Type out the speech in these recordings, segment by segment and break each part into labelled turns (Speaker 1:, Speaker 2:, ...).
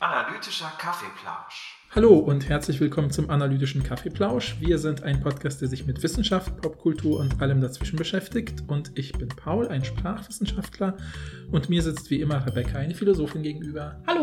Speaker 1: Analytischer Kaffeeplausch.
Speaker 2: Hallo und herzlich willkommen zum analytischen Kaffeeplausch. Wir sind ein Podcast, der sich mit Wissenschaft, Popkultur und allem dazwischen beschäftigt. Und ich bin Paul, ein Sprachwissenschaftler. Und mir sitzt wie immer Rebecca, eine Philosophin gegenüber.
Speaker 3: Hallo.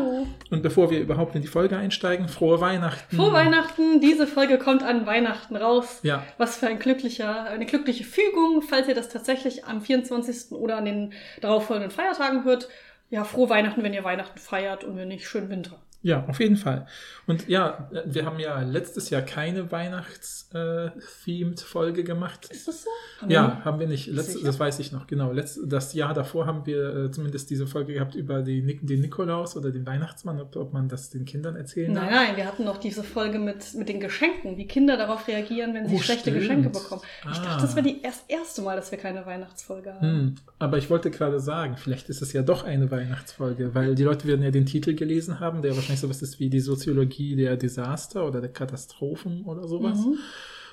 Speaker 2: Und bevor wir überhaupt in die Folge einsteigen, frohe Weihnachten.
Speaker 3: Frohe Weihnachten. Diese Folge kommt an Weihnachten raus.
Speaker 2: Ja.
Speaker 3: Was für ein glücklicher, eine glückliche Fügung, falls ihr das tatsächlich am 24. oder an den darauffolgenden Feiertagen hört. Ja, frohe Weihnachten, wenn ihr Weihnachten feiert und wenn nicht, schönen Winter.
Speaker 2: Ja, auf jeden Fall. Und ja, wir haben ja letztes Jahr keine Weihnachts-themed-Folge gemacht.
Speaker 3: Ist das so?
Speaker 2: Haben ja, haben wir nicht. Letzt, das weiß ich noch, genau. Letzt, das Jahr davor haben wir äh, zumindest diese Folge gehabt über die, den Nikolaus oder den Weihnachtsmann, ob, ob man das den Kindern erzählen
Speaker 3: Nein, nein, wir hatten noch diese Folge mit, mit den Geschenken, wie Kinder darauf reagieren, wenn sie
Speaker 2: Oh,
Speaker 3: schlechte
Speaker 2: stimmt.
Speaker 3: Geschenke bekommen. Ich
Speaker 2: Ah.
Speaker 3: dachte, das wäre die erst erste Mal, dass wir keine Weihnachtsfolge haben.
Speaker 2: Hm, aber ich wollte gerade sagen, vielleicht ist es ja doch eine Weihnachtsfolge, weil die Leute werden ja den Titel gelesen haben, der wahrscheinlich sowas ist wie die Soziologie der Desaster oder der Katastrophen oder sowas.
Speaker 3: Mhm.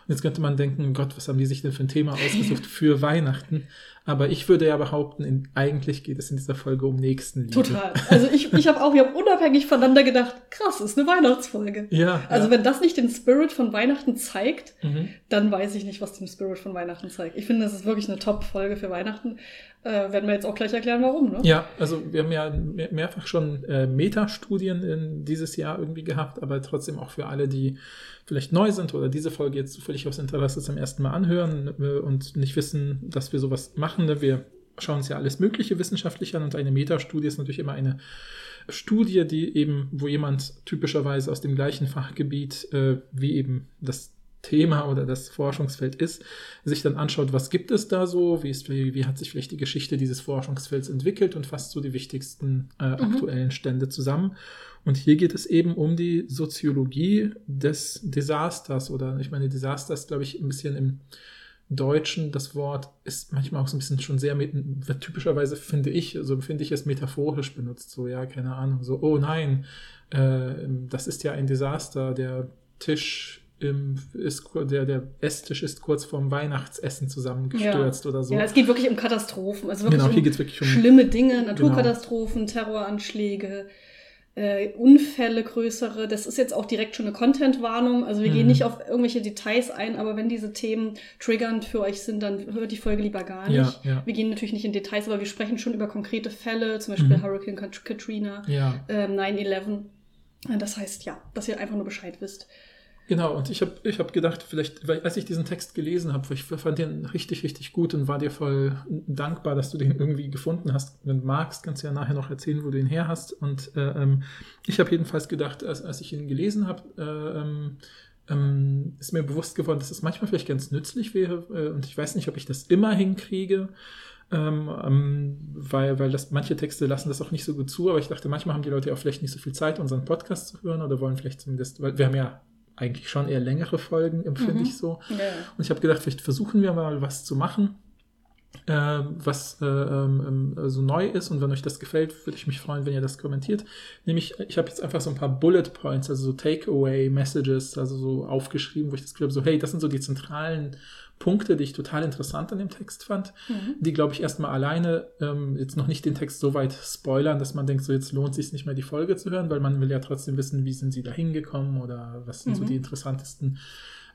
Speaker 2: Und jetzt könnte man denken, Gott, was haben die sich denn für ein Thema ausgesucht für Weihnachten? Aber ich würde ja behaupten, in, eigentlich geht es in dieser Folge um Nächstenliebe.
Speaker 3: Total. Also ich, ich habe auch, wir haben unabhängig voneinander gedacht, krass, ist eine Weihnachtsfolge.
Speaker 2: Ja.
Speaker 3: Also
Speaker 2: ja.
Speaker 3: wenn das nicht den Spirit von Weihnachten zeigt,
Speaker 2: Mhm.
Speaker 3: dann weiß ich nicht, was den Spirit von Weihnachten zeigt. Ich finde, das ist wirklich eine Top-Folge für Weihnachten. Äh, werden wir jetzt auch gleich erklären, warum, ne?
Speaker 2: Ja, also wir haben ja mehr, mehrfach schon äh, Metastudien in dieses Jahr irgendwie gehabt, aber trotzdem auch für alle, die vielleicht neu sind oder diese Folge jetzt völlig aus Interesse zum ersten Mal anhören äh, und nicht wissen, dass wir sowas machen. Ne? Wir schauen uns ja alles Mögliche wissenschaftlich an und eine Metastudie ist natürlich immer eine Studie, die eben, wo jemand typischerweise aus dem gleichen Fachgebiet äh, wie eben das Thema oder das Forschungsfeld ist, sich dann anschaut, was gibt es da so, wie, ist, wie, wie hat sich vielleicht die Geschichte dieses Forschungsfelds entwickelt und fasst so die wichtigsten äh, aktuellen Stände zusammen. Und hier geht es eben um die Soziologie des Desasters oder ich meine, Desaster ist, glaube ich, ein bisschen im Deutschen, das Wort ist manchmal auch so ein bisschen schon sehr, typischerweise finde ich, so empfinde ich es metaphorisch benutzt, so, ja, keine Ahnung, so, oh nein, äh, das ist ja ein Desaster, der Tisch im, ist, der, der Esstisch ist kurz vorm Weihnachtsessen zusammengestürzt oder so.
Speaker 3: Ja, es geht wirklich um Katastrophen. Also wirklich
Speaker 2: genau, hier
Speaker 3: um
Speaker 2: geht es wirklich um,
Speaker 3: schlimme Dinge, Naturkatastrophen, Terroranschläge, äh, Unfälle größere. Das ist jetzt auch direkt schon eine Content-Warnung. Also wir gehen
Speaker 2: Mhm.
Speaker 3: nicht auf irgendwelche Details ein, aber wenn diese Themen triggernd für euch sind, dann hört die Folge lieber gar nicht.
Speaker 2: Ja, ja.
Speaker 3: Wir gehen natürlich nicht in Details, aber wir sprechen schon über konkrete Fälle, zum Beispiel
Speaker 2: Mhm.
Speaker 3: Hurricane Kat- Katrina,
Speaker 2: ja,
Speaker 3: ähm, 9-11. Äh, Das heißt, ja, dass ihr einfach nur Bescheid wisst.
Speaker 2: Genau, und ich habe ich hab gedacht, vielleicht, weil als ich diesen Text gelesen habe, ich fand den richtig, richtig gut und war dir voll dankbar, dass du den irgendwie gefunden hast. Wenn du magst, kannst du ja nachher noch erzählen, wo du ihn her hast. Und äh, ähm, ich habe jedenfalls gedacht, als, als ich ihn gelesen habe, äh, ähm, ähm, ist mir bewusst geworden, dass es manchmal vielleicht ganz nützlich wäre. Äh, und ich weiß nicht, ob ich das immer hinkriege. Ähm, ähm, weil, weil das, manche Texte lassen das auch nicht so gut zu, aber ich dachte, manchmal haben die Leute ja auch vielleicht nicht so viel Zeit, unseren Podcast zu hören oder wollen vielleicht zumindest, weil wir haben ja eigentlich schon eher längere Folgen, empfinde
Speaker 3: Mhm.
Speaker 2: ich so.
Speaker 3: Ja.
Speaker 2: Und ich habe gedacht, vielleicht versuchen wir mal was zu machen, äh, was äh, ähm, ähm, so neu ist. Und wenn euch das gefällt, würde ich mich freuen, wenn ihr das kommentiert. Nämlich, ich habe jetzt einfach so ein paar Bullet Points, also so Takeaway-Messages, also so aufgeschrieben, wo ich das Gefühl habe, so hey, das sind so die zentralen Punkte, die ich total interessant an dem Text fand,
Speaker 3: Mhm.
Speaker 2: die, glaube ich, erstmal alleine ähm, jetzt noch nicht den Text so weit spoilern, dass man denkt, so jetzt lohnt sich nicht mehr die Folge zu hören, weil man will ja trotzdem wissen, wie sind sie da hingekommen oder was sind so
Speaker 3: Mhm.
Speaker 2: die interessantesten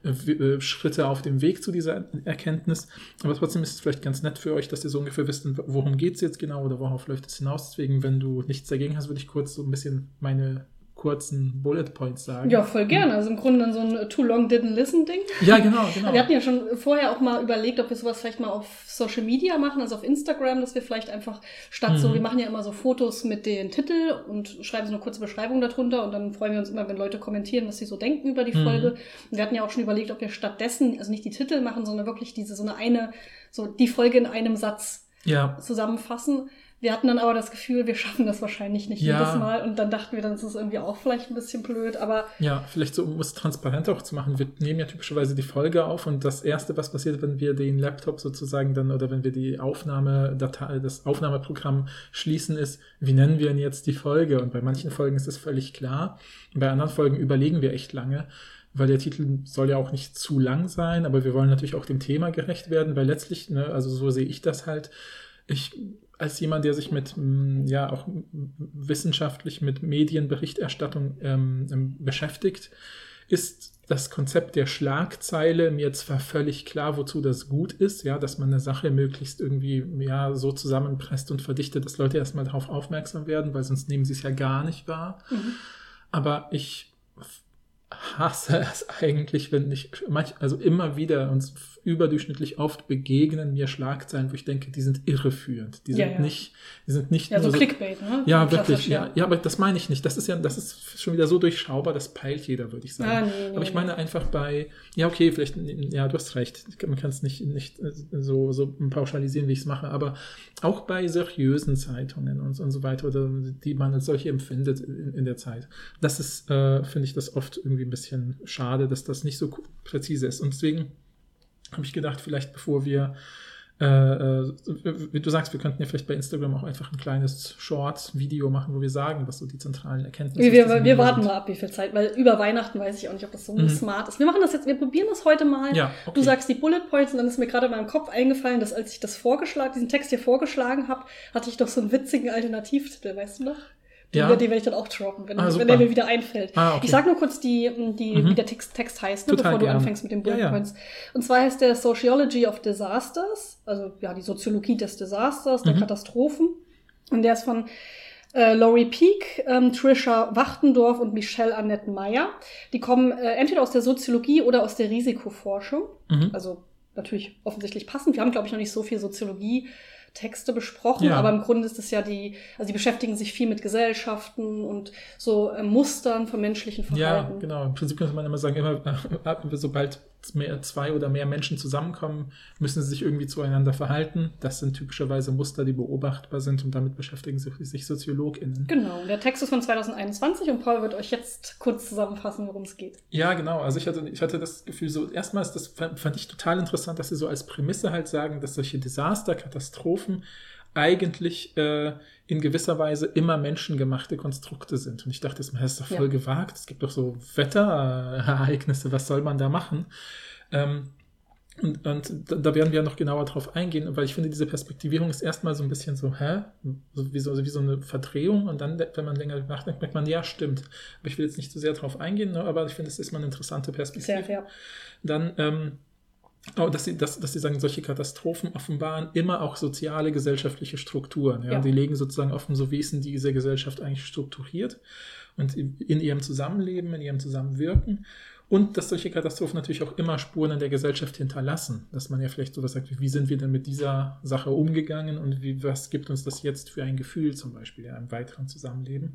Speaker 2: äh, äh, Schritte auf dem Weg zu dieser Erkenntnis. Aber trotzdem ist es vielleicht ganz nett für euch, dass ihr so ungefähr wisst, worum geht es jetzt genau oder worauf läuft es hinaus. Deswegen, wenn du nichts dagegen hast, würde ich kurz so ein bisschen meine kurzen Bullet Points sagen.
Speaker 3: ja, voll gerne. Also im Grunde dann so ein Too Long Didn't Listen Ding.
Speaker 2: Ja, genau, genau.
Speaker 3: Wir hatten ja schon vorher auch mal überlegt, ob wir sowas vielleicht mal auf Social Media machen, also auf Instagram, dass wir vielleicht einfach statt so,
Speaker 2: Mhm.
Speaker 3: wir machen ja immer so Fotos mit den Titel und schreiben so eine kurze Beschreibung darunter und dann freuen wir uns immer, wenn Leute kommentieren, was sie so denken über die
Speaker 2: Mhm.
Speaker 3: Folge. Und wir hatten ja auch schon überlegt, ob wir stattdessen, also nicht die Titel machen, sondern wirklich diese, so eine eine, so die Folge in einem Satz
Speaker 2: ja,
Speaker 3: zusammenfassen. Wir hatten dann aber das Gefühl, wir schaffen das wahrscheinlich nicht
Speaker 2: Ja.
Speaker 3: jedes Mal und dann dachten wir, dann ist es irgendwie auch vielleicht ein bisschen blöd, aber
Speaker 2: Ja, vielleicht so, um es transparent auch zu machen. Wir nehmen ja typischerweise die Folge auf und das erste, was passiert, wenn wir den Laptop sozusagen dann oder wenn wir die Aufnahmedatei, das Aufnahmeprogramm schließen, ist, wie nennen wir denn jetzt die Folge? Und bei manchen Folgen ist es völlig klar. Bei anderen Folgen überlegen wir echt lange, weil der Titel soll ja auch nicht zu lang sein, aber wir wollen natürlich auch dem Thema gerecht werden, weil letztlich, ne, also so sehe ich das halt, ich als jemand, der sich mit, mm, ja, auch wissenschaftlich mit Medienberichterstattung ähm, ähm, beschäftigt, ist das Konzept der Schlagzeile mir zwar völlig klar, wozu das gut ist, ja, dass man eine Sache möglichst irgendwie ja, so zusammenpresst und verdichtet, dass Leute erstmal darauf aufmerksam werden, weil sonst nehmen sie es ja gar nicht wahr. Mhm. Aber ich hasse es eigentlich, wenn ich manch, also immer wieder uns überdurchschnittlich oft begegnen mir Schlagzeilen, wo ich denke, die sind irreführend. Die sind ja, ja. nicht, die sind nicht
Speaker 3: ja, nur so Clickbait, ne?
Speaker 2: Ja, wirklich, ja. ja. aber das meine ich nicht. Das ist ja, das ist schon wieder so durchschaubar, das peilt jeder, würde ich sagen. Ah, nee, nee, aber ich meine einfach bei, ja, okay, vielleicht, ja, du hast recht. Man kann es nicht, nicht so, so pauschalisieren, wie ich es mache, aber auch bei seriösen Zeitungen und, und so weiter, oder die man als solche empfindet in, in der Zeit. Das ist, äh, finde ich, das oft irgendwie ein bisschen schade, dass das nicht so präzise ist. Und deswegen habe ich gedacht, vielleicht bevor wir, äh, äh, wie du sagst, wir könnten ja vielleicht bei Instagram auch einfach ein kleines Short-Video machen, wo wir sagen, was so die zentralen Erkenntnisse
Speaker 3: wir, wir, wir warten mal ab, wie viel Zeit, weil über Weihnachten weiß ich auch nicht, ob das so mhm. smart ist. Wir machen das jetzt, wir probieren das heute mal. Ja, okay. Du sagst die Bullet Points und dann ist mir gerade in meinem Kopf eingefallen, dass als ich das vorgeschlagen, diesen Text hier vorgeschlagen habe, hatte ich doch so einen witzigen Alternativtitel, weißt du noch? Ja. die werde ich dann auch droppen, wenn, ah, wenn der mir wieder einfällt. Ah, okay. Ich sag nur kurz, die, die, mhm. wie der Text, Text heißt, ne, bevor du gerne. anfängst mit den Bullet ja, Points. Und zwar heißt der Sociology of Disasters, also ja, die Soziologie des Disasters, der mhm. Katastrophen. Und der ist von äh, Laurie Peak, ähm, Trisha Wachtendorf und Michelle Annette Meyer. Die kommen äh, entweder aus der Soziologie oder aus der Risikoforschung. Mhm. Also natürlich offensichtlich passend. Wir haben, glaube ich, noch nicht so viel Soziologie Texte besprochen, ja. aber im Grunde ist es ja die, also die beschäftigen sich viel mit Gesellschaften und so äh, Mustern von menschlichen Verhalten.
Speaker 2: Ja, genau. Im Prinzip könnte man immer sagen, immer, sobald mehr, zwei oder mehr Menschen zusammenkommen, müssen sie sich irgendwie zueinander verhalten. Das sind typischerweise Muster, die beobachtbar sind und damit beschäftigen sich, SoziologInnen.
Speaker 3: Genau, der Text ist von 2021 und Paul wird euch jetzt kurz zusammenfassen, worum es geht.
Speaker 2: Ja, genau. Also ich hatte, ich hatte das Gefühl, so erstmals, das fand ich total interessant, dass sie so als Prämisse halt sagen, dass solche Desaster, Katastrophen eigentlich äh, in gewisser Weise immer menschengemachte Konstrukte sind. Und ich dachte, das ist doch voll ja. gewagt. Es gibt doch so Wetterereignisse, was soll man da machen? Ähm, und, und, da werden wir noch genauer drauf eingehen, weil ich finde, diese Perspektivierung ist erstmal so ein bisschen so, hä? So wie, so, wie so eine Verdrehung und dann, wenn man länger nachdenkt, merkt man, ja, stimmt. Aber ich will jetzt nicht zu so sehr drauf eingehen, ne? aber ich finde, es ist mal eine interessante Perspektive. Sehr fair. Dann, ähm, Oh, dass sie, dass, dass sie sagen, solche Katastrophen offenbaren immer auch soziale, gesellschaftliche Strukturen. Ja? ja. Die legen sozusagen offen, so wie ist denn diese Gesellschaft eigentlich strukturiert und in ihrem Zusammenleben, in ihrem Zusammenwirken. Und dass solche Katastrophen natürlich auch immer Spuren in der Gesellschaft hinterlassen. Dass man ja vielleicht sowas sagt, wie sind wir denn mit dieser Sache umgegangen und wie, was gibt uns das jetzt für ein Gefühl zum Beispiel ja, im weiteren Zusammenleben.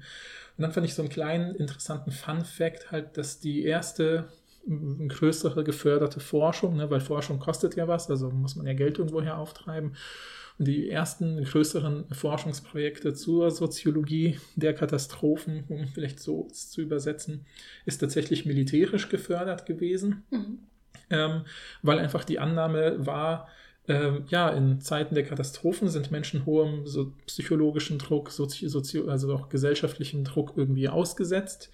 Speaker 2: Und dann fand ich so einen kleinen interessanten Fun Fact halt, dass die erste größere geförderte Forschung, ne, weil Forschung kostet ja was, also muss man ja Geld irgendwoher auftreiben. Und die ersten größeren Forschungsprojekte zur Soziologie der Katastrophen, um vielleicht so zu übersetzen, ist tatsächlich militärisch gefördert gewesen, mhm. ähm, weil einfach die Annahme war, ähm, ja, in Zeiten der Katastrophen sind Menschen hohem so psychologischen Druck, sozi sozi also auch gesellschaftlichen Druck irgendwie ausgesetzt.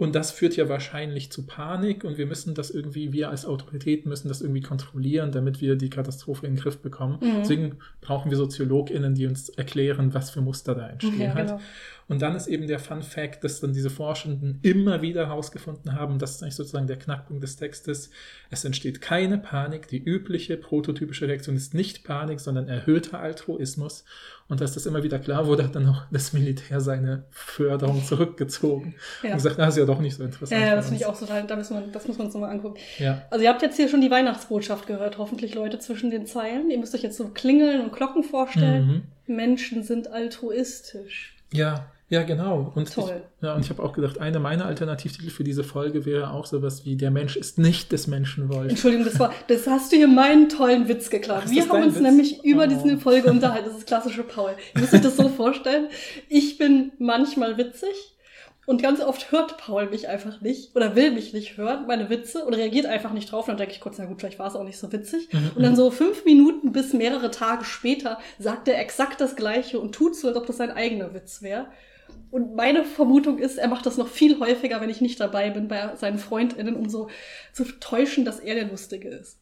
Speaker 2: Und das führt ja wahrscheinlich zu Panik und wir müssen das irgendwie, wir als Autorität müssen das irgendwie kontrollieren, damit wir die Katastrophe in den Griff bekommen. Mhm. Deswegen brauchen wir SoziologInnen, die uns erklären, was für Muster da entstehen ja, halt. Genau. Und dann ist eben der Fun Fact, dass dann diese Forschenden immer wieder herausgefunden haben, das ist eigentlich sozusagen der Knackpunkt des Textes, es entsteht keine Panik, die übliche prototypische Reaktion ist nicht Panik, sondern erhöhter Altruismus. Und dass das immer wieder klar wurde, hat dann auch das Militär seine Förderung zurückgezogen ja. und gesagt, das ist ja doch nicht so interessant.
Speaker 3: Ja, das finde ich auch total, da muss man, das muss man uns nochmal angucken. Ja. Also ihr habt jetzt hier schon die Weihnachtsbotschaft gehört, hoffentlich Leute zwischen den Zeilen. Ihr müsst euch jetzt so Klingeln und Glocken vorstellen. Mhm. Menschen sind altruistisch.
Speaker 2: Ja, ja, genau. Und Toll. Ich, ja, und ich habe auch gedacht, eine meiner Alternativtitel für diese Folge wäre auch sowas wie Der Mensch ist nicht des Menschen wollt.
Speaker 3: Entschuldigung, das war, das hast du hier meinen tollen Witz geklaut. Wir haben uns Witz? nämlich über oh. diese Folge unterhalten. Das ist klassische Paul. Ihr müsst euch das so vorstellen. Ich bin manchmal witzig. Und ganz oft hört Paul mich einfach nicht oder will mich nicht hören, meine Witze, oder reagiert einfach nicht drauf. Und dann denke ich kurz, na gut, vielleicht war es auch nicht so witzig. Mhm. Und dann so fünf Minuten bis mehrere Tage später sagt er exakt das Gleiche und tut so, als ob das sein eigener Witz wäre. Und meine Vermutung ist, er macht das noch viel häufiger, wenn ich nicht dabei bin, bei seinen FreundInnen, um so zu täuschen, dass er der Lustige ist.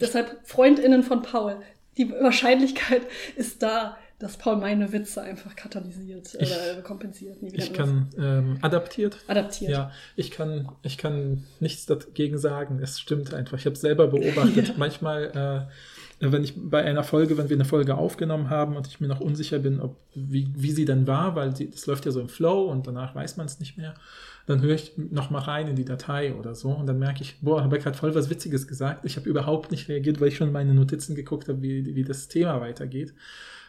Speaker 3: Deshalb FreundInnen von Paul. Die Wahrscheinlichkeit ist da. dass Paul meine Witze einfach katalysiert ich, oder kompensiert.
Speaker 2: ich kann ähm, adaptiert.
Speaker 3: Adaptiert.
Speaker 2: Ja, ich kann, ich kann nichts dagegen sagen. Es stimmt einfach. Ich habe es selber beobachtet. ja. Manchmal, äh, wenn ich bei einer Folge, wenn wir eine Folge aufgenommen haben und ich mir noch unsicher bin, ob wie, wie sie dann war, weil das läuft ja so im Flow und danach weiß man es nicht mehr dann höre ich noch mal rein in die Datei oder so und dann merke ich, boah, habe ich gerade voll was Witziges gesagt. Ich habe überhaupt nicht reagiert, weil ich schon in meine Notizen geguckt habe, wie, wie das Thema weitergeht.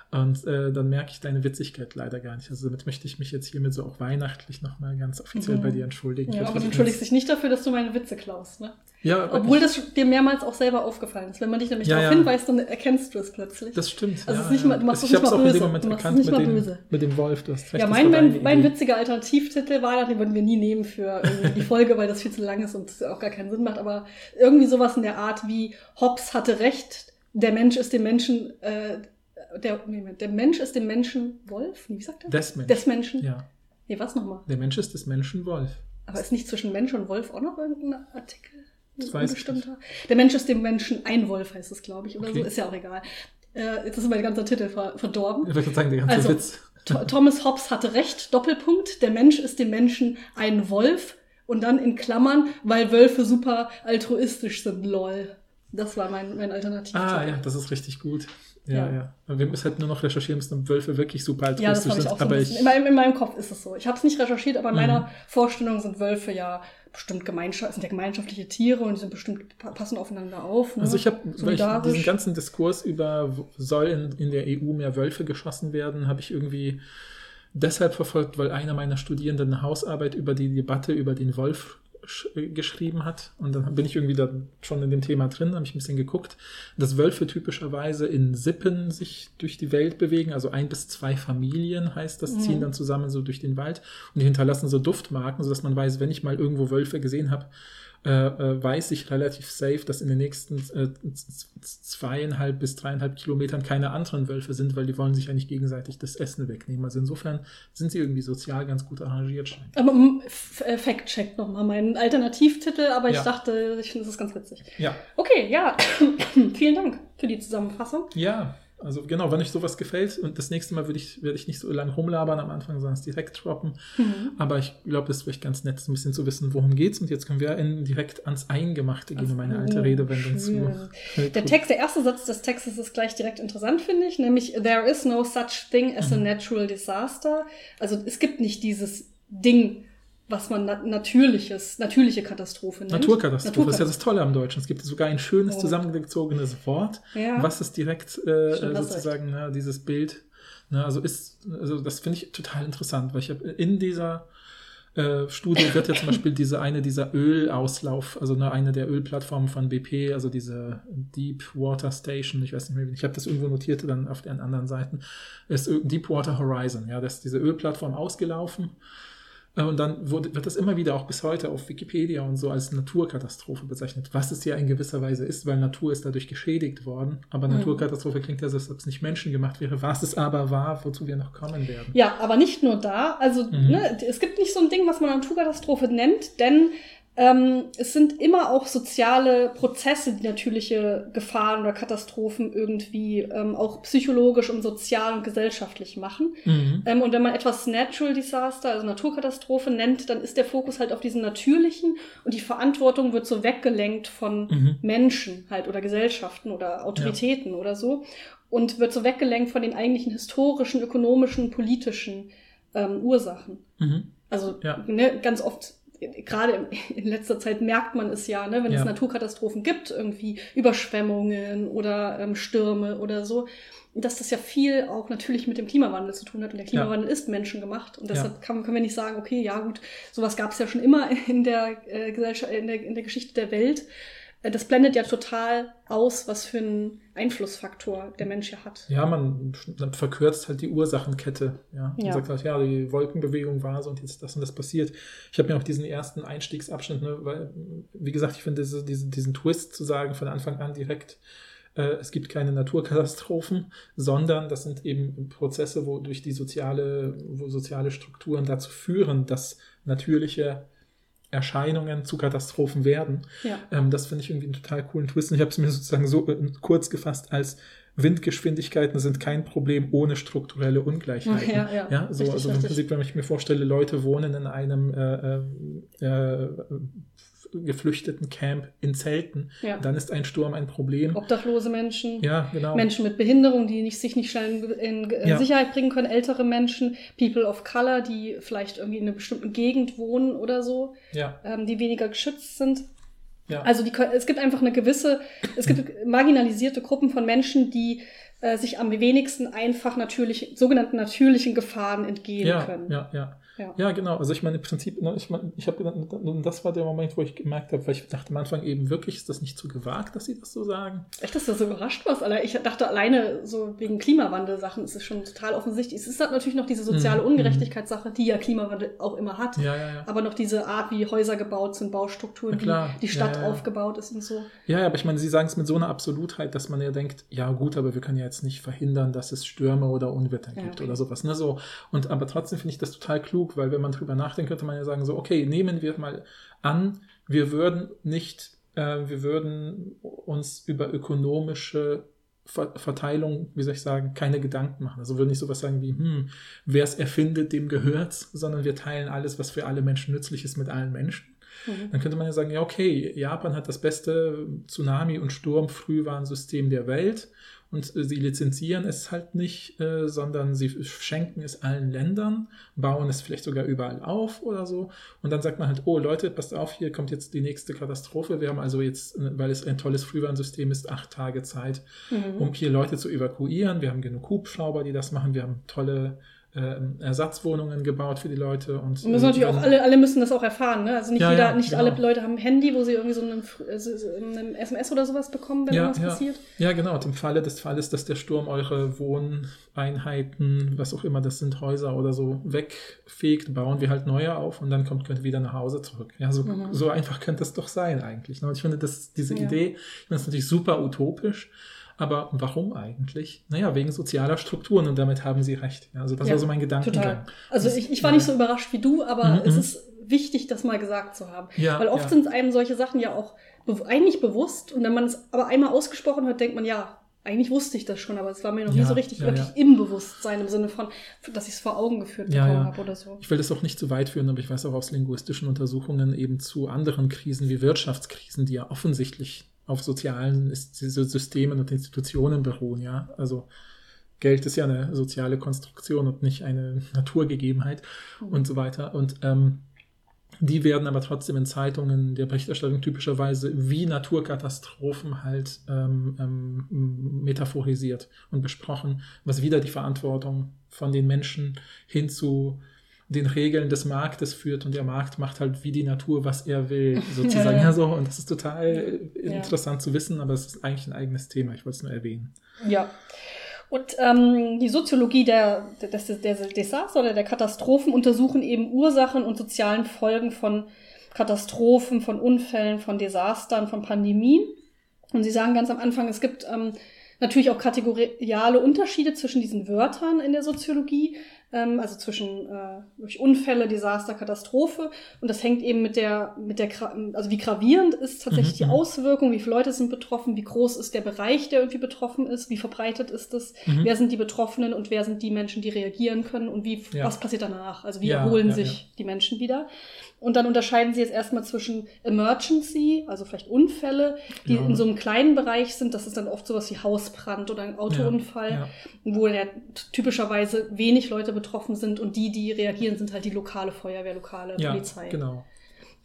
Speaker 2: Und äh, dann merke ich deine Witzigkeit leider gar nicht. Also damit möchte ich mich jetzt hiermit so auch weihnachtlich nochmal ganz offiziell mhm. bei dir entschuldigen.
Speaker 3: Ja, aber du entschuldigst dich nicht dafür, dass du meine Witze klaust, ne?
Speaker 2: Ja,
Speaker 3: Obwohl das dir mehrmals auch selber aufgefallen ist. Wenn man dich nämlich ja, darauf ja. hinweist, dann erkennst du es plötzlich.
Speaker 2: Das stimmt.
Speaker 3: Also ja, nicht mal, du machst also es nicht mal böse. Auch du machst es nicht mal
Speaker 2: dem,
Speaker 3: böse.
Speaker 2: Mit dem Wolf, du hast
Speaker 3: recht. Ja, mein, mein, mein witziger Alternativtitel war, den würden wir nie nehmen für die Folge, weil das viel zu lang ist und auch gar keinen Sinn macht. Aber irgendwie sowas in der Art wie Hobbes hatte recht, der Mensch ist dem Menschen... Äh, der, der Mensch ist dem Menschen Wolf? wie sagt er?
Speaker 2: Des Menschen.
Speaker 3: Des Menschen.
Speaker 2: Ja.
Speaker 3: Nee, was nochmal?
Speaker 2: Der Mensch ist des Menschen Wolf.
Speaker 3: Aber ist nicht zwischen Mensch und Wolf auch noch irgendein Artikel?
Speaker 2: Das weiß nicht.
Speaker 3: Der Mensch ist dem Menschen ein Wolf, heißt es, glaube ich, oder okay. so. Ist ja auch egal. Äh, jetzt ist mein ganzer Titel verdorben.
Speaker 2: Ich würde sagen, der ganze also, Witz.
Speaker 3: Thomas Hobbes hatte recht, Doppelpunkt. Der Mensch ist dem Menschen ein Wolf. Und dann in Klammern, weil Wölfe super altruistisch sind, lol. Das war mein, mein Alternativ.
Speaker 2: Ah, ja, das ist richtig gut. Ja, ja. ja. Wir müssen halt nur noch recherchieren ob Wölfe wirklich super altruistisch ja, sind. aber ich,
Speaker 3: in, meinem, in meinem Kopf ist es so. Ich habe es nicht recherchiert, aber in mhm. meiner Vorstellung sind Wölfe ja bestimmt Gemeinschaft, sind ja gemeinschaftliche Tiere und die sind bestimmt passen aufeinander auf.
Speaker 2: Ne? Also ich habe diesen ganzen Diskurs über soll in, in der EU mehr Wölfe geschossen werden, habe ich irgendwie deshalb verfolgt, weil einer meiner Studierenden eine Hausarbeit über die Debatte über den Wolf geschrieben hat. Und dann bin ich irgendwie da schon in dem Thema drin, habe ich ein bisschen geguckt, dass Wölfe typischerweise in Sippen sich durch die Welt bewegen, also ein bis zwei Familien heißt das, mhm. ziehen dann zusammen so durch den Wald und die hinterlassen so Duftmarken, sodass man weiß, wenn ich mal irgendwo Wölfe gesehen habe, äh, äh, weiß ich relativ safe, dass in den nächsten äh, zweieinhalb bis dreieinhalb Kilometern keine anderen Wölfe sind, weil die wollen sich ja nicht gegenseitig das Essen wegnehmen. Also insofern sind sie irgendwie sozial ganz gut arrangiert.
Speaker 3: Aber äh, Fact-check nochmal meinen Alternativtitel, aber ich ja. dachte, ich finde das ganz witzig.
Speaker 2: Ja.
Speaker 3: Okay, ja. Vielen Dank für die Zusammenfassung.
Speaker 2: Ja. Also genau, wenn euch sowas gefällt und das nächste Mal würde ich, würde ich nicht so lange rumlabern am Anfang, sondern es direkt droppen. Mhm. Aber ich glaube, es ist vielleicht ganz nett, ein bisschen zu wissen, worum geht's. Und jetzt können wir in, direkt ans Eingemachte gehen, um meine alte Redewendung zu.
Speaker 3: Der Text, der erste Satz des Textes ist gleich direkt interessant, finde ich, nämlich There is no such thing as a mhm. natural disaster. Also es gibt nicht dieses Ding, was man na natürliches, natürliche Katastrophe nennt.
Speaker 2: Naturkatastrophe, Naturkatastrophe, das ist ja das Tolle am Deutschen. Es gibt sogar ein schönes oh. zusammengezogenes Wort, ja. was es direkt äh, sozusagen na, dieses Bild, na, also ist, also das finde ich total interessant, weil ich habe in dieser äh, Studie wird ja zum Beispiel diese eine dieser Ölauslauf, also ne, eine der Ölplattformen von BP, also diese Deep Water Station, ich weiß nicht mehr, ich habe das irgendwo notiert dann auf den anderen Seiten, ist Deepwater Horizon, ja, das ist diese Ölplattform ausgelaufen äh, und dann wurde, wird das immer wieder auch bis heute auf Wikipedia und so als Naturkatastrophe bezeichnet, was es ja in gewisser Weise ist, weil Natur ist dadurch geschädigt worden. Aber mhm. Naturkatastrophe klingt ja so, als ob es nicht menschengemacht wäre, was es aber war, wozu wir noch kommen werden.
Speaker 3: Ja, aber nicht nur da. Also mhm. ne, es gibt nicht so ein Ding, was man Naturkatastrophe nennt, denn ähm, es sind immer auch soziale Prozesse, die natürliche Gefahren oder Katastrophen irgendwie ähm, auch psychologisch und sozial und gesellschaftlich machen. Mhm. Ähm, und wenn man etwas Natural Disaster, also Naturkatastrophe nennt, dann ist der Fokus halt auf diesen natürlichen und die Verantwortung wird so weggelenkt von mhm. Menschen halt oder Gesellschaften oder Autoritäten ja. oder so und wird so weggelenkt von den eigentlichen historischen, ökonomischen, politischen ähm, Ursachen. Mhm. Also ja. ne, ganz oft gerade in letzter Zeit merkt man es ja, ne, wenn ja. es Naturkatastrophen gibt, irgendwie Überschwemmungen oder ähm, Stürme oder so, dass das ja viel auch natürlich mit dem Klimawandel zu tun hat. Und der Klimawandel ja. ist menschengemacht. Und deshalb ja. kann, können wir nicht sagen, okay, ja gut, sowas gab es ja schon immer in der äh, Gesellschaft, in der, in der Geschichte der Welt. Äh, das blendet ja total aus, was für einen Einflussfaktor der Mensch ja hat.
Speaker 2: Ja, man, verkürzt halt die Ursachenkette. Ja. Man ja. sagt halt, ja, die Wolkenbewegung war so und jetzt das und das passiert. Ich habe mir auch diesen ersten Einstiegsabschnitt, ne, weil, wie gesagt, ich finde diese, diese, diesen Twist zu sagen von Anfang an direkt, äh, es gibt keine Naturkatastrophen, sondern das sind eben Prozesse, wo durch die soziale, wo soziale Strukturen dazu führen, dass natürliche Erscheinungen zu Katastrophen werden. Ja. Ähm, das finde ich irgendwie einen total coolen Twist. Und ich habe es mir sozusagen so äh, kurz gefasst als Windgeschwindigkeiten sind kein Problem ohne strukturelle Ungleichheiten. Ja, ja. ja so, richtig, also im Prinzip, wenn ich mir vorstelle, Leute wohnen in einem äh, äh, äh geflüchteten Camp in Zelten. Ja. Dann ist ein Sturm ein Problem.
Speaker 3: Obdachlose Menschen,
Speaker 2: ja, genau.
Speaker 3: Menschen mit Behinderung, die nicht, sich nicht schnell in, in ja. Sicherheit bringen können, ältere Menschen, People of Color, die vielleicht irgendwie in einer bestimmten Gegend wohnen oder so,
Speaker 2: ja.
Speaker 3: ähm, die weniger geschützt sind. Ja. Also die, es gibt einfach eine gewisse, es gibt marginalisierte Gruppen von Menschen, die äh, sich am wenigsten einfach natürlich, sogenannten natürlichen Gefahren entgehen
Speaker 2: ja,
Speaker 3: können.
Speaker 2: Ja, ja. Ja. ja, genau. Also ich meine, im Prinzip, ne, ich meine, ich habe gedacht, das war der Moment, wo ich gemerkt habe, weil ich dachte am Anfang eben wirklich, ist das nicht zu gewagt, dass sie das so sagen?
Speaker 3: Echt, dass du so überrascht warst, Alter. Ich dachte alleine so wegen Klimawandel-Sachen ist es schon total offensichtlich. Es ist halt natürlich noch diese soziale mhm. Ungerechtigkeitssache, die ja Klimawandel auch immer hat.
Speaker 2: Ja, ja, ja.
Speaker 3: Aber noch diese Art, wie Häuser gebaut sind, Baustrukturen, wie die Stadt ja, ja, aufgebaut ist und so.
Speaker 2: Ja, aber ich meine, sie sagen es mit so einer Absolutheit, dass man ja denkt, ja gut, aber wir können ja jetzt nicht verhindern, dass es Stürme oder Unwetter gibt okay. oder sowas. Ne? So. Und aber trotzdem finde ich das total klug, weil wenn man drüber nachdenkt, könnte man ja sagen, so, okay, nehmen wir mal an, wir würden nicht, äh, wir würden uns über ökonomische Verteilung, wie soll ich sagen, keine Gedanken machen. Also würde nicht sowas sagen wie, hm, wer es erfindet, dem gehört's, sondern wir teilen alles, was für alle Menschen nützlich ist, mit allen Menschen. Mhm. Dann könnte man ja sagen, ja, okay, Japan hat das beste Tsunami- und Sturmfrühwarnsystem der Welt und äh, sie lizenzieren es halt nicht, äh, sondern sie schenken es allen Ländern, bauen es vielleicht sogar überall auf oder so. Und dann sagt man halt, oh Leute, passt auf, hier kommt jetzt die nächste Katastrophe. Wir haben also jetzt, äh, weil es ein tolles Frühwarnsystem ist, acht Tage Zeit, mhm. um hier Leute zu evakuieren. Wir haben genug Hubschrauber, die das machen. Wir haben tolle Ersatzwohnungen gebaut für die Leute. Und,
Speaker 3: und müssen natürlich auch alle, alle müssen das auch erfahren. Ne? Also nicht ja, jeder, ja, nicht genau. alle Leute haben ein Handy, wo sie irgendwie so einen, einen SMS oder sowas bekommen, wenn ja, was passiert.
Speaker 2: Ja, genau. Und im Falle des Falles, dass der Sturm eure Wohneinheiten, was auch immer das sind, Häuser oder so, wegfegt, bauen wir halt neue auf und dann kommt, könnt ihr wieder nach Hause zurück. Ja, so, mhm. so einfach könnte es doch sein eigentlich. Ne? Und ich finde, dass diese Idee, ich finde das natürlich super utopisch, aber warum eigentlich? Naja, wegen sozialer Strukturen und damit haben Sie recht. Also das ja, war so mein Gedankengang. Total.
Speaker 3: Also ich, ich war nicht so überrascht wie du, aber mhm, es mhm. ist wichtig, das mal gesagt zu haben. Ja, Weil oft ja. sind einem solche Sachen ja auch eigentlich bewusst und wenn man es aber einmal ausgesprochen hat, denkt man, ja, eigentlich wusste ich das schon, aber es war mir noch ja, nie so richtig ja, wirklich ja. im Bewusstsein, im Sinne von, dass ich es vor Augen geführt bekommen habe oder so.
Speaker 2: Ich will das auch nicht zu weit führen, aber ich weiß auch aus linguistischen Untersuchungen eben zu anderen Krisen wie Wirtschaftskrisen, die ja offensichtlich auf sozialen Systemen und Institutionen beruhen, ja. Also Geld ist ja eine soziale Konstruktion und nicht eine Naturgegebenheit mhm. und so weiter. Und ähm, die werden aber trotzdem in Zeitungen der Berichterstattung typischerweise wie Naturkatastrophen halt ähm, ähm, metaphorisiert und besprochen, was wieder die Verantwortung von den Menschen hin zu den Regeln des Marktes führt und der Markt macht halt wie die Natur, was er will, sozusagen. ja, ja. so. Und das ist total ja. interessant zu wissen, aber es ist eigentlich ein eigenes Thema. Ich wollte es nur erwähnen.
Speaker 3: Ja. Und ähm, die Soziologie der, des, der Desaster oder der Katastrophen untersuchen eben Ursachen und sozialen Folgen von Katastrophen, von Unfällen, von Desastern, von Pandemien. Und sie sagen ganz am Anfang, es gibt ähm, natürlich auch kategoriale Unterschiede zwischen diesen Wörtern in der Soziologie ähm, also zwischen äh, durch Unfälle, Desaster, Katastrophe. Und das hängt eben mit der, mit der, also wie gravierend ist tatsächlich mhm, die mhm. Auswirkung, wie viele Leute sind betroffen, wie groß ist der Bereich, der irgendwie betroffen ist, wie verbreitet ist es, mhm. wer sind die Betroffenen und wer sind die Menschen, die reagieren können und wie, ja. was passiert danach? Also wie ja, erholen ja, sich die Menschen wieder? Und dann unterscheiden sie jetzt erstmal zwischen Emergency, also vielleicht Unfälle, die ja. in so einem kleinen Bereich sind. Das ist dann oft sowas wie Hausbrand oder ein Autounfall, ja, ja. wo ja typischerweise wenig Leute betroffen sind und die, die reagieren, sind halt die lokale Feuerwehr, lokale Polizei.
Speaker 2: Genau.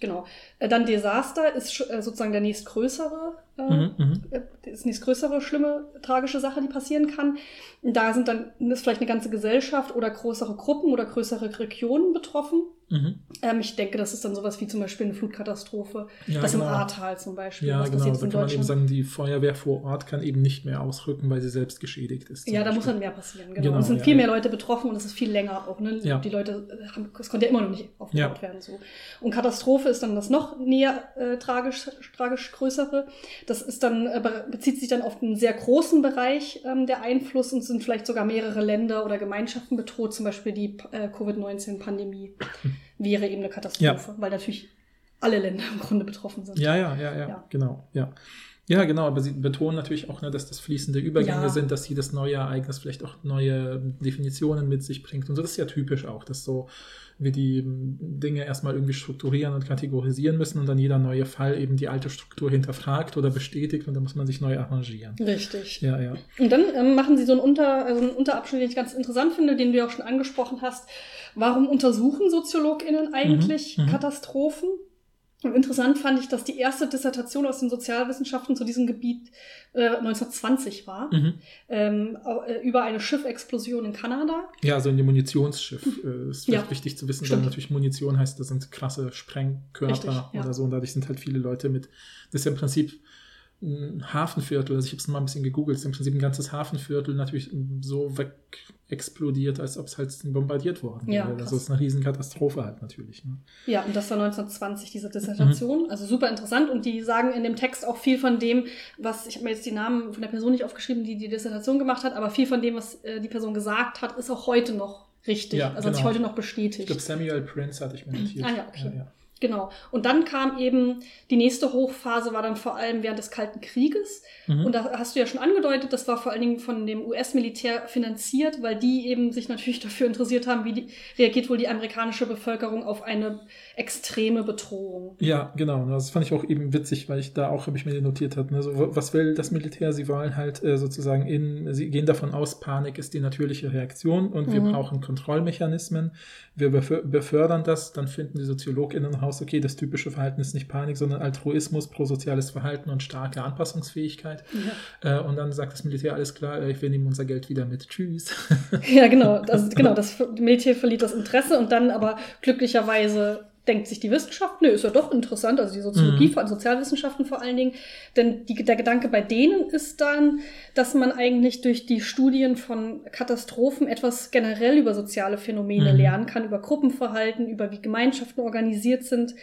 Speaker 3: Genau. Äh, dann Desaster ist äh, sozusagen der nächstgrößere, mhm, mhm, ist nächstgrößere schlimme, tragische Sache, die passieren kann. Da sind dann ist vielleicht eine ganze Gesellschaft oder größere Gruppen oder größere Regionen betroffen. Mhm. Ähm, ich denke, das ist dann sowas wie zum Beispiel eine Flutkatastrophe. Ja, das genau. im Ahrtal zum Beispiel.
Speaker 2: Ja, genau. Da kann man eben sagen, die Feuerwehr vor Ort kann eben nicht mehr ausrücken, weil sie selbst geschädigt ist.
Speaker 3: Ja, Beispiel. da muss dann mehr passieren. Genau. genau es sind ja, viel mehr Leute betroffen und es ist viel länger auch. Ne? Die Leute, haben, es konnte ja immer noch nicht aufgebaut werden. So. Und Katastrophe ist dann das noch näher äh, tragisch, tragisch größere. Das ist dann, äh, bezieht sich dann auf einen sehr großen Bereich ähm, der Einfluss und sind vielleicht sogar mehrere Länder oder Gemeinschaften bedroht, zum Beispiel die äh, Covid-19-Pandemie. wäre eben eine Katastrophe, ja. weil natürlich alle Länder im Grunde betroffen sind.
Speaker 2: Ja, ja, ja, ja, ja. genau, ja. Ja, genau, aber sie betonen natürlich auch, ne, dass das fließende Übergänge ja. sind, dass jedes neue Ereignis vielleicht auch neue Definitionen mit sich bringt. Und so das ist ja typisch auch, dass so wir die Dinge erstmal irgendwie strukturieren und kategorisieren müssen und dann jeder neue Fall eben die alte Struktur hinterfragt oder bestätigt und dann muss man sich neu arrangieren.
Speaker 3: Richtig.
Speaker 2: Ja, ja.
Speaker 3: Und dann ähm, machen sie so einen, Unter, also einen Unterabschnitt, den ich ganz interessant finde, den du ja auch schon angesprochen hast. Warum untersuchen SoziologInnen eigentlich mhm, mhm. Und interessant fand ich, dass die erste Dissertation aus den Sozialwissenschaften zu diesem Gebiet äh, 1920 war, mhm. ähm, äh, über eine Schiffexplosion in Kanada.
Speaker 2: Ja, so ein Munitionsschiff äh, ist vielleicht ja, wichtig zu wissen, weil natürlich Munition heißt, das sind krasse Sprengkörper Richtig, ja. oder so und dadurch sind halt viele Leute mit, das ist ja im Prinzip ein Hafenviertel, also ich habe es mal ein bisschen gegoogelt, ist im Prinzip ein ganzes Hafenviertel natürlich so weg explodiert, als ob es halt bombardiert worden wäre. Ja, also es ist eine Riesenkatastrophe halt natürlich. Ne?
Speaker 3: Ja, und das war 1920, diese Dissertation. Mhm. Also super interessant. Und die sagen in dem Text auch viel von dem, was, ich habe mir jetzt die Namen von der Person nicht aufgeschrieben, die die Dissertation gemacht hat, aber viel von dem, was äh, die Person gesagt hat, ist auch heute noch richtig. Ja, also genau. hat sich genau. heute noch bestätigt. Ich
Speaker 2: glaube, Samuel Prince hatte ich mir notiert.
Speaker 3: Ah ja, okay. Ja, ja. Genau. Und dann kam eben die nächste Hochphase, war dann vor allem während des Kalten Krieges. Mhm. Und da hast du ja schon angedeutet, das war vor allen Dingen von dem US-Militär finanziert, weil die eben sich natürlich dafür interessiert haben, wie die, reagiert wohl die amerikanische Bevölkerung auf eine extreme Bedrohung.
Speaker 2: Ja, genau. Das fand ich auch eben witzig, weil ich da auch, habe ich mir notiert habe, ne, so, was will das Militär? Sie wollen halt äh, sozusagen in, sie gehen davon aus, Panik ist die natürliche Reaktion und mhm. wir brauchen Kontrollmechanismen. Wir befördern das, dann finden die SoziologInnen raus, okay, das typische Verhalten ist nicht Panik, sondern Altruismus, prosoziales Verhalten und starke Anpassungsfähigkeit. Ja. Äh, und dann sagt das Militär, alles klar, äh, wir nehmen unser Geld wieder mit. Tschüss.
Speaker 3: Ja, genau. Das, genau, das Militär verliert das Interesse und dann aber glücklicherweise denkt sich die Wissenschaft, nö, ist ja doch interessant, also die Soziologie, mhm. Sozialwissenschaften vor allen Dingen. Denn die, der Gedanke bei denen ist dann, dass man eigentlich durch die Studien von Katastrophen etwas generell über soziale Phänomene mhm. lernen kann, über Gruppenverhalten, über wie Gemeinschaften organisiert sind,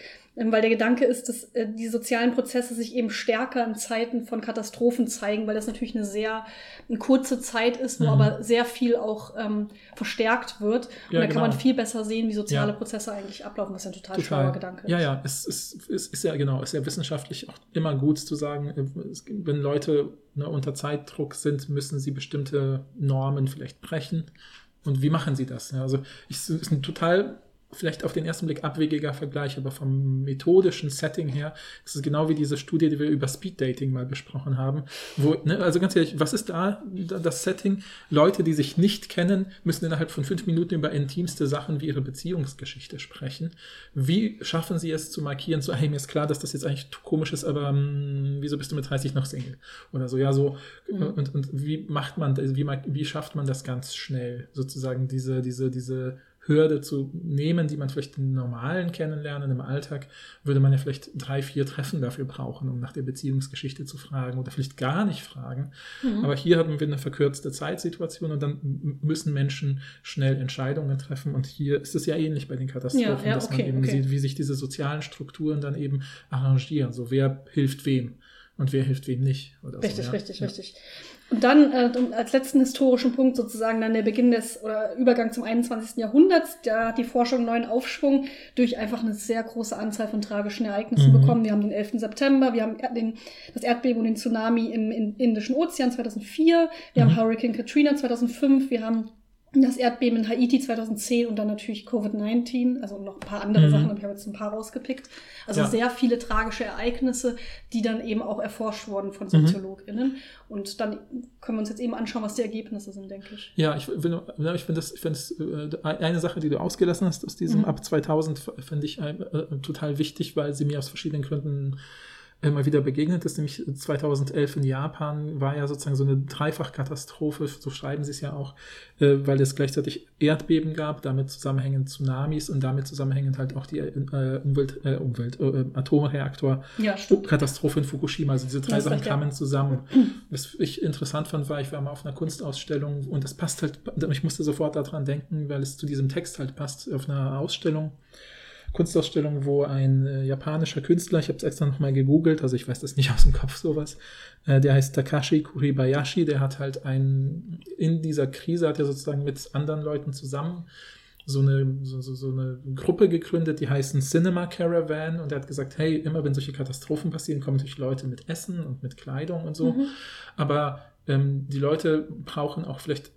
Speaker 3: weil der Gedanke ist, dass äh, die sozialen Prozesse sich eben stärker in Zeiten von Katastrophen zeigen, weil das natürlich eine sehr eine kurze Zeit ist, wo mhm. aber sehr viel auch ähm, verstärkt wird. Und ja, da kann genau. man viel besser sehen, wie soziale ja. Prozesse eigentlich ablaufen, was ein total, total. schlauer Gedanke
Speaker 2: ist. Ja, ja, es ist, es ist ja genau, es ist ja wissenschaftlich auch immer gut zu sagen, äh, wenn Leute ne, unter Zeitdruck sind, müssen sie bestimmte Normen vielleicht brechen. Und wie machen sie das? Ja, also es ist ein total vielleicht auf den ersten Blick abwegiger Vergleich, aber vom methodischen Setting her ist es genau wie diese Studie, die wir über Speed Dating mal besprochen haben. Wo, ne, also ganz ehrlich, was ist da das Setting? Leute, die sich nicht kennen, müssen innerhalb von fünf Minuten über intimste Sachen wie ihre Beziehungsgeschichte sprechen. Wie schaffen sie es zu markieren, so, hey, mir ist klar, dass das jetzt eigentlich komisch ist, aber mh, hm, wieso bist du mit 30 noch Single? Oder so, ja, so. Mhm. Und, und wie macht man, wie, wie schafft man das ganz schnell, sozusagen diese, diese, diese Hürde zu nehmen, die man vielleicht im normalen Kennenlernen im Alltag, würde man ja vielleicht drei, vier Treffen dafür brauchen, um nach der Beziehungsgeschichte zu fragen oder vielleicht gar nicht fragen. Mhm. Aber hier haben wir eine verkürzte Zeitsituation und dann müssen Menschen schnell Entscheidungen treffen. Und hier ist es ja ähnlich bei den Katastrophen, ja, ja, dass okay, man eben okay. sieht, wie sich diese sozialen Strukturen dann eben arrangieren. So wer hilft wem und wer hilft wem nicht.
Speaker 3: richtig, so, ja. richtig, richtig. Und dann äh, als letzten historischen Punkt sozusagen dann der Beginn des oder Übergang zum 21. Jahrhunderts. Da hat die Forschung neuen Aufschwung durch einfach eine sehr große Anzahl von tragischen Ereignissen mhm. bekommen. Wir haben den 11. September, wir haben den, das Erdbeben und den Tsunami im, im Indischen Ozean 2004, wir mhm. haben Hurricane Katrina 2005, wir haben das Erdbeben in Haiti 2010 und dann natürlich Covid-19, also noch ein paar andere mhm. Sachen, aber ich habe jetzt ein paar rausgepickt. Also ja. sehr viele tragische Ereignisse, die dann eben auch erforscht wurden von mhm. SoziologInnen. Mhm. Und dann können wir uns jetzt eben anschauen, was die Ergebnisse sind, denke ich.
Speaker 2: Ja, ich, will, ich finde das, ich find das äh, eine Sache, die du ausgelassen hast aus diesem mhm. ab 2000, finde ich äh, total wichtig, weil sie mir aus verschiedenen Gründen immer wieder begegnet ist, nämlich 2011 in Japan war ja sozusagen so eine Dreifachkatastrophe, so schreiben sie es ja auch, äh, weil es gleichzeitig Erdbeben gab, damit zusammenhängend Tsunamis und damit zusammenhängend halt auch die äh, Umwelt, äh, Umwelt äh, Atomreaktor
Speaker 3: ja,
Speaker 2: Katastrophe in Fukushima. Also diese drei Sachen kamen zusammen. Was ich interessant fand, war, ich war mal auf einer Kunstausstellung und das passt halt, ich musste sofort daran denken, weil es zu diesem Text halt passt, auf einer Ausstellung Kunstausstellung, wo ein äh, japanischer Künstler, ich habe es extra nochmal gegoogelt, also ich weiß das nicht aus dem Kopf sowas, äh, der heißt Takashi Kuribayashi, der hat halt ein, in dieser Krise hat er sozusagen mit anderen Leuten zusammen so eine, so, so, so eine Gruppe gegründet, die heißen Cinema Caravan und er hat gesagt, hey, immer wenn solche Katastrophen passieren, kommen natürlich Leute mit Essen und mit Kleidung und so. Mhm. Aber ähm, die Leute brauchen auch vielleicht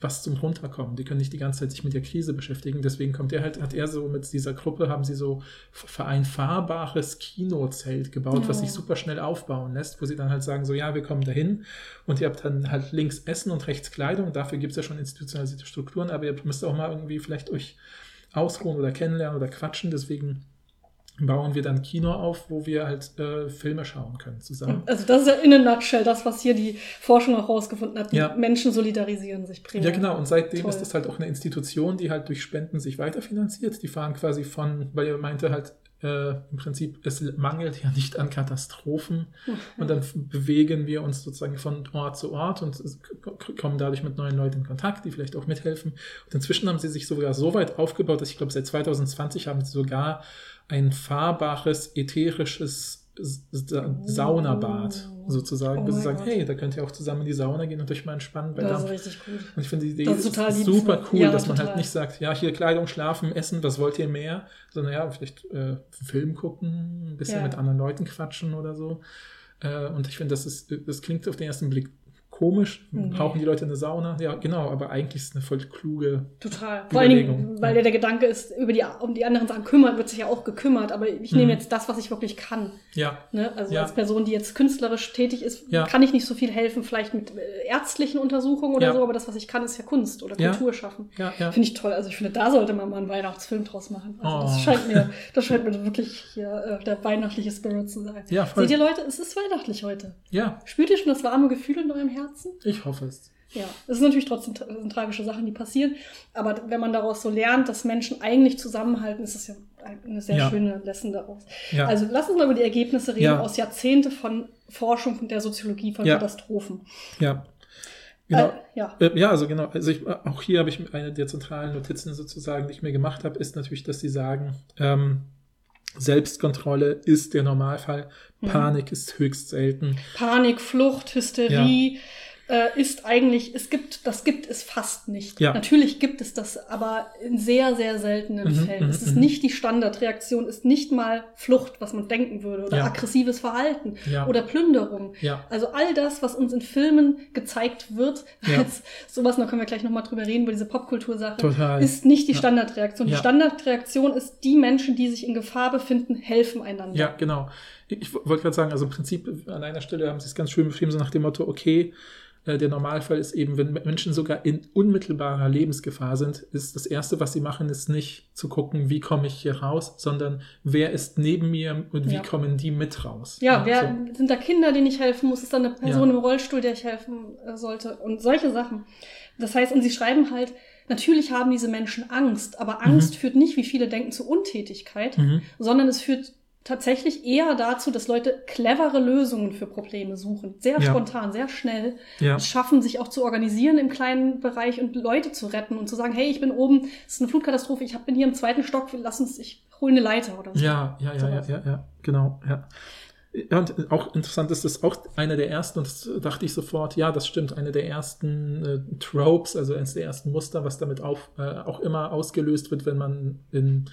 Speaker 2: was zum Runterkommen. Die können nicht die ganze Zeit sich mit der Krise beschäftigen. Deswegen kommt er halt, hat er so mit dieser Gruppe, haben sie so für ein fahrbares Kinozelt gebaut, ja. was sich super schnell aufbauen lässt, wo sie dann halt sagen, so ja, wir kommen dahin und ihr habt dann halt links Essen und rechts Kleidung. Dafür gibt es ja schon institutionalisierte Strukturen, aber ihr müsst auch mal irgendwie vielleicht euch ausruhen oder kennenlernen oder quatschen. Deswegen bauen wir dann Kino auf, wo wir halt äh, Filme schauen können zusammen.
Speaker 3: Also das ist ja in a nutshell das, was hier die Forschung auch rausgefunden hat. Ja. Menschen solidarisieren sich
Speaker 2: primär. Ja, genau. Und seitdem Toll. ist das halt auch eine Institution, die halt durch Spenden sich weiterfinanziert. Die fahren quasi von, weil ihr meinte halt, äh, im Prinzip, es mangelt ja nicht an Katastrophen. Und dann bewegen wir uns sozusagen von Ort zu Ort und kommen dadurch mit neuen Leuten in Kontakt, die vielleicht auch mithelfen. Und inzwischen haben sie sich sogar so weit aufgebaut, dass ich glaube, seit 2020 haben sie sogar ein fahrbares, ätherisches Saunabad oh. sozusagen, oh bis sie sagen, hey, da könnt ihr auch zusammen in die Sauna gehen und euch mal entspannen bei
Speaker 3: Das ist richtig gut.
Speaker 2: Und ich finde die Idee das ist ist super cool, ja, dass total. man halt nicht sagt, ja, hier Kleidung, Schlafen, Essen, was wollt ihr mehr? Sondern ja, vielleicht äh, Film gucken, ein bisschen ja. mit anderen Leuten quatschen oder so. Äh, und ich finde, das ist, das klingt auf den ersten Blick komisch. Mhm. Brauchen die Leute eine Sauna? Ja, genau, aber eigentlich ist es eine voll kluge.
Speaker 3: Total. Vor allen Dingen, weil ja. der Gedanke ist, über die, um die anderen Sachen kümmert, wird sich ja auch gekümmert, aber ich mhm. nehme jetzt das, was ich wirklich kann.
Speaker 2: Ja.
Speaker 3: Ne? Also ja. als Person, die jetzt künstlerisch tätig ist, ja. kann ich nicht so viel helfen, vielleicht mit äh, ärztlichen Untersuchungen oder so, aber das, was ich kann, ist ja Kunst oder Kultur schaffen. Ja, ja. Finde ich toll. Also ich finde, da sollte man mal einen Weihnachtsfilm draus machen. Also oh. das scheint mir, das scheint mir wirklich hier äh, der weihnachtliche Spirit zu sein. Ja, voll. Seht ihr Leute, es ist weihnachtlich heute.
Speaker 2: Ja.
Speaker 3: Spürt ihr schon das warme Gefühl in eurem Herzen?
Speaker 2: Ich hoffe es.
Speaker 3: Ja, es sind natürlich trotzdem sind tragische Sachen, die passieren. Aber wenn man daraus so lernt, dass Menschen eigentlich zusammenhalten, ist das ja eine sehr ja. schöne Lesson daraus. Ja. Also lass uns mal über die Ergebnisse reden ja. aus Jahrzehnte von Forschung und der Soziologie von Katastrophen.
Speaker 2: Ja. Genau. Äh, ja. Äh, ja, also genau. Also ich, auch hier habe ich eine der zentralen Notizen sozusagen, die ich mir gemacht habe, ist natürlich, dass sie sagen, ähm, Selbstkontrolle ist der Normalfall, mhm. Panik mhm. ist höchst selten.
Speaker 3: Panik, Flucht, Hysterie äh, ist eigentlich, es gibt, das gibt es fast nicht. Ja. Natürlich gibt es das, aber in sehr, sehr seltenen mhm, Fällen. Mhm, es ist mhm. nicht die Standardreaktion, ist nicht mal Flucht, was man denken würde, oder ja. aggressives Verhalten ja. oder Plünderung. Ja. Also all das, was uns in Filmen gezeigt wird, als sowas, da können wir gleich nochmal drüber reden, über diese Popkultursache, ist nicht die Standardreaktion. Die Standardreaktion ist, die Menschen, die sich in Gefahr befinden, helfen einander.
Speaker 2: Ja, genau. Ich wollte gerade sagen, also im Prinzip an einer Stelle haben sie es ganz schön beschrieben, so nach dem Motto, okay, äh, der Normalfall ist eben, wenn Menschen sogar in unmittelbarer Lebensgefahr sind, ist das Erste, was sie machen, ist nicht zu gucken, wie komme ich hier raus, sondern wer ist neben mir und wie ja. kommen die mit raus.
Speaker 3: Ja, ja wer, so. sind da Kinder, denen ich helfen muss? Ist da eine Person ja. im Rollstuhl, der ich helfen äh, sollte? Und solche Sachen. Das heißt, und sie schreiben halt, natürlich haben diese Menschen Angst, aber Angst mhm. führt nicht, wie viele denken, zu Untätigkeit, mhm. sondern es führt tatsächlich eher dazu, dass Leute clevere Lösungen für Probleme suchen. Sehr ja. spontan, sehr schnell. Ja. Es schaffen, sich auch zu organisieren im kleinen Bereich und Leute zu retten und zu sagen, hey, ich bin oben, es ist eine Flutkatastrophe, ich bin hier im zweiten Stock, lass uns, ich hole eine Leiter oder so.
Speaker 2: Ja, ja, ja, ja, ja, ja, genau, ja. Ja, und auch interessant ist das auch einer der ersten, und das dachte ich sofort, ja, das stimmt, eine der ersten äh, Tropes, also eines der ersten Muster, was damit auf, äh, auch immer ausgelöst wird, wenn man in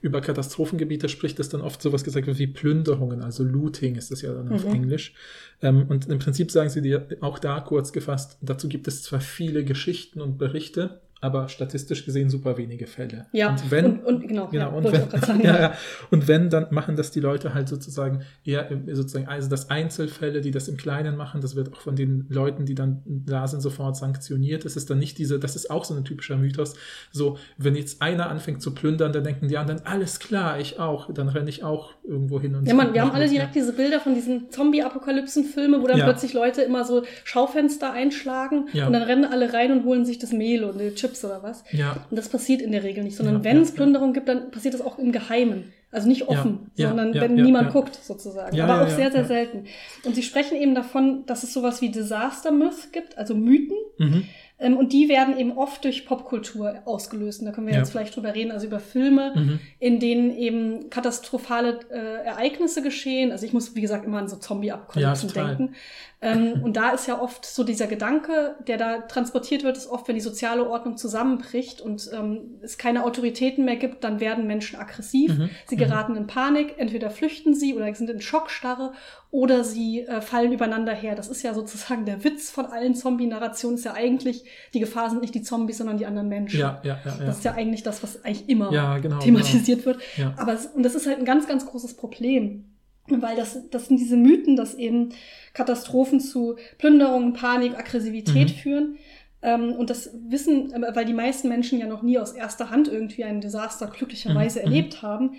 Speaker 2: über Katastrophengebiete spricht, ist dann oft sowas gesagt wird wie Plünderungen, also Looting ist das ja dann auf mhm. Englisch. Ähm, und im Prinzip sagen sie dir auch da kurz gefasst, dazu gibt es zwar viele Geschichten und Berichte, aber statistisch gesehen super wenige Fälle.
Speaker 3: Ja,
Speaker 2: und wenn,
Speaker 3: und, und genau,
Speaker 2: genau ja, und, wenn, sagen, ja, ja. und wenn, dann machen das die Leute halt sozusagen eher sozusagen, also das Einzelfälle, die das im Kleinen machen, das wird auch von den Leuten, die dann da sind, sofort sanktioniert. Es ist dann nicht diese, das ist auch so ein typischer Mythos, so, wenn jetzt einer anfängt zu plündern, dann denken die anderen, alles klar, ich auch, dann renne ich auch irgendwo hin und
Speaker 3: Ja, man, wir haben alle direkt ja. diese Bilder von diesen Zombie-Apokalypsen-Filmen, wo dann plötzlich Leute immer so Schaufenster einschlagen und dann rennen alle rein und holen sich das Mehl und die Chips Chips oder was. Ja. Und das passiert in der Regel nicht, sondern ja, wenn es Plünderung gibt, dann passiert das auch im Geheimen. Also nicht offen, sondern wenn niemand guckt, sozusagen. Aber auch sehr, sehr selten. Und sie sprechen eben davon, dass es sowas wie Disaster Myth gibt, also Mythen. Mhm. Ähm, und die werden eben oft durch Popkultur ausgelöst. Und da können wir ja. jetzt vielleicht drüber reden, also über Filme, mhm. in denen eben katastrophale äh, Ereignisse geschehen. Also ich muss, wie gesagt, immer an so Zombie-Apokalypsen ja, denken. Ähm, und da ist ja oft so dieser Gedanke, der da transportiert wird, ist oft, wenn die soziale Ordnung zusammenbricht und ähm, es keine Autoritäten mehr gibt, dann werden Menschen aggressiv. Mhm. Sie geraten mhm. in Panik, entweder flüchten sie oder sind in Schockstarre oder sie äh, fallen übereinander her. Das ist ja sozusagen der Witz von allen Zombie-Narrationen, ist ja eigentlich, die Gefahr sind nicht die Zombies, sondern die anderen Menschen.
Speaker 2: Ja, ja, ja,
Speaker 3: ja. Das ist ja eigentlich das, was eigentlich immer ja, genau, thematisiert genau. wird.
Speaker 2: Ja.
Speaker 3: Aber es, und das ist halt ein ganz, ganz großes Problem. Weil das, das sind diese Mythen, dass eben Katastrophen zu Plünderungen, Panik, Aggressivität mhm. führen. Ähm, und das wissen, äh, weil die meisten Menschen ja noch nie aus erster Hand irgendwie ein Desaster glücklicherweise mhm. erlebt haben,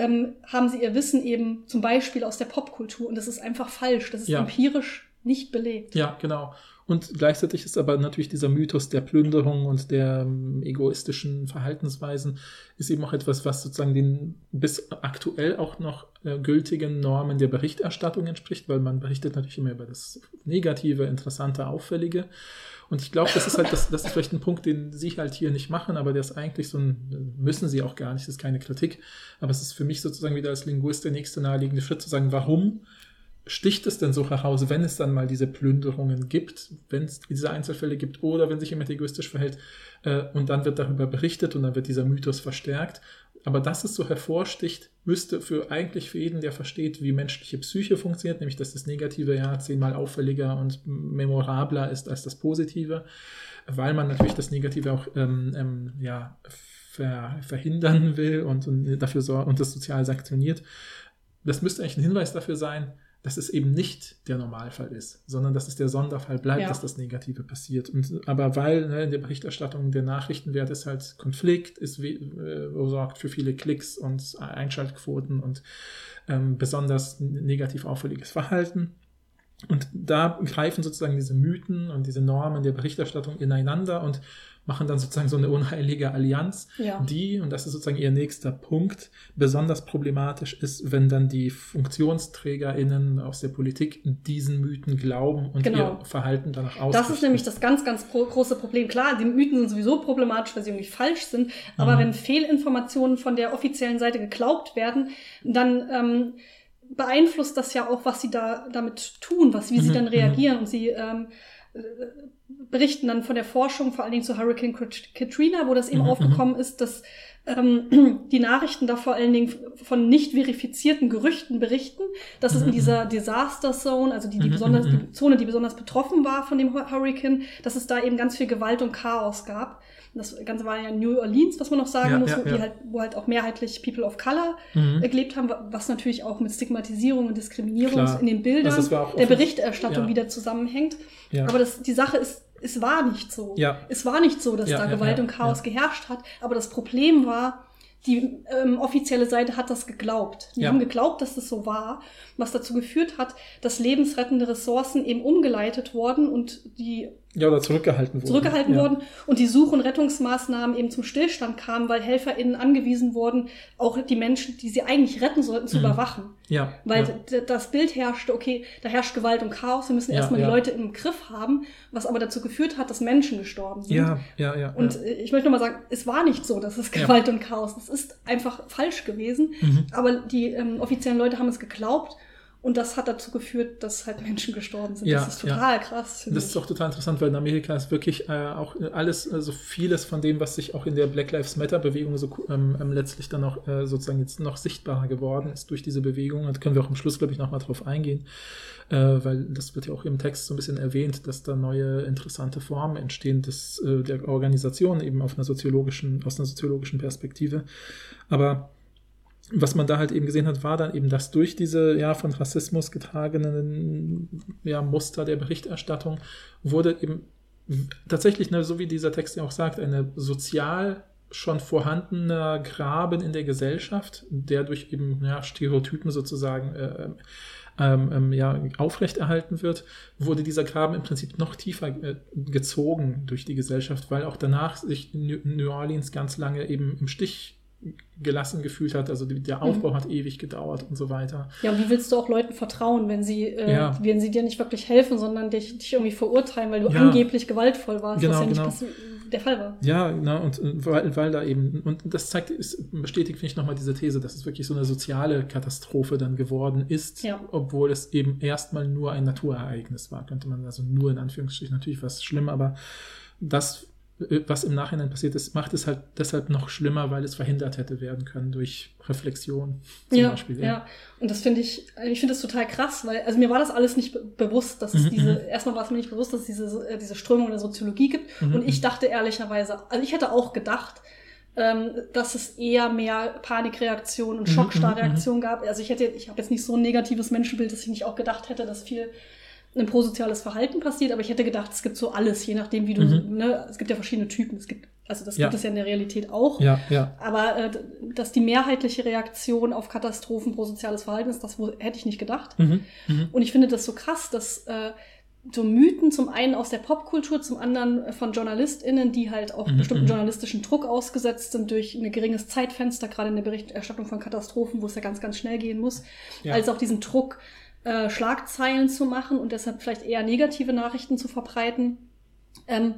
Speaker 3: ähm, haben sie ihr Wissen eben zum Beispiel aus der Popkultur. Und das ist einfach falsch. Das ist ja. empirisch nicht belegt.
Speaker 2: Ja, genau. Und gleichzeitig ist aber natürlich dieser Mythos der Plünderung und der ähm, egoistischen Verhaltensweisen ist eben auch etwas, was sozusagen den bis aktuell auch noch äh, gültigen Normen der Berichterstattung entspricht, weil man berichtet natürlich immer über das Negative, Interessante, Auffällige. Und ich glaube, das ist halt, das, das ist vielleicht ein Punkt, den Sie halt hier nicht machen, aber der ist eigentlich so ein, müssen Sie auch gar nicht, das ist keine Kritik. Aber es ist für mich sozusagen wieder als Linguist der nächste naheliegende Schritt zu sagen, warum sticht es denn so heraus, wenn es dann mal diese Plünderungen gibt, wenn es diese Einzelfälle gibt oder wenn sich jemand egoistisch verhält äh, und dann wird darüber berichtet und dann wird dieser Mythos verstärkt. Aber dass es so hervorsticht, müsste für eigentlich für jeden, der versteht, wie menschliche Psyche funktioniert, nämlich dass das Negative ja zehnmal auffälliger und memorabler ist als das Positive, weil man natürlich das Negative auch ähm, ähm, ja, ver verhindern will und, und dafür so, und das sozial sanktioniert. Das müsste eigentlich ein Hinweis dafür sein, dass es eben nicht der Normalfall ist, sondern dass es der Sonderfall bleibt, ja. dass das Negative passiert. Und, aber weil ne, in der Berichterstattung der Nachrichtenwert ist halt Konflikt, ist äh, sorgt für viele Klicks und Einschaltquoten und ähm, besonders negativ auffälliges Verhalten. Und da greifen sozusagen diese Mythen und diese Normen der Berichterstattung ineinander und machen dann sozusagen so eine unheilige Allianz, ja. die, und das ist sozusagen ihr nächster Punkt, besonders problematisch ist, wenn dann die FunktionsträgerInnen aus der Politik diesen Mythen glauben und genau. ihr Verhalten danach ausrichten.
Speaker 3: Das ist nämlich das ganz, ganz große Problem. Klar, die Mythen sind sowieso problematisch, weil sie irgendwie falsch sind, aber mhm. wenn Fehlinformationen von der offiziellen Seite geglaubt werden, dann ähm, beeinflusst das ja auch, was sie da damit tun, was, wie mhm. sie dann reagieren und sie ähm, berichten dann von der Forschung, vor allen Dingen zu Hurricane Katrina, wo das eben mhm. aufgekommen ist, dass ähm, die Nachrichten da vor allen Dingen von nicht verifizierten Gerüchten berichten, dass es in mhm. dieser Disaster Zone, also die, die mhm, besonders, mhm, die Zone, die besonders betroffen war von dem Hurricane, dass es da eben ganz viel Gewalt und Chaos gab. Das Ganze war ja in New Orleans, was man noch sagen ja, muss, ja, wo, ja. Halt, wo halt auch mehrheitlich People of Color mhm. gelebt haben, was natürlich auch mit Stigmatisierung und Diskriminierung Klar. in den Bildern also der Berichterstattung wieder zusammenhängt. Aber das, die Sache ist, es war nicht so. Es war nicht so, dass da Gewalt und Chaos geherrscht hat. Aber das Problem war, die ähm, offizielle Seite hat das geglaubt. Die ja. haben geglaubt, dass das so war, was dazu geführt hat, dass lebensrettende Ressourcen eben umgeleitet wurden und die
Speaker 2: ja, oder zurückgehalten wurden.
Speaker 3: Zurückgehalten ja. wurden und die Such- und Rettungsmaßnahmen eben zum Stillstand kamen, weil HelferInnen angewiesen wurden, auch die Menschen, die sie eigentlich retten sollten, zu mhm. überwachen.
Speaker 2: Ja.
Speaker 3: Weil
Speaker 2: ja.
Speaker 3: das Bild herrschte, okay, da herrscht Gewalt und Chaos, wir müssen ja, erstmal die Leute im Griff haben, was aber dazu geführt hat, dass Menschen gestorben sind.
Speaker 2: Ja, ja, ja.
Speaker 3: Und ich möchte nochmal sagen, es war nicht so, dass es Gewalt und Chaos, es ist einfach falsch gewesen, mhm. aber die ähm, offiziellen Leute haben es geglaubt und das hat dazu geführt, dass halt Menschen gestorben sind.
Speaker 2: Ja,
Speaker 3: das ist total ja. krass.
Speaker 2: Das ist auch total interessant, weil in Amerika ist wirklich äh, auch alles, also vieles von dem, was sich auch in der Black Lives Matter Bewegung so ähm, ähm, letztlich dann auch äh, sozusagen jetzt noch sichtbarer geworden ist durch diese Bewegung. Da können wir auch am Schluss, glaube ich, nochmal drauf eingehen, äh, weil das wird ja auch im Text so ein bisschen erwähnt, dass da neue interessante Formen entstehen des, äh, der Organisation eben auf einer soziologischen, aus einer soziologischen Perspektive. Aber was man da halt eben gesehen hat, war dann eben, dass durch diese ja von Rassismus getragenen ja, Muster der Berichterstattung wurde eben tatsächlich, ne, so wie dieser Text ja auch sagt, eine sozial schon vorhandener Graben in der Gesellschaft, der durch eben ja, Stereotypen sozusagen äh, ähm, ähm, ja, aufrechterhalten wird, wurde dieser Graben im Prinzip noch tiefer äh, gezogen durch die Gesellschaft, weil auch danach sich New Orleans ganz lange eben im Stich gelassen gefühlt hat. Also der Aufbau mhm. hat ewig gedauert und so weiter.
Speaker 3: Ja, und wie willst du auch Leuten vertrauen, wenn sie, äh, ja. wenn sie dir nicht wirklich helfen, sondern dich, dich irgendwie verurteilen, weil du ja. angeblich gewaltvoll warst,
Speaker 2: genau,
Speaker 3: was ja
Speaker 2: genau.
Speaker 3: nicht der Fall war.
Speaker 2: Ja, genau, und, und weil, weil da eben, und das zeigt, ist, bestätigt, finde ich, nochmal diese These, dass es wirklich so eine soziale Katastrophe dann geworden ist, ja. obwohl es eben erstmal nur ein Naturereignis war, könnte man also nur in Anführungsstrichen natürlich was schlimm, aber das äh, was im Nachhinein passiert ist, macht es halt deshalb noch schlimmer, weil es verhindert hätte werden können durch Reflexion
Speaker 3: zum ja, Beispiel. Ja. ja, und das finde ich, ich finde das total krass, weil, also mir war das alles nicht be bewusst, dass es mhm, diese, mhm. erstmal war es mir nicht bewusst, dass es diese, äh, diese Strömung in der Soziologie gibt. Mhm, und ich mhm. dachte ehrlicherweise, also ich hätte auch gedacht, ähm, dass es eher mehr Panikreaktionen und Schockstarreaktionen gab. Also ich hätte, ich habe jetzt nicht so ein negatives Menschenbild, dass ich nicht auch gedacht hätte, dass viel ein prosoziales Verhalten passiert, aber ich hätte gedacht, es gibt so alles, je nachdem, wie du, mhm. ne, es gibt ja verschiedene Typen, es gibt, also das ja. gibt es ja in der Realität auch.
Speaker 2: Ja, ja.
Speaker 3: Aber äh, dass die mehrheitliche Reaktion auf Katastrophen prosoziales Verhalten ist, das wo, hätte ich nicht gedacht. Mhm. Mhm. Und ich finde das so krass, dass äh, so Mythen zum einen aus der Popkultur, zum anderen von JournalistInnen, die halt auch mhm. bestimmten mhm. journalistischen Druck ausgesetzt sind durch ein geringes Zeitfenster, gerade in der Berichterstattung von Katastrophen, wo es ja ganz, ganz schnell gehen muss, ja. als auch diesen Druck, äh, Schlagzeilen zu machen und deshalb vielleicht eher negative Nachrichten zu verbreiten. Ähm,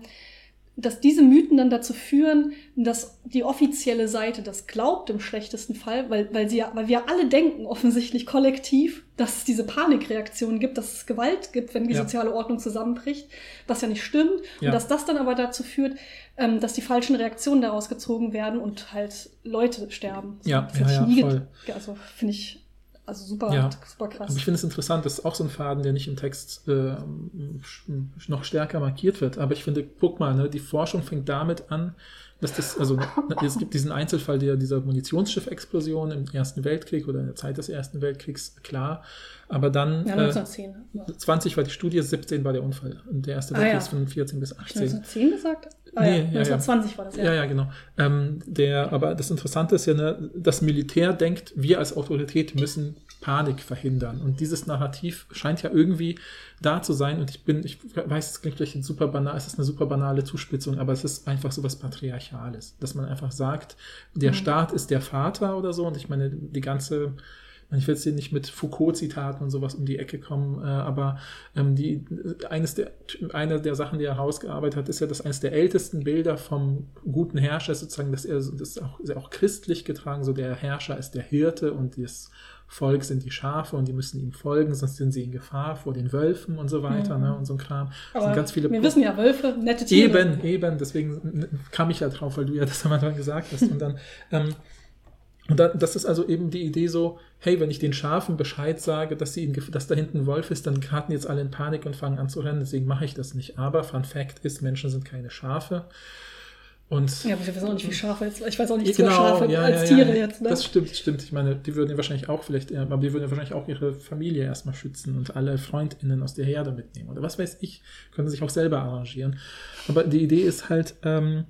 Speaker 3: dass diese Mythen dann dazu führen, dass die offizielle Seite das glaubt im schlechtesten Fall, weil, weil, sie ja, weil wir alle denken offensichtlich kollektiv, dass es diese Panikreaktion gibt, dass es Gewalt gibt, wenn die ja. soziale Ordnung zusammenbricht, was ja nicht stimmt. Ja. Und dass das dann aber dazu führt, ähm, dass die falschen Reaktionen daraus gezogen werden und halt Leute sterben.
Speaker 2: Ja, ja, ja, voll.
Speaker 3: Also finde ich also super,
Speaker 2: ja.
Speaker 3: super krass.
Speaker 2: Aber ich finde es interessant, das ist auch so ein Faden, der nicht im Text äh, noch stärker markiert wird. Aber ich finde, guck mal, ne, die Forschung fängt damit an, dass das, also ne, es gibt diesen Einzelfall der, dieser Munitionsschiffexplosion im Ersten Weltkrieg oder in der Zeit des Ersten Weltkriegs, klar. Aber dann.
Speaker 3: Ja, 1910. Äh,
Speaker 2: 20 war die Studie, 17 war der Unfall. Und der Erste ah, Weltkrieg ist von 14 bis 18.
Speaker 3: 1910 gesagt? Ah, nee, ja, 1920 ja, war das,
Speaker 2: ja. Ja, ja, genau. Ähm, der, aber das Interessante ist ja, ne, das Militär denkt, wir als Autorität müssen Panik verhindern. Und dieses Narrativ scheint ja irgendwie da zu sein. Und ich bin, ich weiß, es klingt vielleicht super banal, es ist eine super banale Zuspitzung, aber es ist einfach so was Patriarchales, dass man einfach sagt, der mhm. Staat ist der Vater oder so. Und ich meine, die ganze ich will jetzt hier nicht mit Foucault-Zitaten und sowas um die Ecke kommen, äh, aber ähm, die, eines der, eine der Sachen, die er herausgearbeitet hat, ist ja, dass eines der ältesten Bilder vom guten Herrscher ist sozusagen, dass er, das ist auch, ist auch christlich getragen, so der Herrscher ist der Hirte und das Volk sind die Schafe und die müssen ihm folgen, sonst sind sie in Gefahr vor den Wölfen und so weiter, mhm. ne, und so ein Kram.
Speaker 3: Aber ganz viele wir wissen ja, Wölfe, nette Tiere.
Speaker 2: Eben, eben, deswegen kam ich ja drauf, weil du ja das am Anfang gesagt hast. und dann, ähm, und dann, das ist also eben die Idee so, hey, wenn ich den Schafen Bescheid sage, dass, sie in, dass da hinten ein Wolf ist, dann geraten jetzt alle in Panik und fangen an zu rennen, deswegen mache ich das nicht. Aber Fun Fact ist, Menschen sind keine Schafe. Und
Speaker 3: ja, aber wir wissen auch nicht, wie Schafe jetzt, ich weiß auch nicht, genau, Schafe ja, als ja, Tiere ja, jetzt. Ne?
Speaker 2: Das stimmt, stimmt. Ich meine, die würden wahrscheinlich auch vielleicht, aber die würden wahrscheinlich auch ihre Familie erstmal schützen und alle FreundInnen aus der Herde mitnehmen. Oder was weiß ich, können sich auch selber arrangieren. Aber die Idee ist halt, ähm,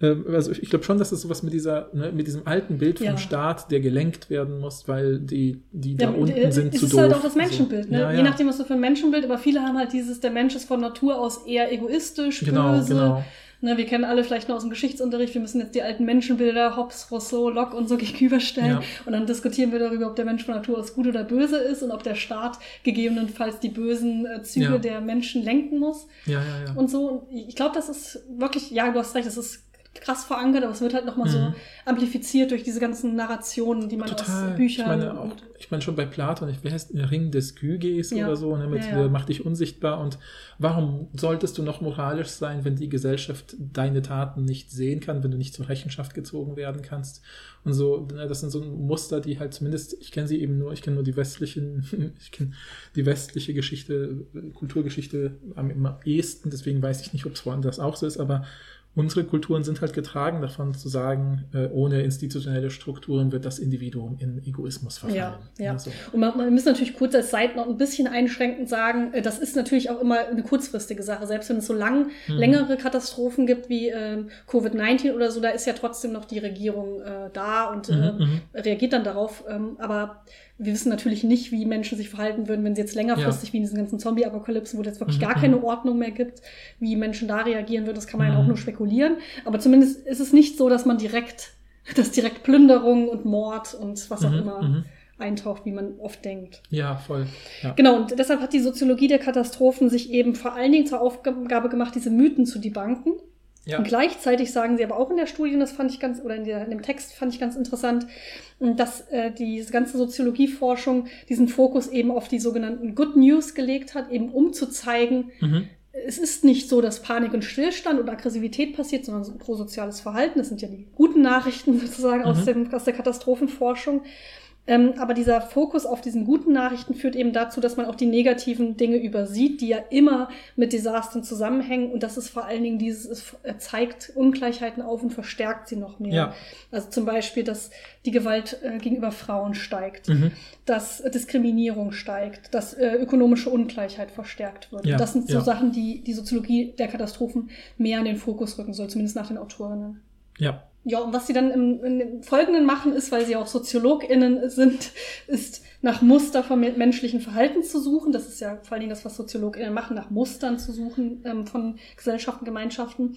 Speaker 2: ähm, also ich glaube schon, dass es sowas mit dieser, ne, mit diesem alten Bild vom ja. Staat, der gelenkt werden muss, weil die, die da unten äh, sind zu doof. Das ist halt
Speaker 3: auch das Menschenbild, ne? Ja, Je nachdem, was du für ein Menschenbild, aber viele haben halt dieses, der Mensch ist von Natur aus eher egoistisch,
Speaker 2: genau,
Speaker 3: böse.
Speaker 2: Genau.
Speaker 3: Ne, wir kennen alle vielleicht noch aus dem Geschichtsunterricht, wir müssen jetzt die alten Menschenbilder, Hobbes, Rousseau, Locke und so gegenüberstellen. Ja. Und dann diskutieren wir darüber, ob der Mensch von Natur aus gut oder böse ist und ob der Staat gegebenenfalls die bösen äh, Züge ja. der Menschen lenken muss.
Speaker 2: Ja, ja, ja.
Speaker 3: Und so, ich glaube, das ist wirklich, ja, du hast recht, das ist krass verankert, aber es wird halt nochmal mhm. so amplifiziert durch diese ganzen Narrationen, die man Total. aus Büchern.
Speaker 2: Ich meine, auch, ich meine schon bei Platon, wie heißt der Ring des Gyges ja. oder so, ne, mit ja, ja. macht dich unsichtbar und warum solltest du noch moralisch sein, wenn die Gesellschaft deine Taten nicht sehen kann, wenn du nicht zur Rechenschaft gezogen werden kannst und so, ne, das sind so Muster, die halt zumindest, ich kenne sie eben nur, ich kenne nur die westlichen, ich kenne die westliche Geschichte, Kulturgeschichte am, am ehesten, deswegen weiß ich nicht, ob es woanders auch so ist, aber unsere Kulturen sind halt getragen davon zu sagen, äh, ohne institutionelle Strukturen wird das Individuum in Egoismus verfallen.
Speaker 3: Ja, ja. Also. Und man, man muss natürlich kurz als Zeit noch ein bisschen einschränkend sagen, äh, das ist natürlich auch immer eine kurzfristige Sache. Selbst wenn es so lang, mhm. längere Katastrophen gibt wie äh, Covid-19 oder so, da ist ja trotzdem noch die Regierung äh, da und mhm, ähm, mhm, reagiert dann darauf. Ähm, aber wir wissen natürlich nicht, wie Menschen sich verhalten würden, wenn sie jetzt längerfristig, ja. wie in diesen ganzen Zombie-Apokalypsen, wo es jetzt wirklich mhm. gar keine Ordnung mehr gibt, wie Menschen da reagieren würden. Das kann man mhm. ja auch nur spekulieren. Aber zumindest ist es nicht so, dass man direkt dass direkt Plünderung und Mord und was auch mhm, immer mhm. eintaucht, wie man oft denkt.
Speaker 2: Ja, voll. Ja.
Speaker 3: Genau, und deshalb hat die Soziologie der Katastrophen sich eben vor allen Dingen zur Aufgabe gemacht, diese Mythen zu debanken. Ja. Und gleichzeitig sagen sie aber auch in der Studie, das fand ich ganz, oder in, der, in dem Text fand ich ganz interessant, dass äh, die ganze Soziologieforschung diesen Fokus eben auf die sogenannten Good News gelegt hat, eben um zu zeigen, mhm es ist nicht so, dass Panik und Stillstand und Aggressivität passiert, sondern prosoziales Verhalten. Das sind ja die guten Nachrichten sozusagen mhm. aus, dem, aus der Katastrophenforschung. Ähm, aber dieser Fokus auf diesen guten Nachrichten führt eben dazu, dass man auch die negativen Dinge übersieht, die ja immer mit Desastern zusammenhängen. Und das ist vor allen Dingen dieses, es zeigt Ungleichheiten auf und verstärkt sie noch mehr. Ja. Also zum Beispiel, dass die Gewalt äh, gegenüber Frauen steigt, mhm. dass Diskriminierung steigt, dass äh, ökonomische Ungleichheit verstärkt wird. Ja. Das sind so ja. Sachen, die die Soziologie der Katastrophen mehr in den Fokus rücken soll, zumindest nach den Autorinnen.
Speaker 2: Ja,
Speaker 3: ja, und was sie dann im, im Folgenden machen, ist, weil sie auch SoziologInnen sind, ist nach Muster von menschlichen Verhalten zu suchen. Das ist ja vor allen Dingen das, was SoziologInnen machen, nach Mustern zu suchen ähm, von Gesellschaften, Gemeinschaften.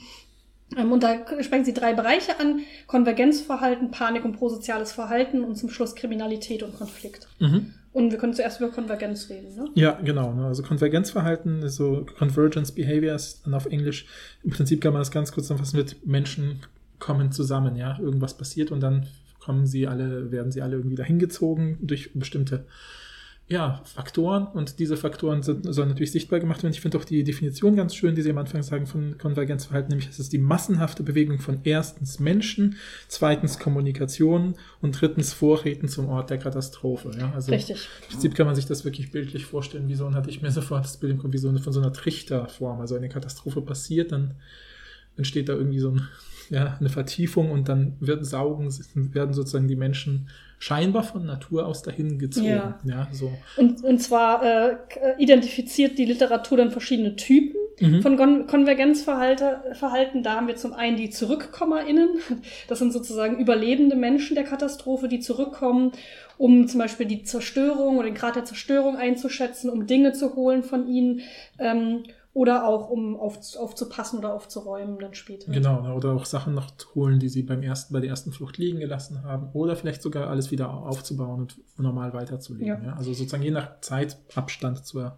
Speaker 3: Ähm, und da sprechen sie drei Bereiche an. Konvergenzverhalten, Panik und prosoziales Verhalten und zum Schluss Kriminalität und Konflikt. Mhm. Und wir können zuerst über Konvergenz reden, ne?
Speaker 2: Ja, genau. Ne? Also Konvergenzverhalten, so Convergence Behaviors, dann auf Englisch. Im Prinzip kann man das ganz kurz zusammenfassen mit Menschen kommen zusammen, ja, irgendwas passiert und dann kommen sie alle, werden sie alle irgendwie dahin gezogen durch bestimmte ja, Faktoren und diese Faktoren sind, sollen natürlich sichtbar gemacht werden. Ich finde auch die Definition ganz schön, die Sie am Anfang sagen von Konvergenzverhalten, nämlich es ist die massenhafte Bewegung von erstens Menschen, zweitens Kommunikation und drittens Vorräten zum Ort der Katastrophe. Ja, also
Speaker 3: Richtig.
Speaker 2: Im Prinzip kann man sich das wirklich bildlich vorstellen, wie so, hatte ich mir sofort das Bild im Kopf, wie so eine, von so einer Trichterform. Also eine Katastrophe passiert, dann entsteht da irgendwie so ein ja, eine Vertiefung und dann wird saugen, werden sozusagen die Menschen scheinbar von Natur aus dahin gezogen. Ja. ja so.
Speaker 3: und, und zwar äh, identifiziert die Literatur dann verschiedene Typen mhm. von Kon Konvergenzverhalten. Da haben wir zum einen die ZurückkommerInnen. Das sind sozusagen überlebende Menschen der Katastrophe, die zurückkommen, um zum Beispiel die Zerstörung oder den Grad der Zerstörung einzuschätzen, um Dinge zu holen von ihnen. Ähm, oder auch um auf, aufzupassen oder aufzuräumen dann später.
Speaker 2: Genau, ne, oder auch Sachen noch holen, die sie beim ersten, bei der ersten Flucht liegen gelassen haben. Oder vielleicht sogar alles wieder aufzubauen und normal weiterzuleben. Ja. Ja? Also sozusagen je nach Zeitabstand zur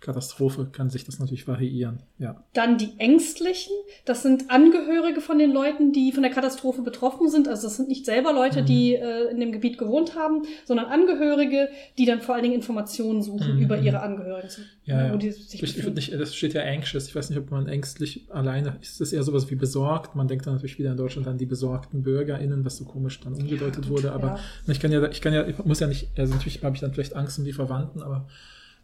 Speaker 2: Katastrophe kann sich das natürlich variieren. Ja.
Speaker 3: Dann die Ängstlichen, das sind Angehörige von den Leuten, die von der Katastrophe betroffen sind. Also das sind nicht selber Leute, mhm. die äh, in dem Gebiet gewohnt haben, sondern Angehörige, die dann vor allen Dingen Informationen suchen mhm. über ihre Angehörigen.
Speaker 2: Ja, ja. ich, ich nicht, das steht ja anxious. Ich weiß nicht, ob man ängstlich alleine ist. Das eher sowas wie besorgt. Man denkt dann natürlich wieder in Deutschland an die besorgten BürgerInnen, was so komisch dann umgedeutet ja, wurde. Aber ja. ich kann ja, ich kann ja, ich muss ja nicht, also natürlich habe ich dann vielleicht Angst um die Verwandten, aber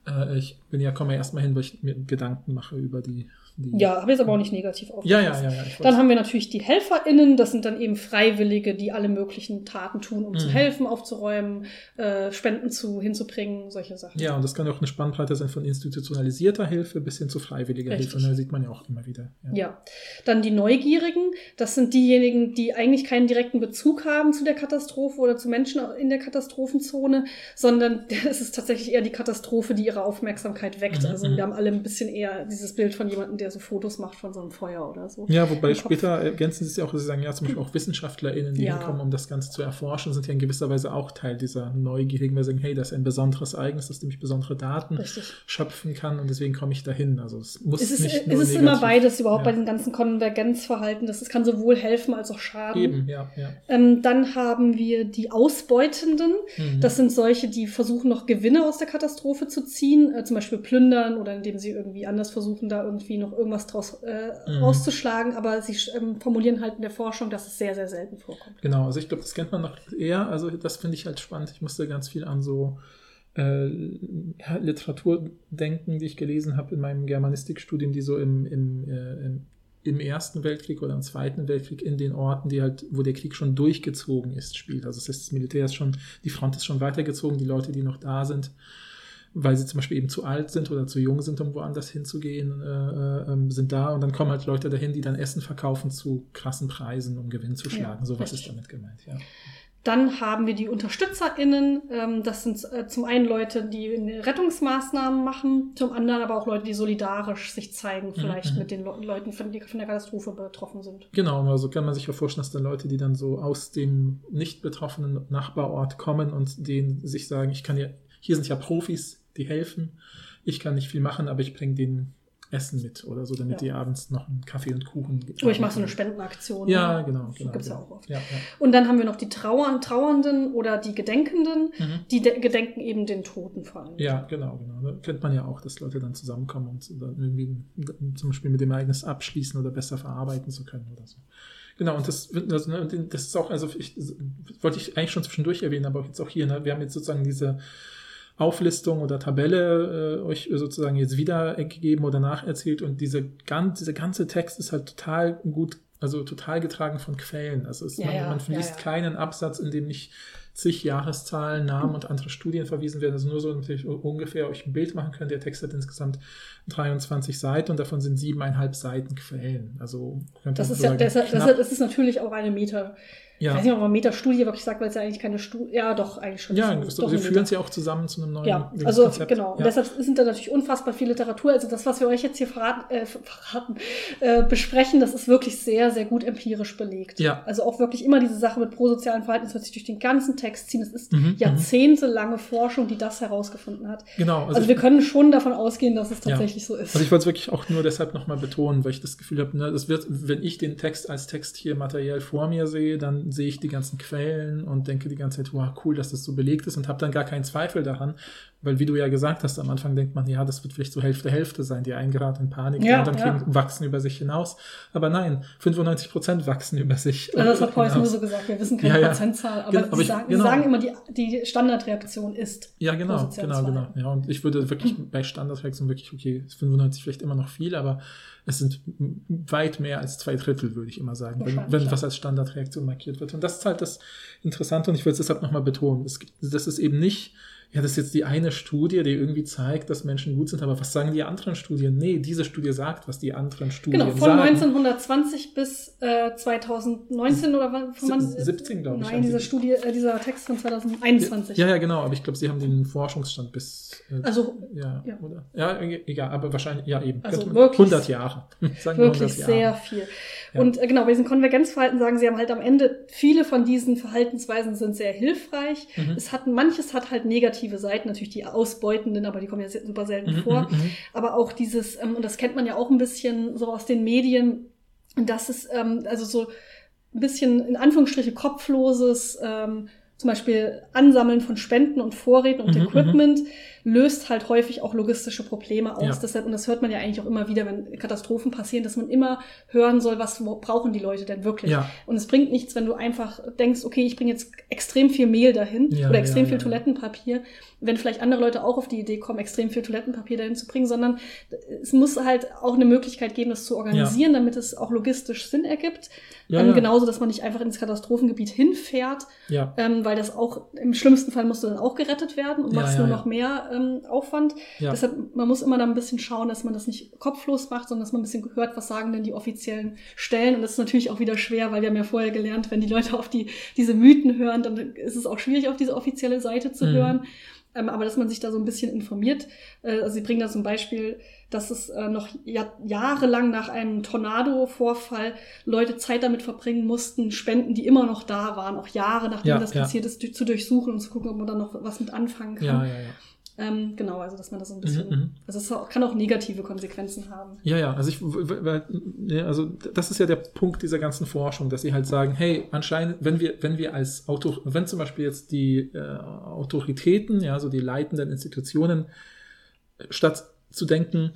Speaker 2: äh, ich bin ja, komme ja erstmal hin, weil ich mir Gedanken mache über die
Speaker 3: ja, habe jetzt aber auch nicht negativ
Speaker 2: aufgefasst. Ja, ja, ja. ja
Speaker 3: dann haben wir natürlich die HelferInnen, das sind dann eben Freiwillige, die alle möglichen Taten tun, um mhm. zu helfen, aufzuräumen, äh, Spenden zu, hinzubringen, solche Sachen.
Speaker 2: Ja, und das kann auch eine Spannbreite sein von institutionalisierter Hilfe bis hin zu freiwilliger Richtig. Hilfe. Und da sieht man ja auch immer wieder.
Speaker 3: Ja. ja. Dann die Neugierigen, das sind diejenigen, die eigentlich keinen direkten Bezug haben zu der Katastrophe oder zu Menschen in der Katastrophenzone, sondern es ist tatsächlich eher die Katastrophe, die ihre Aufmerksamkeit weckt. Mhm. Also wir haben alle ein bisschen eher dieses Bild von jemandem, der so Fotos macht von so einem Feuer oder so.
Speaker 2: Ja, wobei später ergänzen sie es ja auch, sie sagen, ja, zum Beispiel auch WissenschaftlerInnen, die ja. hinkommen, um das Ganze zu erforschen, sind ja in gewisser Weise auch Teil dieser Neugierigen, weil sie sagen, hey, das ist ein besonderes Ereignis, das nämlich besondere Daten Richtig. schöpfen kann und deswegen komme ich dahin. Also es muss
Speaker 3: es ist,
Speaker 2: nicht
Speaker 3: nur Es ist immer beides überhaupt ja. bei den ganzen Konvergenzverhalten. Das, das kann sowohl helfen als auch schaden.
Speaker 2: Eben, ja, ja.
Speaker 3: Ähm, dann haben wir die Ausbeutenden. Mhm. Das sind solche, die versuchen noch Gewinne aus der Katastrophe zu ziehen, äh, zum Beispiel plündern oder indem sie irgendwie anders versuchen, da irgendwie noch irgendwas draus äh, mhm. rauszuschlagen, aber sie ähm, formulieren halt in der Forschung, dass es sehr, sehr selten vorkommt.
Speaker 2: Genau, also ich glaube, das kennt man noch eher, also das finde ich halt spannend. Ich musste ganz viel an so äh, Literatur denken, die ich gelesen habe in meinem Germanistikstudium, die so im, im, äh, im, im Ersten Weltkrieg oder im Zweiten Weltkrieg in den Orten, die halt, wo der Krieg schon durchgezogen ist, spielt. Also das heißt, das Militär ist schon, die Front ist schon weitergezogen, die Leute, die noch da sind, weil sie zum Beispiel eben zu alt sind oder zu jung sind, um woanders hinzugehen, äh, äh, ähm, sind da und dann kommen halt Leute dahin, die dann Essen verkaufen zu krassen Preisen, um Gewinn zu schlagen. Ja, so was ist damit gemeint, ja.
Speaker 3: Dann haben wir die UnterstützerInnen. Ähm, das sind äh, zum einen Leute, die Rettungsmaßnahmen machen, zum anderen aber auch Leute, die solidarisch sich zeigen, mhm, vielleicht mhm. mit den Le Leuten, die von der Katastrophe betroffen sind.
Speaker 2: Genau, also kann man sich ja vorstellen, dass dann Leute, die dann so aus dem nicht betroffenen Nachbarort kommen und denen sich sagen, ich kann ja, hier sind ja Profis, die helfen. Ich kann nicht viel machen, aber ich bringe denen Essen mit oder so, damit ja. die abends noch einen Kaffee und Kuchen
Speaker 3: Oder ich mache so eine Spendenaktion.
Speaker 2: Ja, ne? genau. genau
Speaker 3: Gibt es
Speaker 2: ja
Speaker 3: auch oft. Ja, ja. Und dann haben wir noch die Trauern, Trauernden oder die Gedenkenden, mhm. die gedenken eben den Toten vor allem.
Speaker 2: Ja, genau, genau. Da kennt man ja auch, dass Leute dann zusammenkommen und dann irgendwie zum Beispiel mit dem Ereignis abschließen oder besser verarbeiten zu können oder so. Genau, und das, das, ne, das ist auch, also ich, wollte ich eigentlich schon zwischendurch erwähnen, aber jetzt auch hier, ne, wir haben jetzt sozusagen diese Auflistung oder Tabelle äh, euch sozusagen jetzt wiedergegeben oder nacherzählt und diese ganz, dieser ganze Text ist halt total gut, also total getragen von Quellen. Also es, ja, man, ja, man verliest ja, keinen Absatz, in dem nicht zig Jahreszahlen, Namen und andere Studien verwiesen werden. Also nur so, dass ihr ungefähr euch ein Bild machen könnt. Der Text hat insgesamt 23 Seiten und davon sind siebeneinhalb Seiten Quellen. Also
Speaker 3: das ist ja, das, das, das, ist natürlich auch eine Meter ja. Ich weiß nicht, ob man Metastudie wirklich sagt, weil es ja eigentlich keine Studie, ja doch, eigentlich schon.
Speaker 2: Ja, so, sie führen sie auch zusammen zu einem neuen
Speaker 3: Ja, also Konzept. genau. Ja. Und deshalb sind da natürlich unfassbar viel Literatur. Also das, was wir euch jetzt hier verraten, äh, verraten äh, besprechen, das ist wirklich sehr, sehr gut empirisch belegt. Ja. Also auch wirklich immer diese Sache mit prosozialen Verhalten, das wird sich durch den ganzen Text ziehen. Es ist mhm, mhm, jahrzehntelange Forschung, die das herausgefunden hat.
Speaker 2: Genau.
Speaker 3: Also, also wir können schon davon ausgehen, dass es tatsächlich
Speaker 2: ja.
Speaker 3: so ist.
Speaker 2: Also ich wollte es wirklich auch nur deshalb nochmal betonen, weil ich das Gefühl habe, ne, das wird, wenn ich den Text als Text hier materiell vor mir sehe, dann sehe ich die ganzen Quellen und denke die ganze Zeit, wow, cool, dass das so belegt ist und habe dann gar keinen Zweifel daran, weil wie du ja gesagt hast, am Anfang denkt man, ja, das wird vielleicht so Hälfte Hälfte sein, die einen geraten in Panik, ja, die anderen ja. kriegen, wachsen über sich hinaus. Aber nein, 95 Prozent wachsen über sich.
Speaker 3: Ja, das hat Preußen nur so gesagt, wir wissen keine ja, Prozentzahl, aber, genau, aber ich, sagen, genau. sagen, immer, die, die Standardreaktion ist.
Speaker 2: Ja, genau, genau, genau. Ja, und ich würde wirklich bei Standardreaktion wirklich, okay, 95 vielleicht immer noch viel, aber es sind weit mehr als zwei Drittel, würde ich immer sagen, wenn, wenn was als Standardreaktion markiert wird. Und das ist halt das Interessante und ich will es deshalb nochmal betonen. Es gibt, das ist eben nicht ja, das ist jetzt die eine Studie, die irgendwie zeigt, dass Menschen gut sind, aber was sagen die anderen Studien? Nee, diese Studie sagt, was die anderen Studien sagen. Genau,
Speaker 3: von sagen. 1920 bis äh, 2019 oder wann? Von
Speaker 2: 17, glaube ich.
Speaker 3: Nein, diese Studie, äh, dieser Text von 2021.
Speaker 2: Ja, ja, genau, aber ich glaube, sie haben den Forschungsstand bis.
Speaker 3: Äh, also,
Speaker 2: ja, ja, oder? Ja, egal, aber wahrscheinlich, ja, eben.
Speaker 3: Also wirklich,
Speaker 2: 100 Jahre.
Speaker 3: Sagen wirklich 100 Jahre. sehr viel. Ja. Und äh, genau, bei diesen Konvergenzverhalten sagen sie haben halt am Ende, viele von diesen Verhaltensweisen sind sehr hilfreich. Mhm. Es hat, manches hat halt negative Seiten, natürlich die ausbeutenden, aber die kommen ja super selten mhm, vor. Mhm, mhm. Aber auch dieses, ähm, und das kennt man ja auch ein bisschen so aus den Medien, dass es ähm, also so ein bisschen in Anführungsstriche kopfloses ähm, zum Beispiel Ansammeln von Spenden und Vorräten und mhm, Equipment löst halt häufig auch logistische Probleme aus. Ja. Deshalb, und das hört man ja eigentlich auch immer wieder, wenn Katastrophen passieren, dass man immer hören soll, was brauchen die Leute denn wirklich. Ja. Und es bringt nichts, wenn du einfach denkst, okay, ich bringe jetzt extrem viel Mehl dahin ja, oder extrem viel Toilettenpapier, wenn vielleicht andere Leute auch auf die Idee kommen, extrem viel Toilettenpapier dahin zu bringen, sondern es muss halt auch eine Möglichkeit geben, das zu organisieren, damit es auch logistisch Sinn ergibt. Ähm, genauso, dass man nicht einfach ins Katastrophengebiet hinfährt, ähm, weil das auch im schlimmsten Fall musst du dann auch gerettet werden und machst nur noch mehr ähm, Aufwand. Ja. Deshalb, man muss immer da ein bisschen schauen, dass man das nicht kopflos macht, sondern dass man ein bisschen hört, was sagen denn die offiziellen Stellen. Und das ist natürlich auch wieder schwer, weil wir haben ja vorher gelernt, wenn die Leute auf die, diese Mythen hören, dann ist es auch schwierig, auf diese offizielle Seite zu mhm. hören. Ähm, aber dass man sich da so ein bisschen informiert. Äh, also sie bringen da zum Beispiel, dass es äh, noch Jahr, jahrelang nach einem Tornado-Vorfall Leute Zeit damit verbringen mussten, Spenden, die immer noch da waren, auch Jahre nachdem ja, das ja. passiert ist, zu durchsuchen und zu gucken, ob man da noch was mit anfangen kann. Ja, ja, ja. Ähm, genau, also dass man das so ein bisschen, mhm, mhm. also es kann auch negative Konsequenzen haben.
Speaker 2: Ja, ja, also ich, weil, also das ist ja der Punkt dieser ganzen Forschung, dass sie halt sagen, hey, anscheinend, wenn wir, wenn wir als Autor, wenn zum Beispiel jetzt die äh, Autoritäten, ja, so die leitenden Institutionen, statt zu denken,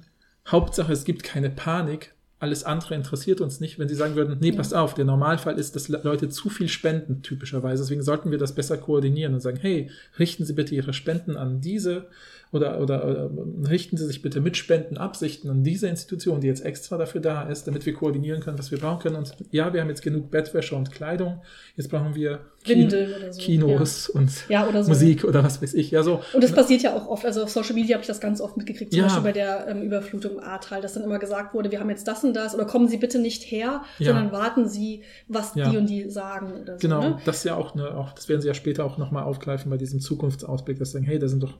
Speaker 2: Hauptsache es gibt keine Panik, alles andere interessiert uns nicht, wenn sie sagen würden, nee, passt auf, der Normalfall ist, dass Leute zu viel spenden, typischerweise. Deswegen sollten wir das besser koordinieren und sagen, hey, richten Sie bitte Ihre Spenden an diese oder, oder, oder richten Sie sich bitte mit Spendenabsichten an diese Institution, die jetzt extra dafür da ist, damit wir koordinieren können, was wir brauchen können. Und ja, wir haben jetzt genug Bettwäsche und Kleidung. Jetzt brauchen wir
Speaker 3: Windeln oder so.
Speaker 2: Kinos
Speaker 3: ja.
Speaker 2: und
Speaker 3: ja, oder so.
Speaker 2: Musik oder was weiß ich. Ja, so.
Speaker 3: Und das passiert ja auch oft. Also auf Social Media habe ich das ganz oft mitgekriegt. Zum ja. Beispiel bei der ähm, Überflutung im Ahrtal, dass dann immer gesagt wurde, wir haben jetzt das und das oder kommen Sie bitte nicht her, sondern warten Sie, was die und die sagen so.
Speaker 2: Genau,
Speaker 3: ne?
Speaker 2: das ist ja auch, ne, auch, das werden Sie ja später auch nochmal aufgreifen bei diesem Zukunftsausblick, dass sie sagen, hey, da sind doch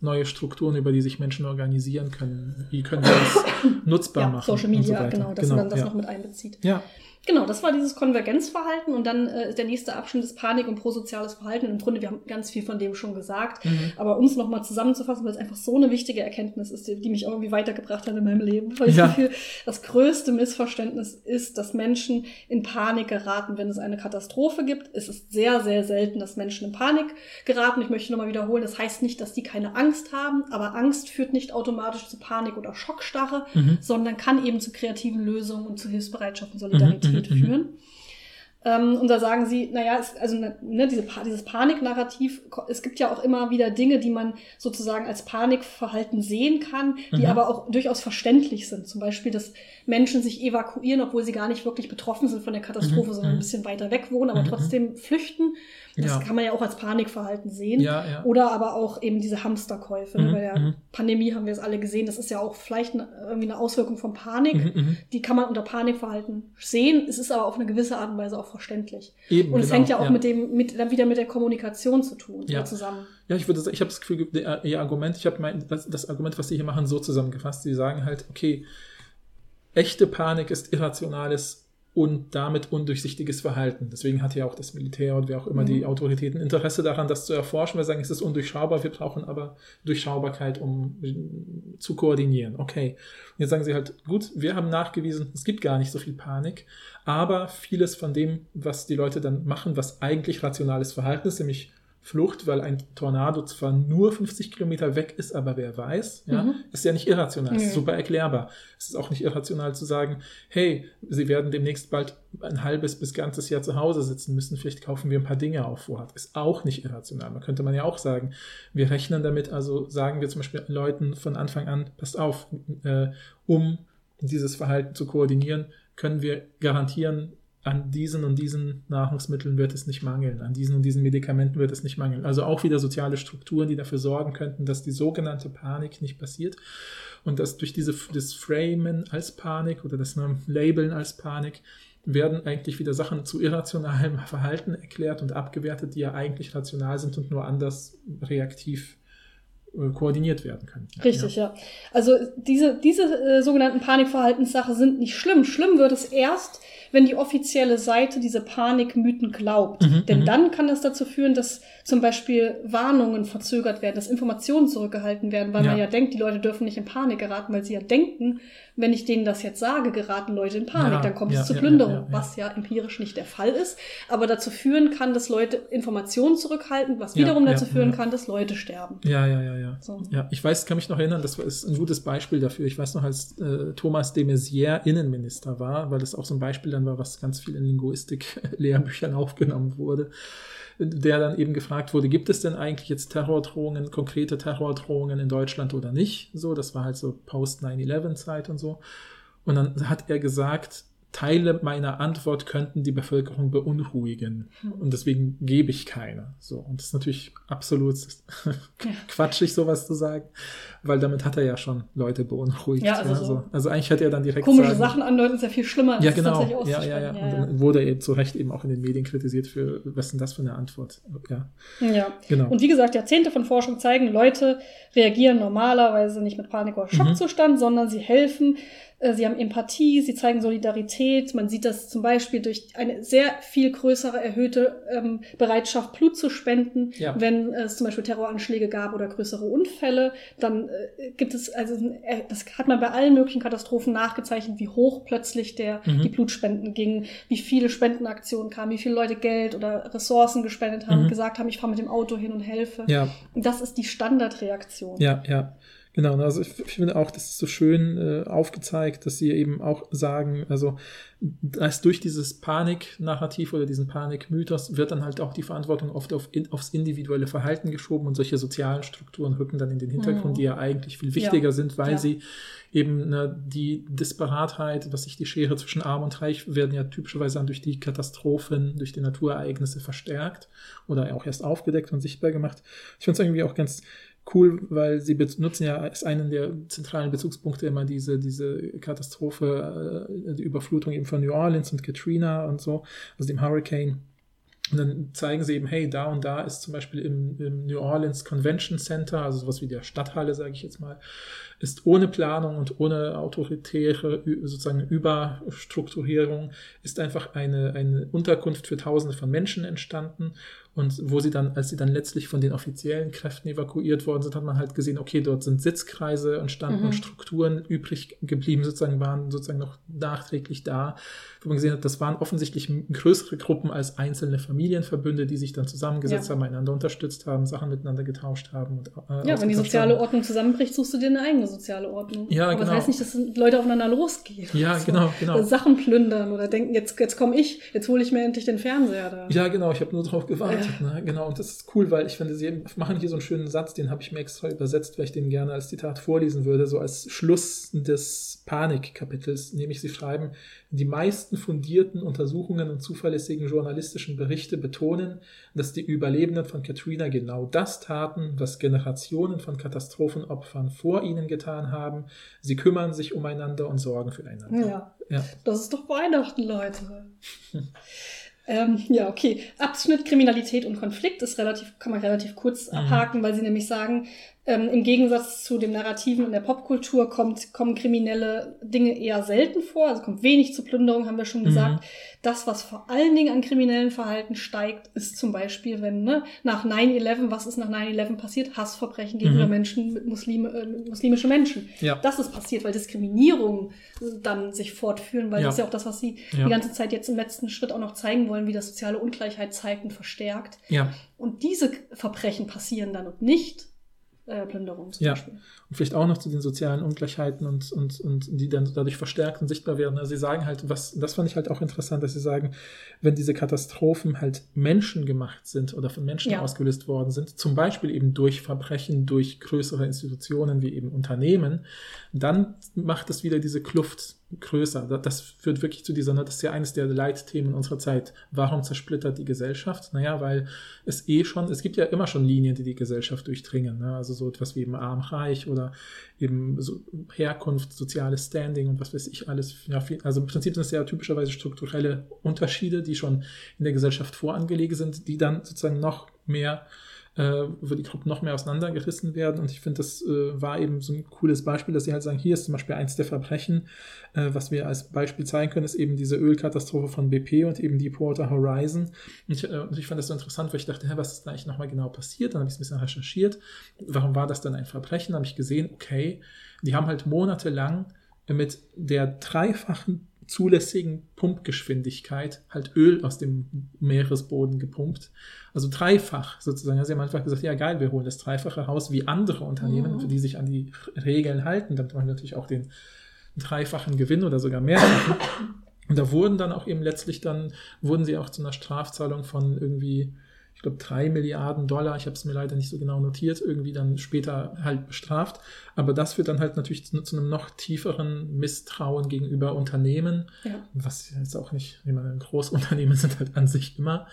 Speaker 2: neue Strukturen, über die sich Menschen organisieren können. Wie können wir das nutzbar machen?
Speaker 3: Social Media, so genau, dass genau, man das noch mit einbezieht.
Speaker 2: Ja.
Speaker 3: Genau, das war dieses Konvergenzverhalten und dann äh, der nächste Abschnitt ist Panik und prosoziales Verhalten. Und Im Grunde, wir haben ganz viel von dem schon gesagt, mhm. aber um es nochmal zusammenzufassen, weil es einfach so eine wichtige Erkenntnis ist, die, die mich auch irgendwie weitergebracht hat in meinem Leben, weil ich ja. Gefühl, das größte Missverständnis ist, dass Menschen in Panik geraten, wenn es eine Katastrophe gibt. Es ist sehr, sehr selten, dass Menschen in Panik geraten. Ich möchte nochmal wiederholen, das heißt nicht, dass die keine Angst haben, aber Angst führt nicht automatisch zu Panik oder Schockstarre, mhm. sondern kann eben zu kreativen Lösungen und zu Hilfsbereitschaft und Solidarität mhm. Identität mhm. führen. Ähm, und da sagen sie, naja, es, also ne, diese, dieses Paniknarrativ, es gibt ja auch immer wieder Dinge, die man sozusagen als Panikverhalten sehen kann, die mhm. aber auch durchaus verständlich sind. Zum Beispiel, dass Menschen sich evakuieren, obwohl sie gar nicht wirklich betroffen sind von der Katastrophe, mhm. sondern ein mhm. bisschen weiter weg wohnen, aber mhm. trotzdem flüchten. Das ja. kann man ja auch als Panikverhalten sehen.
Speaker 2: Ja, ja.
Speaker 3: Oder aber auch eben diese Hamsterkäufe. Ne? Mhm, Bei der mhm. Pandemie haben wir es alle gesehen. Das ist ja auch vielleicht eine, irgendwie eine Auswirkung von Panik. Mhm, mhm, die kann man unter Panikverhalten sehen. Es ist aber auf eine gewisse Art und Weise auch verständlich. Eben, und es genau, hängt ja auch mit dem, mit, dann wieder mit der Kommunikation zu tun, ja. zusammen.
Speaker 2: Ja, ich würde sagen, ich habe das Gefühl, ihr Argument, ich habe das, das Argument, was Sie hier machen, so zusammengefasst. Sie sagen halt, okay, echte Panik ist irrationales und damit undurchsichtiges Verhalten. Deswegen hat ja auch das Militär und wer auch immer mhm. die Autoritäten Interesse daran, das zu erforschen. Wir sagen, es ist undurchschaubar, wir brauchen aber Durchschaubarkeit, um zu koordinieren. Okay. Und jetzt sagen sie halt, gut, wir haben nachgewiesen, es gibt gar nicht so viel Panik, aber vieles von dem, was die Leute dann machen, was eigentlich rationales Verhalten ist, nämlich Flucht, weil ein Tornado zwar nur 50 Kilometer weg ist, aber wer weiß, ja, mhm. ist ja nicht irrational, mhm. ist super erklärbar. Es ist auch nicht irrational zu sagen, hey, sie werden demnächst bald ein halbes bis ganzes Jahr zu Hause sitzen müssen, vielleicht kaufen wir ein paar Dinge auf Vorrat. Ist auch nicht irrational. Man könnte man ja auch sagen, wir rechnen damit, also sagen wir zum Beispiel Leuten von Anfang an, passt auf, äh, um dieses Verhalten zu koordinieren, können wir garantieren, an diesen und diesen Nahrungsmitteln wird es nicht mangeln, an diesen und diesen Medikamenten wird es nicht mangeln. Also auch wieder soziale Strukturen, die dafür sorgen könnten, dass die sogenannte Panik nicht passiert und dass durch diese, das Framen als Panik oder das Labeln als Panik werden eigentlich wieder Sachen zu irrationalem Verhalten erklärt und abgewertet, die ja eigentlich rational sind und nur anders reaktiv koordiniert werden können.
Speaker 3: Richtig, ja. ja. Also diese, diese äh, sogenannten Panikverhaltenssachen sind nicht schlimm. Schlimm wird es erst, wenn die offizielle Seite diese Panikmythen glaubt. Mhm, Denn mhm. dann kann das dazu führen, dass zum Beispiel Warnungen verzögert werden, dass Informationen zurückgehalten werden, weil ja. man ja denkt, die Leute dürfen nicht in Panik geraten, weil sie ja denken, wenn ich denen das jetzt sage, geraten Leute in Panik, ja, dann kommt ja, es zur Plünderung, was ja empirisch nicht der Fall ist, aber dazu führen kann, dass Leute Informationen zurückhalten, was wiederum dazu führen kann, dass Leute sterben.
Speaker 2: Ja, ja, ja, ja. So. Ja, ich weiß, kann mich noch erinnern, das ist ein gutes Beispiel dafür. Ich weiß noch, als äh, Thomas de Maizière Innenminister war, weil das auch so ein Beispiel dann war, was ganz viel in Linguistik-Lehrbüchern aufgenommen wurde der dann eben gefragt wurde, gibt es denn eigentlich jetzt Terrordrohungen, konkrete Terrordrohungen in Deutschland oder nicht? So, das war halt so Post-9-11-Zeit und so. Und dann hat er gesagt, Teile meiner Antwort könnten die Bevölkerung beunruhigen. Hm. Und deswegen gebe ich keine. So. Und das ist natürlich absolut quatschig, sowas zu sagen, weil damit hat er ja schon Leute beunruhigt.
Speaker 3: Ja, also,
Speaker 2: ja, so. also eigentlich hat er dann direkt
Speaker 3: komische sagen, Sachen andeuten ist ja viel schlimmer.
Speaker 2: Ja, genau. Ja, ja, ja. Und dann wurde er zu Recht eben auch in den Medien kritisiert für, was ist denn das für eine Antwort?
Speaker 3: Ja. Ja. Genau. Und wie gesagt, Jahrzehnte von Forschung zeigen, Leute reagieren normalerweise nicht mit Panik oder Schockzustand, mhm. sondern sie helfen sie haben Empathie, sie zeigen Solidarität. Man sieht das zum Beispiel durch eine sehr viel größere erhöhte ähm, Bereitschaft, Blut zu spenden, ja. wenn es zum Beispiel Terroranschläge gab oder größere Unfälle. Dann äh, gibt es, also äh, das hat man bei allen möglichen Katastrophen nachgezeichnet, wie hoch plötzlich der, mhm. die Blutspenden gingen, wie viele Spendenaktionen kamen, wie viele Leute Geld oder Ressourcen gespendet haben, mhm. gesagt haben, ich fahre mit dem Auto hin und helfe.
Speaker 2: Ja.
Speaker 3: Das ist die Standardreaktion.
Speaker 2: Ja, ja. Genau, also ich, ich, finde auch, das ist so schön äh, aufgezeigt, dass sie eben auch sagen, also dass durch dieses Panik-Narrativ oder diesen Panik-Mythos wird dann halt auch die Verantwortung oft auf in, aufs individuelle Verhalten geschoben und solche sozialen Strukturen rücken dann in den Hintergrund, mhm. die ja eigentlich viel wichtiger ja. sind, weil ja. sie eben ne, die Disparatheit, was sich die Schere zwischen Arm und Reich werden ja typischerweise dann durch die Katastrophen, durch die Naturereignisse verstärkt oder auch erst aufgedeckt und sichtbar gemacht. Ich finde es irgendwie auch ganz cool, weil sie benutzen ja als einen der zentralen Bezugspunkte immer diese, diese Katastrophe, äh, die Überflutung eben von New Orleans und Katrina und so, also dem Hurricane. Und dann zeigen sie eben, hey, da und da ist zum Beispiel im, im New Orleans Convention Center, also sowas wie der Stadthalle, sage ich jetzt mal, ist ohne Planung und ohne autoritäre sozusagen Überstrukturierung, ist einfach eine, eine Unterkunft für Tausende von Menschen entstanden und wo sie dann, als sie dann letztlich von den offiziellen Kräften evakuiert worden sind, hat man halt gesehen, okay, dort sind Sitzkreise entstanden mhm. und Strukturen übrig geblieben, sozusagen waren sozusagen noch nachträglich da, wo man gesehen hat, das waren offensichtlich größere Gruppen als einzelne Familienverbünde, die sich dann zusammengesetzt ja. haben, einander unterstützt haben, Sachen miteinander getauscht haben. Und,
Speaker 3: äh, ja, wenn die soziale haben. Ordnung zusammenbricht, suchst du dir eine eigene soziale Ordnung.
Speaker 2: Ja,
Speaker 3: Aber
Speaker 2: genau.
Speaker 3: das heißt nicht, dass Leute aufeinander losgehen.
Speaker 2: Ja, so. genau, genau.
Speaker 3: Sachen plündern oder denken, jetzt, jetzt komme ich, jetzt hole ich mir endlich den Fernseher da.
Speaker 2: Ja, genau, ich habe nur darauf gewartet. Ja. Ne? Genau, und das ist cool, weil ich finde, sie machen hier so einen schönen Satz, den habe ich mir extra übersetzt, weil ich den gerne als Zitat vorlesen würde, so als Schluss des Panikkapitels, nämlich sie schreiben, die meisten fundierten Untersuchungen und zuverlässigen journalistischen Berichte betonen, dass die Überlebenden von Katrina genau das taten, was Generationen von Katastrophenopfern vor ihnen getan haben. Sie kümmern sich umeinander und sorgen füreinander.
Speaker 3: Ja, ja. das ist doch Weihnachten, Leute. Ähm, ja, okay. Abschnitt Kriminalität und Konflikt ist relativ, kann man relativ kurz mhm. abhaken, weil sie nämlich sagen, ähm, Im Gegensatz zu dem Narrativen in der Popkultur kommt, kommen kriminelle Dinge eher selten vor, also kommt wenig zu Plünderung, haben wir schon gesagt. Mhm. Das, was vor allen Dingen an kriminellen Verhalten steigt, ist zum Beispiel, wenn ne, nach 9-11, was ist nach 9-11 passiert? Hassverbrechen gegenüber mhm. Menschen mit Muslime, äh, muslimische Menschen. Ja. Das ist passiert, weil Diskriminierung dann sich fortführen, weil ja. das ist ja auch das, was sie ja. die ganze Zeit jetzt im letzten Schritt auch noch zeigen wollen, wie das soziale Ungleichheit zeigt und verstärkt.
Speaker 2: Ja.
Speaker 3: Und diese Verbrechen passieren dann und nicht äh, Plünderung zum
Speaker 2: ja.
Speaker 3: Beispiel.
Speaker 2: Und vielleicht auch noch zu den sozialen Ungleichheiten und, und, und die dann dadurch verstärkt und sichtbar werden. Also sie sagen halt, was, das fand ich halt auch interessant, dass sie sagen, wenn diese Katastrophen halt menschengemacht sind oder von Menschen ja. ausgelöst worden sind, zum Beispiel eben durch Verbrechen, durch größere Institutionen wie eben Unternehmen, dann macht es wieder diese Kluft größer. Das führt wirklich zu dieser, ne, das ist ja eines der Leitthemen unserer Zeit. Warum zersplittert die Gesellschaft? Naja, weil es eh schon, es gibt ja immer schon Linien, die die Gesellschaft durchdringen. Ne? Also so etwas wie eben arm-reich oder da eben so Herkunft, soziales Standing und was weiß ich alles. Ja, viel, also im Prinzip sind es ja typischerweise strukturelle Unterschiede, die schon in der Gesellschaft vorangelegt sind, die dann sozusagen noch mehr äh, wo die Gruppen noch mehr auseinandergerissen werden. Und ich finde, das äh, war eben so ein cooles Beispiel, dass sie halt sagen, hier ist zum Beispiel eins der Verbrechen, äh, was wir als Beispiel zeigen können, ist eben diese Ölkatastrophe von BP und eben Deepwater Horizon. Und ich, äh, und ich fand das so interessant, weil ich dachte, hä, was ist da eigentlich nochmal genau passiert? Dann habe ich es ein bisschen recherchiert. Warum war das dann ein Verbrechen? Dann habe ich gesehen, okay, die haben halt monatelang mit der dreifachen zulässigen Pumpgeschwindigkeit halt Öl aus dem Meeresboden gepumpt. Also dreifach sozusagen. Also sie haben einfach gesagt, ja geil, wir holen das dreifache Haus wie andere Unternehmen, mhm. die sich an die Regeln halten, damit man natürlich auch den dreifachen Gewinn oder sogar mehr Und da wurden dann auch eben letztlich dann, wurden sie auch zu einer Strafzahlung von irgendwie ich glaube, drei Milliarden Dollar, ich habe es mir leider nicht so genau notiert, irgendwie dann später halt bestraft. Aber das führt dann halt natürlich zu, zu einem noch tieferen Misstrauen gegenüber Unternehmen, ja. was jetzt auch nicht, ich meine, Großunternehmen sind halt an sich immer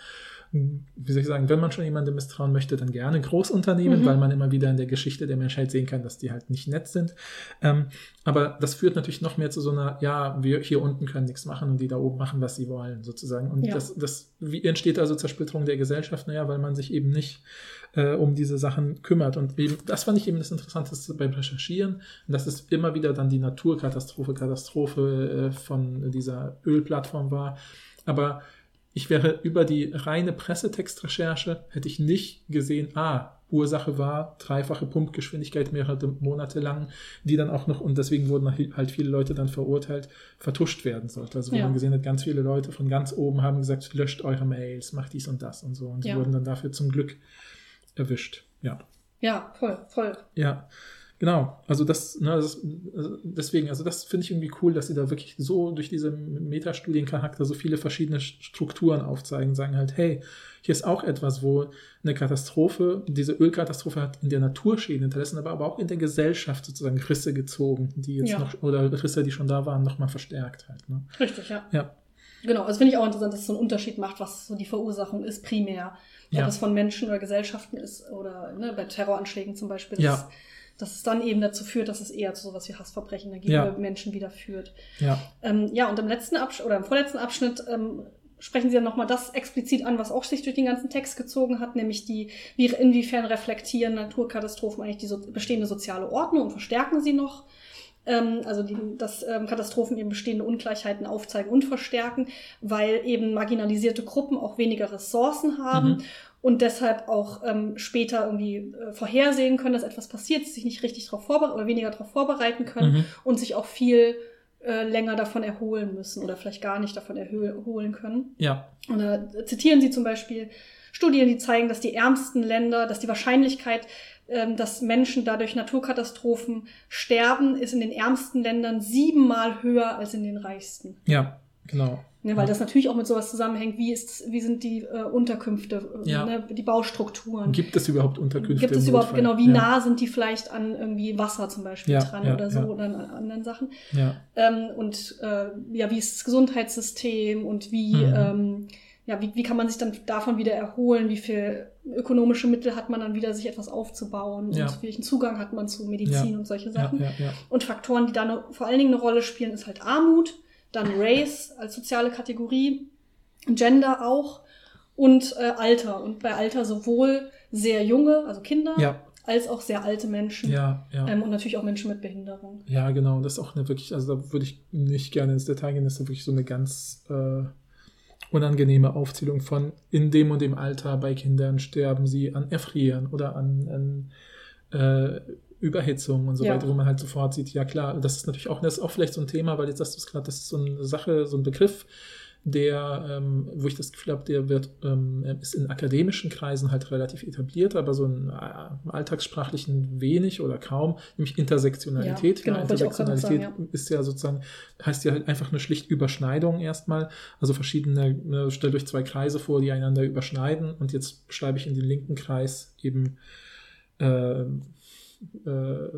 Speaker 2: wie soll ich sagen, wenn man schon jemandem misstrauen möchte, dann gerne Großunternehmen, mhm. weil man immer wieder in der Geschichte der Menschheit sehen kann, dass die halt nicht nett sind. Ähm, aber das führt natürlich noch mehr zu so einer, ja, wir hier unten können nichts machen und die da oben machen, was sie wollen, sozusagen. Und ja. das, das, wie entsteht also Zersplitterung der Gesellschaft? Naja, weil man sich eben nicht äh, um diese Sachen kümmert. Und eben, das fand ich eben das Interessanteste beim Recherchieren. Und das ist immer wieder dann die Naturkatastrophe, Katastrophe äh, von dieser Ölplattform war. Aber ich wäre über die reine Pressetextrecherche, hätte ich nicht gesehen, ah, Ursache war dreifache Pumpgeschwindigkeit mehrere Monate lang, die dann auch noch, und deswegen wurden halt viele Leute dann verurteilt, vertuscht werden sollte. Also wo ja. man gesehen hat, ganz viele Leute von ganz oben haben gesagt, löscht eure Mails, macht dies und das und so. Und sie ja. wurden dann dafür zum Glück erwischt. Ja.
Speaker 3: Ja, voll, voll.
Speaker 2: Ja. Genau, also das, ne, das also deswegen, also das finde ich irgendwie cool, dass sie da wirklich so durch diese Metastudiencharakter so viele verschiedene Strukturen aufzeigen, sagen halt, hey, hier ist auch etwas, wo eine Katastrophe, diese Ölkatastrophe hat in der Natur Schäden hinterlassen, aber, aber auch in der Gesellschaft sozusagen Risse gezogen, die jetzt ja. noch, oder Risse, die schon da waren, nochmal verstärkt halt. Ne?
Speaker 3: Richtig, ja.
Speaker 2: Ja.
Speaker 3: Genau, also finde ich auch interessant, dass es so einen Unterschied macht, was so die Verursachung ist, primär. Ob ja. es von Menschen oder Gesellschaften ist oder ne, bei Terroranschlägen zum Beispiel.
Speaker 2: Ja. Ist,
Speaker 3: dass es dann eben dazu führt, dass es eher zu sowas wie Hassverbrechen gegenüber ja. Menschen wieder führt.
Speaker 2: Ja.
Speaker 3: Ähm, ja, und im letzten Abschnitt oder im vorletzten Abschnitt ähm, sprechen Sie dann nochmal das explizit an, was auch sich durch den ganzen Text gezogen hat, nämlich die, wie inwiefern reflektieren Naturkatastrophen eigentlich die so, bestehende soziale Ordnung und verstärken sie noch ähm, also die, dass ähm, Katastrophen eben bestehende Ungleichheiten aufzeigen und verstärken, weil eben marginalisierte Gruppen auch weniger Ressourcen haben mhm und deshalb auch ähm, später irgendwie äh, vorhersehen können, dass etwas passiert, sich nicht richtig darauf vorbereiten oder weniger darauf vorbereiten können mhm. und sich auch viel äh, länger davon erholen müssen oder vielleicht gar nicht davon erholen können.
Speaker 2: Ja.
Speaker 3: Und da zitieren sie zum Beispiel Studien, die zeigen, dass die ärmsten Länder, dass die Wahrscheinlichkeit, ähm, dass Menschen dadurch Naturkatastrophen sterben, ist in den ärmsten Ländern siebenmal höher als in den reichsten.
Speaker 2: Ja, genau.
Speaker 3: Ne, weil ja. das natürlich auch mit sowas zusammenhängt, wie, ist, wie sind die äh, Unterkünfte,
Speaker 2: ja.
Speaker 3: ne, die Baustrukturen.
Speaker 2: Gibt es überhaupt Unterkünfte?
Speaker 3: Gibt es überhaupt, genau, wie ja. nah sind die vielleicht an irgendwie Wasser zum Beispiel dran oder so oder an anderen Sachen. Ähm, und äh, ja, wie ist das Gesundheitssystem und wie, mhm. ähm, ja, wie, wie kann man sich dann davon wieder erholen, wie viel ökonomische Mittel hat man dann wieder, sich etwas aufzubauen und welchen Zugang hat man zu Medizin und solche Sachen. Und Faktoren, die da ne, vor allen Dingen eine Rolle spielen, ist halt Armut dann Race als soziale Kategorie, Gender auch und äh, Alter. Und bei Alter sowohl sehr junge, also Kinder,
Speaker 2: ja.
Speaker 3: als auch sehr alte Menschen.
Speaker 2: Ja, ja.
Speaker 3: Ähm, und natürlich auch Menschen mit Behinderung.
Speaker 2: Ja, genau. Das ist auch eine wirklich, also da würde ich nicht gerne ins Detail gehen, das ist wirklich so eine ganz äh, unangenehme Aufzählung von in dem und dem Alter bei Kindern sterben sie an Erfrieren oder an, an äh, Überhitzung und so ja. weiter, wo man halt sofort sieht, ja klar, das ist natürlich auch, das ist auch vielleicht so ein Thema, weil jetzt sagst du es gerade, das ist so eine Sache, so ein Begriff, der, ähm, wo ich das Gefühl habe, der wird, ähm, ist in akademischen Kreisen halt relativ etabliert, aber so im äh, alltagssprachlichen wenig oder kaum, nämlich Intersektionalität. Ja, genau, ja, Intersektionalität sagen, ja. ist ja sozusagen, heißt ja halt einfach eine schlicht Überschneidung erstmal. Also verschiedene, ne, stellt euch zwei Kreise vor, die einander überschneiden und jetzt schreibe ich in den linken Kreis eben äh,
Speaker 3: äh,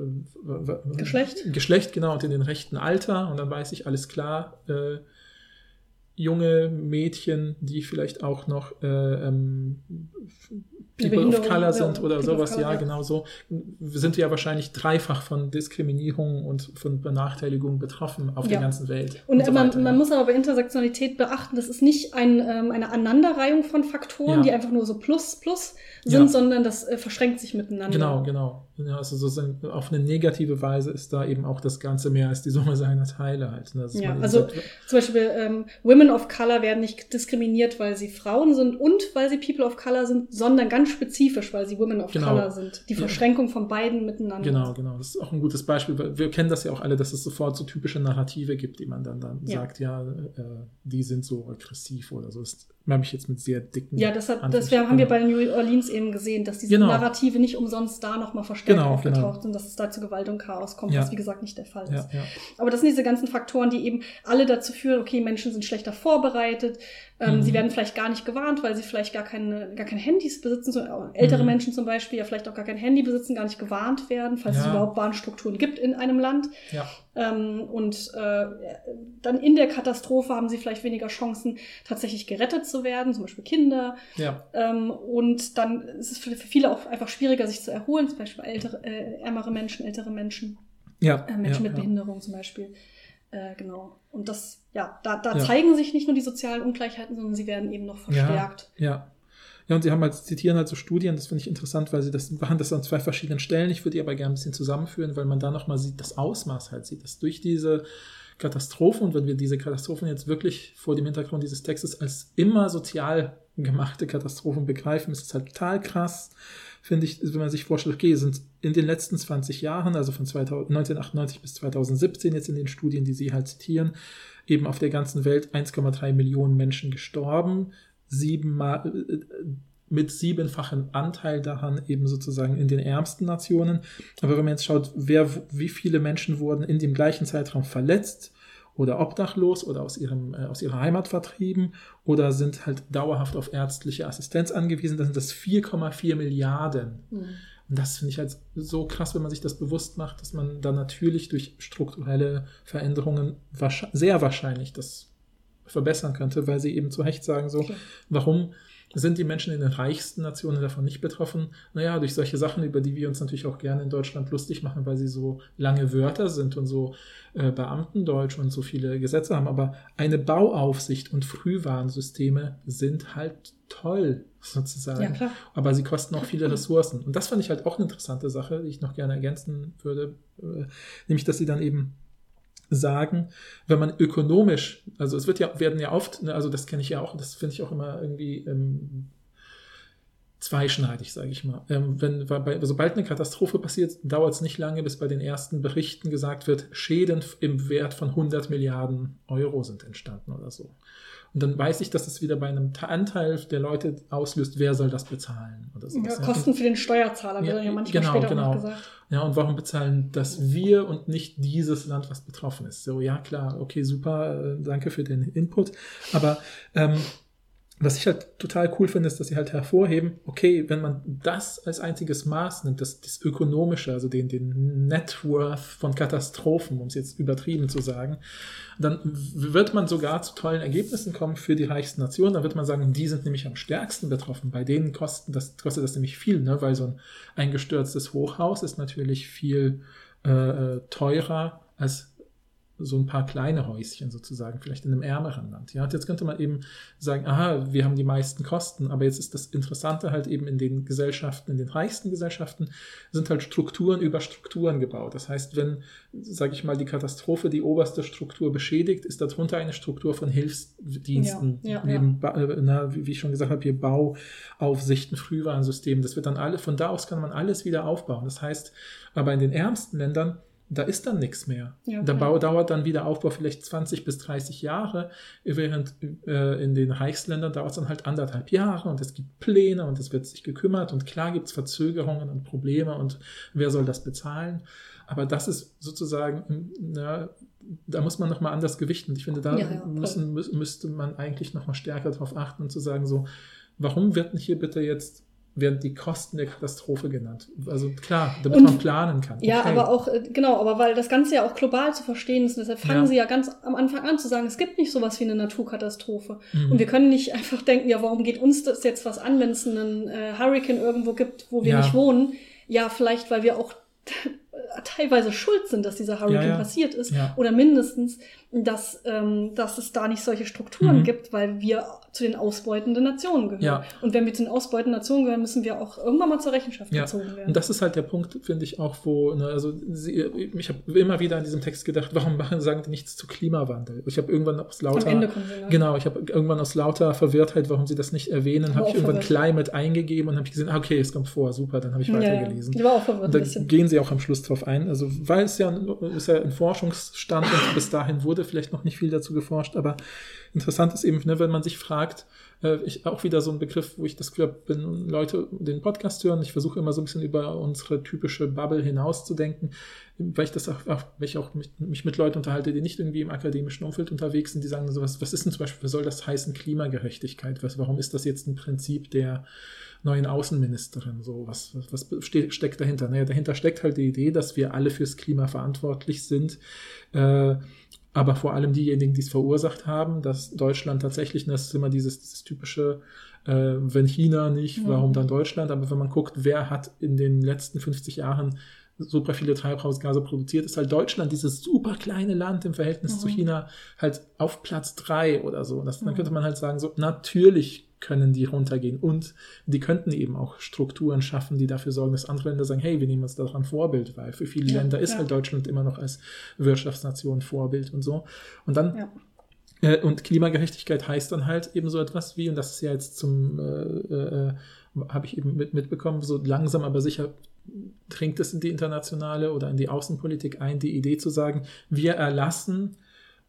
Speaker 3: Geschlecht?
Speaker 2: Geschlecht, genau, und in den rechten Alter. Und dann weiß ich, alles klar, äh, junge Mädchen, die vielleicht auch noch äh, ähm, People of Color sind ja, oder People sowas, Color, ja, ja, genau so, sind ja wahrscheinlich dreifach von Diskriminierung und von Benachteiligung betroffen auf ja. der ganzen Welt.
Speaker 3: Und, und so man, weiter, man muss aber bei Intersektionalität beachten, das ist nicht ein, ähm, eine Aneinanderreihung von Faktoren, die einfach nur so plus, plus sind, sondern das äh, verschränkt sich miteinander.
Speaker 2: Genau, genau. Ja, also so auf eine negative Weise ist da eben auch das Ganze mehr als die Summe seiner Teile halt.
Speaker 3: Ne? Ja, also sagt, zum Beispiel ähm, Women of Color werden nicht diskriminiert, weil sie Frauen sind und weil sie People of Color sind, sondern ganz spezifisch, weil sie Women of genau. Color sind. Die Verschränkung ja. von beiden miteinander.
Speaker 2: Genau, genau. Das ist auch ein gutes Beispiel. Weil wir kennen das ja auch alle, dass es sofort so typische Narrative gibt, die man dann, dann ja. sagt, ja, äh, die sind so aggressiv oder so. Das habe ich jetzt mit sehr dicken.
Speaker 3: Ja, deshalb, das wir, haben wir bei New Orleans eben gesehen, dass diese genau. Narrative nicht umsonst da nochmal verstärkt genau, aufgetaucht genau. sind, dass es da zu Gewalt und Chaos kommt, ja. was wie gesagt nicht der Fall ist.
Speaker 2: Ja.
Speaker 3: Aber das sind diese ganzen Faktoren, die eben alle dazu führen, okay, Menschen sind schlechter vorbereitet, ähm, mhm. sie werden vielleicht gar nicht gewarnt, weil sie vielleicht gar keine, gar keine Handys besitzen, so, ältere mhm. Menschen zum Beispiel ja vielleicht auch gar kein Handy besitzen, gar nicht gewarnt werden, falls es überhaupt Warnstrukturen gibt in einem Land.
Speaker 2: Ja.
Speaker 3: Ähm, und äh, dann in der Katastrophe haben sie vielleicht weniger Chancen, tatsächlich gerettet zu werden, zum Beispiel Kinder.
Speaker 2: Ja.
Speaker 3: Ähm, und dann ist es für, viele auch einfach schwieriger, sich zu erholen, zum Beispiel ältere, äh, ärmere Menschen, ältere Menschen,
Speaker 2: ja.
Speaker 3: äh, Menschen
Speaker 2: ja,
Speaker 3: mit Behinderung zum Beispiel. Äh, genau. Und das, ja, da, da zeigen sich nicht nur die sozialen Ungleichheiten, sondern sie werden eben noch verstärkt.
Speaker 2: ja. Ja, und sie haben halt, zitieren halt so Studien, das finde ich interessant, weil sie das machen das an zwei verschiedenen Stellen. Ich würde die aber gerne ein bisschen zusammenführen, weil man da nochmal sieht, das Ausmaß halt sieht, dass durch diese Katastrophe und wenn wir diese Katastrophen jetzt wirklich vor dem Hintergrund dieses Textes als immer sozial gemachte Katastrophen begreifen, ist es halt total krass, finde ich, wenn man sich vorstellt, okay, sind in den letzten 20 Jahren, also von 2000, 1998 bis 2017 jetzt in den Studien, die Sie halt zitieren, eben auf der ganzen Welt 1,3 Millionen Menschen gestorben, siebenmal, mit siebenfachen Anteil daran eben sozusagen in den ärmsten Nationen. Aber wenn man jetzt schaut, wer, wie viele Menschen wurden in dem gleichen Zeitraum verletzt oder obdachlos oder aus, ihrem, äh, aus ihrer Heimat vertrieben oder sind halt dauerhaft auf ärztliche Assistenz angewiesen, dann sind das 4,4 Milliarden. Mhm. Und das finde ich halt so krass, wenn man sich das bewusst macht, dass man da natürlich durch strukturelle Veränderungen sehr wahrscheinlich das verbessern könnte, weil sie eben zu Recht sagen so, okay. warum sind die Menschen in den reichsten Nationen davon nicht betroffen? Naja, durch solche Sachen, über die wir uns natürlich auch gerne in Deutschland lustig machen, weil sie so lange Wörter sind und so äh, Beamtendeutsch und so viele Gesetze haben. Aber eine Bauaufsicht und Frühwarnsysteme sind halt toll, sozusagen. Ja, klar. Aber sie kosten auch viele Ressourcen. Und das fand ich halt auch eine interessante Sache, die ich noch gerne ergänzen würde, äh, nämlich, dass sie dann eben sagen, wenn man ökonomisch, also es wird ja, werden ja oft, ne, also das kenne ich ja auch, das finde ich auch immer irgendwie ähm, zweischneidig, sage ich mal. Ähm, wenn, sobald eine Katastrophe passiert, dauert es nicht lange, bis bei den ersten Berichten gesagt wird, Schäden im Wert von 100 Milliarden Euro sind entstanden oder so. Und dann weiß ich, dass es wieder bei einem Anteil der Leute auslöst, wer soll das bezahlen?
Speaker 3: Oder so. Ja, Kosten für den Steuerzahler,
Speaker 2: ja, ja manchmal genau, später genau. gesagt. Ja, und warum bezahlen das wir und nicht dieses Land, was betroffen ist? So, ja, klar, okay, super, äh, danke für den Input. Aber ähm, was ich halt total cool finde, ist, dass sie halt hervorheben, okay, wenn man das als einziges Maß nimmt, das, das ökonomische, also den, den Net Worth von Katastrophen, um es jetzt übertrieben zu sagen, dann wird man sogar zu tollen Ergebnissen kommen für die reichsten Nationen. Dann wird man sagen, die sind nämlich am stärksten betroffen. Bei denen kosten das, kostet das nämlich viel, ne? weil so ein eingestürztes Hochhaus ist natürlich viel äh, äh teurer als so ein paar kleine Häuschen sozusagen, vielleicht in einem ärmeren Land. Ja, und jetzt könnte man eben sagen, aha, wir haben die meisten Kosten, aber jetzt ist das Interessante halt eben in den Gesellschaften, in den reichsten Gesellschaften sind halt Strukturen über Strukturen gebaut. Das heißt, wenn, sage ich mal, die Katastrophe die oberste Struktur beschädigt, ist darunter eine Struktur von Hilfsdiensten, ja, ja, neben, ja. Äh, na, wie ich schon gesagt habe, hier Bauaufsichten, Frühwarnsystem. Das wird dann alle, von da aus kann man alles wieder aufbauen. Das heißt, aber in den ärmsten Ländern da ist dann nichts mehr. Ja. Der Bau dauert dann wieder Aufbau vielleicht 20 bis 30 Jahre, während äh, in den Reichsländern dauert es dann halt anderthalb Jahre und es gibt Pläne und es wird sich gekümmert und klar gibt es Verzögerungen und Probleme und wer soll das bezahlen? Aber das ist sozusagen, na, da muss man nochmal anders gewichten. Ich finde, da ja, ja, müssen, müsste man eigentlich nochmal stärker darauf achten und zu sagen, so, warum wird nicht hier bitte jetzt werden die Kosten der Katastrophe genannt. Also klar, damit und, man planen kann.
Speaker 3: Ja, okay. aber auch, äh, genau, aber weil das Ganze ja auch global zu verstehen ist, deshalb fangen ja. sie ja ganz am Anfang an zu sagen, es gibt nicht sowas wie eine Naturkatastrophe. Mhm. Und wir können nicht einfach denken, ja, warum geht uns das jetzt was an, wenn es einen äh, Hurricane irgendwo gibt, wo wir ja. nicht wohnen? Ja, vielleicht, weil wir auch teilweise schuld sind, dass dieser Hurricane ja, ja. passiert ist. Ja. Oder mindestens, dass, ähm, dass es da nicht solche Strukturen mhm. gibt, weil wir zu den ausbeutenden Nationen gehören. Und wenn wir zu den ausbeutenden Nationen gehören, müssen wir auch irgendwann mal zur Rechenschaft gezogen werden.
Speaker 2: Und das ist halt der Punkt, finde ich auch, wo, ne, also sie, ich habe immer wieder an diesem Text gedacht, warum machen, sagen die nichts zu Klimawandel? Ich habe irgendwann aus lauter, Am Ende kommen sie, ne? genau, ich habe irgendwann aus lauter Verwirrtheit, warum sie das nicht erwähnen, habe ich irgendwann verwirrt. Climate eingegeben und habe ich gesehen, ah, okay, es kommt vor, super, dann habe ich weitergelesen. Ja, war auch verwirrt. Und da gehen sie auch am Schluss drauf ein, also weil es ja, ist ja ein Forschungsstand und bis dahin wurde vielleicht noch nicht viel dazu geforscht, aber interessant ist eben, ne, wenn man sich fragt, äh, ich, auch wieder so ein Begriff, wo ich das Gefühl habe, wenn Leute den Podcast hören, ich versuche immer so ein bisschen über unsere typische Bubble hinauszudenken, weil ich das auch, auch weil ich auch mich, mich, mit Leuten unterhalte, die nicht irgendwie im akademischen Umfeld unterwegs sind, die sagen so, was, was ist denn zum Beispiel, was soll das heißen, Klimagerechtigkeit? Was, warum ist das jetzt ein Prinzip der neuen Außenministerin? So, was, was, was steckt dahinter? Naja, dahinter steckt halt die Idee, dass wir alle fürs Klima verantwortlich sind. Äh, aber vor allem diejenigen, die es verursacht haben, dass Deutschland tatsächlich, das ist immer dieses, dieses typische, äh, wenn China nicht, warum dann Deutschland? Aber wenn man guckt, wer hat in den letzten 50 Jahren super viele Treibhausgase produziert, ist halt Deutschland, dieses super kleine Land im Verhältnis mhm. zu China, halt auf Platz drei oder so. Das, dann mhm. könnte man halt sagen, so natürlich können die runtergehen. Und die könnten eben auch Strukturen schaffen, die dafür sorgen, dass andere Länder sagen, hey, wir nehmen uns daran Vorbild, weil für viele ja, Länder ist ja. halt Deutschland immer noch als Wirtschaftsnation Vorbild und so. Und dann ja. Äh, und Klimagerechtigkeit heißt dann halt eben so etwas wie, und das ist ja jetzt zum, äh, äh, habe ich eben mit, mitbekommen, so langsam aber sicher dringt es in die internationale oder in die Außenpolitik ein, die Idee zu sagen, wir erlassen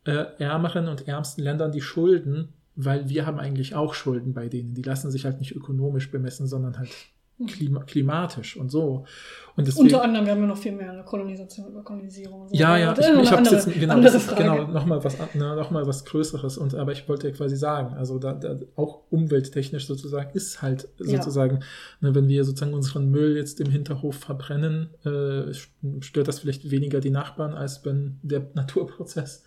Speaker 2: äh, ärmeren und ärmsten Ländern die Schulden weil wir haben eigentlich auch Schulden bei denen. Die lassen sich halt nicht ökonomisch bemessen, sondern halt klima klimatisch und so.
Speaker 3: Und deswegen, Unter anderem, wir haben ja noch viel mehr eine Kolonisation über Kolonisierung.
Speaker 2: So. Ja, ja, ich, ich habe jetzt genau, genau nochmal was, na, noch mal was Größeres. Und aber ich wollte ja quasi sagen, also da, da auch umwelttechnisch sozusagen ist halt sozusagen, ja. ne, wenn wir sozusagen unseren Müll jetzt im Hinterhof verbrennen, äh, stört das vielleicht weniger die Nachbarn, als wenn der Naturprozess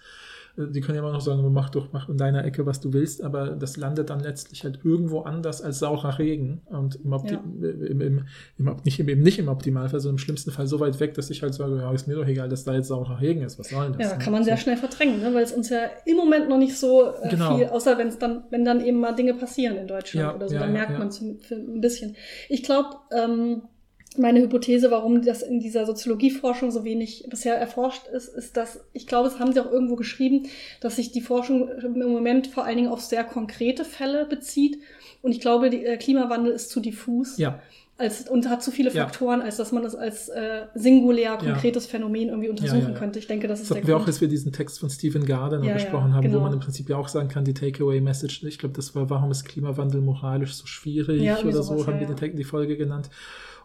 Speaker 2: die können ja immer noch sagen, mach doch, mach in deiner Ecke, was du willst, aber das landet dann letztlich halt irgendwo anders als saurer Regen und im, Opti ja. im, im, im, nicht, im, nicht im Optimalfall, sondern im schlimmsten Fall so weit weg, dass ich halt sage, ja, ist mir doch egal, dass da jetzt saurer Regen ist, was soll denn
Speaker 3: das? Ja, kann man sehr schnell verdrängen, ne? weil es uns ja im Moment noch nicht so äh, genau. viel, außer wenn es dann, wenn dann eben mal Dinge passieren in Deutschland ja, oder so, ja, dann merkt man es ein bisschen. Ich glaube, ähm, meine Hypothese, warum das in dieser Soziologieforschung so wenig bisher erforscht ist, ist, dass ich glaube, es haben sie auch irgendwo geschrieben, dass sich die Forschung im Moment vor allen Dingen auf sehr konkrete Fälle bezieht. Und ich glaube, der Klimawandel ist zu diffus.
Speaker 2: Ja.
Speaker 3: Als, und hat zu viele Faktoren, ja. als dass man das als äh, singulär, konkretes ja. Phänomen irgendwie untersuchen ja, könnte. Ich denke, das ist
Speaker 2: das der wir auch, als wir diesen Text von Stephen Gardner besprochen haben, genau. wo man im Prinzip ja auch sagen kann, die Takeaway-Message, ich glaube, das war, warum ist Klimawandel moralisch so schwierig oder so, haben wir die, die Folge genannt.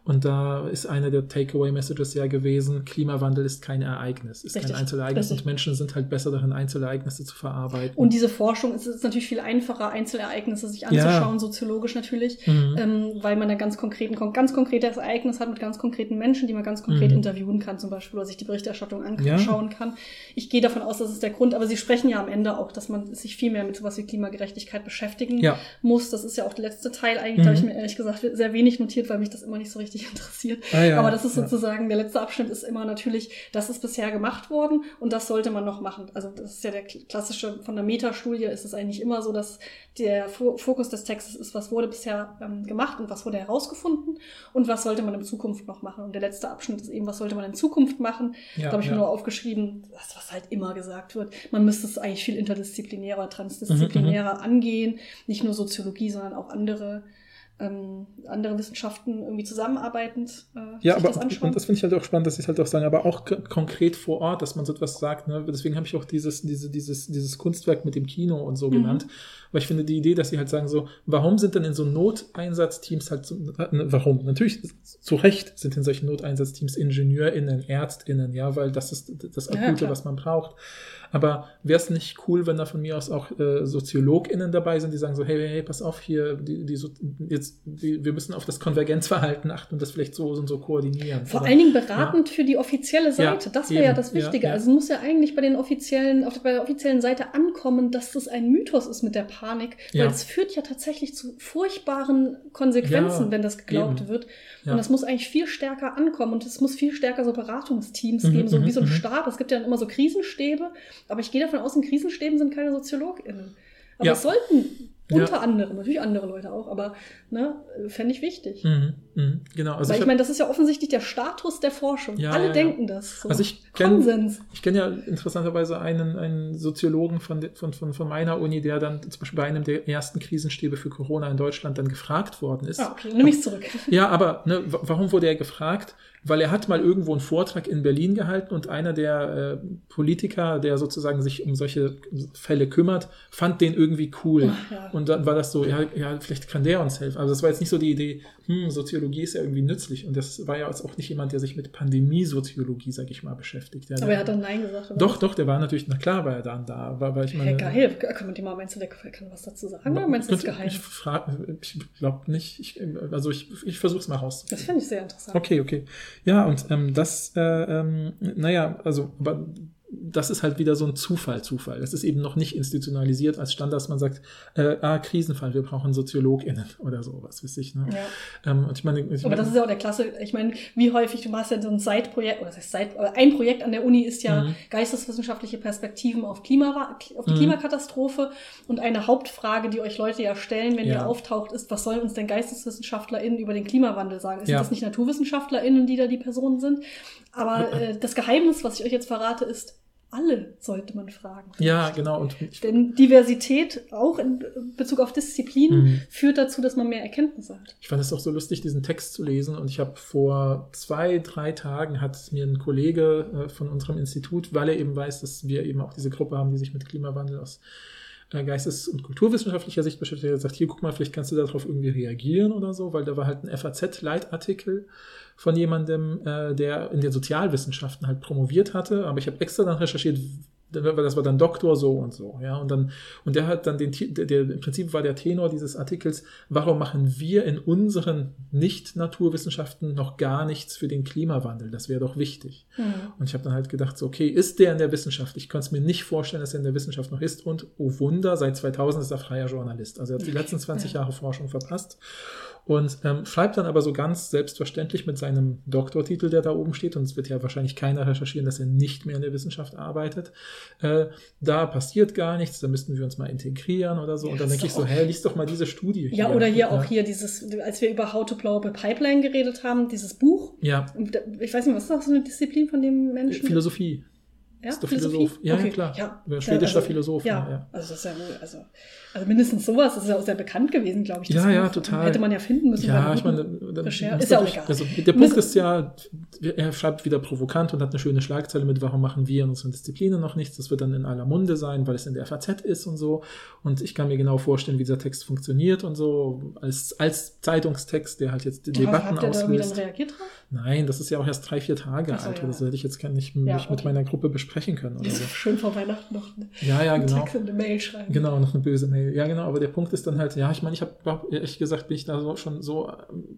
Speaker 2: Und da ist eine der Takeaway-Messages ja gewesen, Klimawandel ist kein Ereignis, ist Richtig. kein Einzelereignis Richtig. und Menschen sind halt besser darin, Einzelereignisse zu verarbeiten.
Speaker 3: Und diese Forschung ist, ist natürlich viel einfacher, Einzelereignisse sich anzuschauen, ja. soziologisch natürlich, mhm. ähm, weil man ein ganz, konkreten, ganz konkretes Ereignis hat mit ganz konkreten Menschen, die man ganz konkret mhm. interviewen kann zum Beispiel oder sich die Berichterstattung anschauen ja. kann. Ich gehe davon aus, das ist der Grund, aber Sie sprechen ja am Ende auch, dass man sich viel mehr mit sowas wie Klimagerechtigkeit beschäftigen ja. muss. Das ist ja auch der letzte Teil eigentlich, mhm. da habe ich mir ehrlich gesagt sehr wenig notiert, weil mich das immer nicht so richtig richtig interessiert. Ah, ja, Aber das ist sozusagen, der letzte Abschnitt ist immer natürlich, das ist bisher gemacht worden und das sollte man noch machen. Also das ist ja der klassische, von der Metastudie ist es eigentlich immer so, dass der Fokus des Textes ist, was wurde bisher ähm, gemacht und was wurde herausgefunden und was sollte man in Zukunft noch machen. Und der letzte Abschnitt ist eben, was sollte man in Zukunft machen. Ja, da habe ich ja. mir nur aufgeschrieben, das, was halt immer gesagt wird. Man müsste es eigentlich viel interdisziplinärer, transdisziplinärer mhm, mhm. angehen. Nicht nur Soziologie, sondern auch andere ähm, andere Wissenschaften irgendwie zusammenarbeitend.
Speaker 2: Äh, ja, aber das und das finde ich halt auch spannend, dass sie es halt auch sagen, aber auch konkret vor Ort, dass man so etwas sagt. Ne? Deswegen habe ich auch dieses, diese, dieses, dieses Kunstwerk mit dem Kino und so mhm. genannt, weil ich finde die Idee, dass sie halt sagen so, warum sind denn in so Noteinsatzteams halt so, äh, warum? Natürlich zu Recht sind in solchen Noteinsatzteams IngenieurInnen, ÄrztInnen, ja, weil das ist das Akute, ja, was man braucht. Aber wäre es nicht cool, wenn da von mir aus auch äh, SoziologInnen dabei sind, die sagen so, hey, hey, pass auf hier, die, die, jetzt, die, wir müssen auf das Konvergenzverhalten achten und das vielleicht so und so koordinieren.
Speaker 3: Vor Oder, allen Dingen beratend ja. für die offizielle Seite. Ja, das wäre ja das Wichtige. Ja, also muss ja eigentlich bei den offiziellen, auf der, offiziellen Seite ankommen, dass das ein Mythos ist mit der Panik, weil es führt ja tatsächlich zu furchtbaren Konsequenzen, wenn das geglaubt eben. wird. Und das muss eigentlich viel stärker ankommen und es muss viel stärker so Beratungsteams mhm, geben, so wie so ein mhm, mhm. Stab. Es gibt ja dann immer so Krisenstäbe aber ich gehe davon aus, in Krisenstäben sind keine SoziologInnen. Aber ja. es sollten unter ja. anderem, natürlich andere Leute auch, aber ne, fände ich wichtig. Mhm,
Speaker 2: mh, genau.
Speaker 3: Also Weil ich, ich meine, das ist ja offensichtlich der Status der Forschung. Ja, Alle ja, denken das.
Speaker 2: So. Also ich kenne ich kenn ja interessanterweise einen, einen Soziologen von, von, von, von meiner Uni, der dann zum Beispiel bei einem der ersten Krisenstäbe für Corona in Deutschland dann gefragt worden ist.
Speaker 3: Ah, okay, nehme ich zurück.
Speaker 2: Ja, aber ne, warum wurde er gefragt? Weil er hat mal irgendwo einen Vortrag in Berlin gehalten und einer der äh, Politiker, der sozusagen sich um solche Fälle kümmert, fand den irgendwie cool. Ach, ja. Und dann war das so, ja, ja, vielleicht kann der uns helfen. Also das war jetzt nicht so die Idee, hm, Soziologie ist ja irgendwie nützlich. Und das war ja jetzt auch nicht jemand, der sich mit Pandemiesoziologie, sag ich mal, beschäftigt. Ja,
Speaker 3: Aber er hat dann Nein gesagt.
Speaker 2: Doch, doch, der war natürlich, na klar war er dann da. War, weil ich
Speaker 3: meine, hey, geil, kann man die mal, meinst du, der kann was dazu sagen? Oder meinst du das geheim?
Speaker 2: Ich, ich glaube nicht. Ich, also ich, ich versuche es mal raus.
Speaker 3: Das finde ich sehr interessant.
Speaker 2: Okay, okay. Ja, und ähm, das, äh, ähm, naja, also, aber das ist halt wieder so ein Zufall, Zufall. Das ist eben noch nicht institutionalisiert als Standard, dass man sagt, äh, ah, Krisenfall, wir brauchen SoziologInnen oder so, was weiß ich. Ne?
Speaker 3: Ja. Ähm, und ich meine, ich Aber das ist ja auch der Klasse, ich meine, wie häufig, du machst ja so ein Side-Projekt, oder das heißt Side, ein Projekt an der Uni ist ja mhm. geisteswissenschaftliche Perspektiven auf, Klima, auf die mhm. Klimakatastrophe und eine Hauptfrage, die euch Leute ja stellen, wenn ja. ihr auftaucht, ist, was sollen uns denn GeisteswissenschaftlerInnen über den Klimawandel sagen? Sind ja. das nicht NaturwissenschaftlerInnen, die da die Personen sind? Aber äh, das Geheimnis, was ich euch jetzt verrate, ist, alle sollte man fragen.
Speaker 2: Ja, genau. Und
Speaker 3: Denn Diversität, auch in Bezug auf Disziplin, mhm. führt dazu, dass man mehr Erkenntnisse hat.
Speaker 2: Ich fand es auch so lustig, diesen Text zu lesen. Und ich habe vor zwei, drei Tagen hat mir ein Kollege äh, von unserem Institut, weil er eben weiß, dass wir eben auch diese Gruppe haben, die sich mit Klimawandel aus äh, geistes- und kulturwissenschaftlicher Sicht beschäftigt hat, sagt, hier, guck mal, vielleicht kannst du darauf irgendwie reagieren oder so, weil da war halt ein FAZ-Leitartikel von jemandem, äh, der in den Sozialwissenschaften halt promoviert hatte, aber ich habe extra dann recherchiert, das war dann Doktor so und so, ja, und dann, und der hat dann den, der, der, im Prinzip war der Tenor dieses Artikels, warum machen wir in unseren Nicht-Naturwissenschaften noch gar nichts für den Klimawandel? Das wäre doch wichtig. Mhm. Und ich habe dann halt gedacht, so, okay, ist der in der Wissenschaft? Ich konnte es mir nicht vorstellen, dass er in der Wissenschaft noch ist und, oh Wunder, seit 2000 ist er freier Journalist. Also er hat die letzten 20 Jahre Forschung verpasst und ähm, schreibt dann aber so ganz selbstverständlich mit seinem Doktortitel, der da oben steht, und es wird ja wahrscheinlich keiner recherchieren, dass er nicht mehr in der Wissenschaft arbeitet. Äh, da passiert gar nichts, da müssten wir uns mal integrieren oder so. Ja, und dann denke ich so, hä, liest doch mal diese Studie.
Speaker 3: Ja, hier. oder hier ja. auch hier dieses, als wir über How to Blow Up a Pipeline geredet haben, dieses Buch.
Speaker 2: Ja.
Speaker 3: Ich weiß nicht, was ist das so eine Disziplin von dem Menschen?
Speaker 2: Philosophie.
Speaker 3: Ja,
Speaker 2: ist der Philosoph. Ja, okay. ja, klar. Ja, schwedischer
Speaker 3: also,
Speaker 2: Philosoph.
Speaker 3: Ja, ja, also das ist ja wohl, also, also mindestens sowas, das ist ja auch sehr bekannt gewesen, glaube ich.
Speaker 2: Ja, Buch. ja, total.
Speaker 3: Hätte man ja finden müssen.
Speaker 2: Ja, ich meine, dann, ist ja auch egal. Also, der Punkt ist ja, er schreibt wieder provokant und hat eine schöne Schlagzeile mit, warum machen wir in unseren Disziplinen noch nichts? Das wird dann in aller Munde sein, weil es in der FAZ ist und so. Und ich kann mir genau vorstellen, wie dieser Text funktioniert und so, als, als Zeitungstext, der halt jetzt die Debatten
Speaker 3: habt ihr
Speaker 2: auslöst.
Speaker 3: Da dann reagiert drauf?
Speaker 2: Nein, das ist ja auch erst drei, vier Tage so, alt. Ja. Das hätte ich jetzt gar nicht okay. mit meiner Gruppe besprechen können. Oder so
Speaker 3: schön vor Weihnachten noch eine,
Speaker 2: ja, ja, genau.
Speaker 3: Text eine Mail schreiben.
Speaker 2: Genau, noch eine böse Mail. Ja, genau, aber der Punkt ist dann halt, ja, ich meine, ich habe ehrlich gesagt, bin ich da so, schon so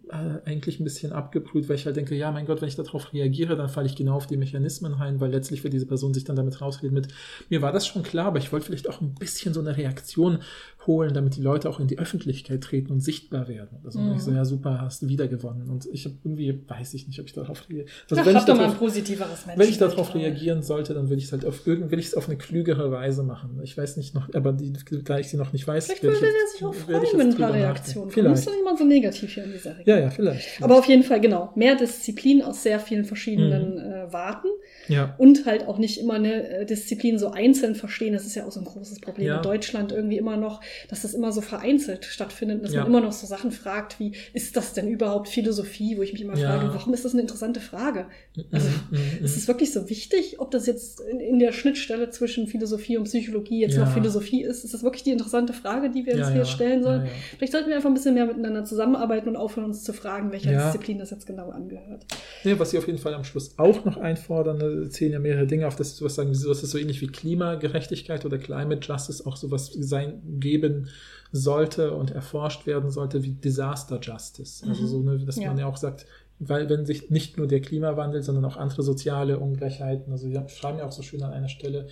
Speaker 2: äh, eigentlich ein bisschen abgebrüht, weil ich halt denke, ja, mein Gott, wenn ich darauf reagiere, dann falle ich genau auf die Mechanismen rein, weil letztlich wird diese Person sich dann damit rausreden mit, mir war das schon klar, aber ich wollte vielleicht auch ein bisschen so eine Reaktion holen, damit die Leute auch in die Öffentlichkeit treten und sichtbar werden. Also mhm. ich so, ja super, hast du wieder gewonnen. Und ich habe irgendwie, weiß ich nicht, ob ich darauf reagiere.
Speaker 3: Also, wenn, ich darauf,
Speaker 2: wenn ich darauf reagieren sollte, dann will ich es halt auf will ich es auf eine klügere Weise machen. Ich weiß nicht noch, aber die, da ich sie noch nicht weiß,
Speaker 3: vielleicht würde er sich auch freuen, wenn ein paar Reaktionen kommen. Vielleicht. Muss doch nicht mal so negativ hier in dieser Regel.
Speaker 2: Ja, ja, vielleicht,
Speaker 3: vielleicht. Aber auf jeden Fall, genau, mehr Disziplin aus sehr vielen verschiedenen mhm. äh, Warten.
Speaker 2: Ja.
Speaker 3: Und halt auch nicht immer eine äh, Disziplin so einzeln verstehen. Das ist ja auch so ein großes Problem ja. in Deutschland irgendwie immer noch, dass das immer so vereinzelt stattfindet, dass ja. man immer noch so Sachen fragt wie, ist das denn überhaupt Philosophie? Wo ich mich immer frage, warum ist das eine interessante Frage? Mhm, also mhm, mhm. ist es wirklich so wichtig, ob das jetzt in, in, der Schnittstelle zwischen Philosophie und Psychologie jetzt noch Philosophie ist? Ist das wirklich die interessante Frage, die wir uns hier stellen sollen? Vielleicht sollten wir einfach ein bisschen mehr miteinander zusammenarbeiten und aufhören, uns zu fragen, welcher Disziplin das jetzt genau angehört.
Speaker 2: Ja, was Sie auf jeden Fall am Schluss auch noch einfordern, ne, zählen ja mehrere Dinge auf, dass Sie sowas sagen, sowas ist so ähnlich wie Klimagerechtigkeit oder Climate Justice auch sowas sein geben sollte und erforscht werden sollte wie Disaster Justice. Also so, ne, dass ja. man ja auch sagt, weil wenn sich nicht nur der Klimawandel, sondern auch andere soziale Ungleichheiten, also wir schreiben ja auch so schön an einer Stelle,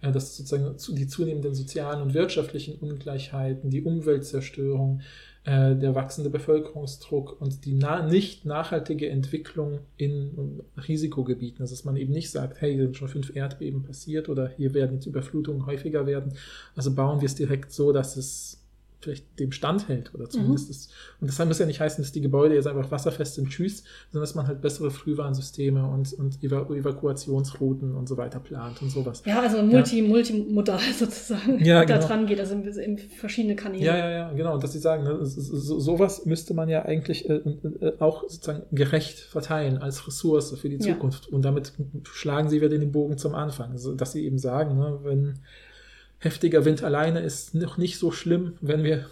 Speaker 2: äh, dass sozusagen die zunehmenden sozialen und wirtschaftlichen Ungleichheiten, die Umweltzerstörung, äh, der wachsende Bevölkerungsdruck und die na nicht nachhaltige Entwicklung in Risikogebieten, also dass man eben nicht sagt, hey, hier sind schon fünf Erdbeben passiert oder hier werden jetzt Überflutungen häufiger werden, also bauen wir es direkt so, dass es vielleicht dem standhält oder zumindest mhm. ist. Und das muss ja nicht heißen, dass die Gebäude jetzt einfach wasserfest sind, tschüss, sondern dass man halt bessere Frühwarnsysteme und, und Evakuationsrouten und so weiter plant und sowas.
Speaker 3: Ja, also multi, ja. multimodal sozusagen
Speaker 2: ja,
Speaker 3: genau. da dran geht, also in, in, verschiedene Kanäle.
Speaker 2: Ja, ja, ja, genau. Und dass sie sagen, ne, so, sowas müsste man ja eigentlich äh, äh, auch sozusagen gerecht verteilen als Ressource für die Zukunft. Ja. Und damit schlagen sie wieder den Bogen zum Anfang. Also, dass sie eben sagen, ne, wenn heftiger Wind alleine ist noch nicht so schlimm, wenn wir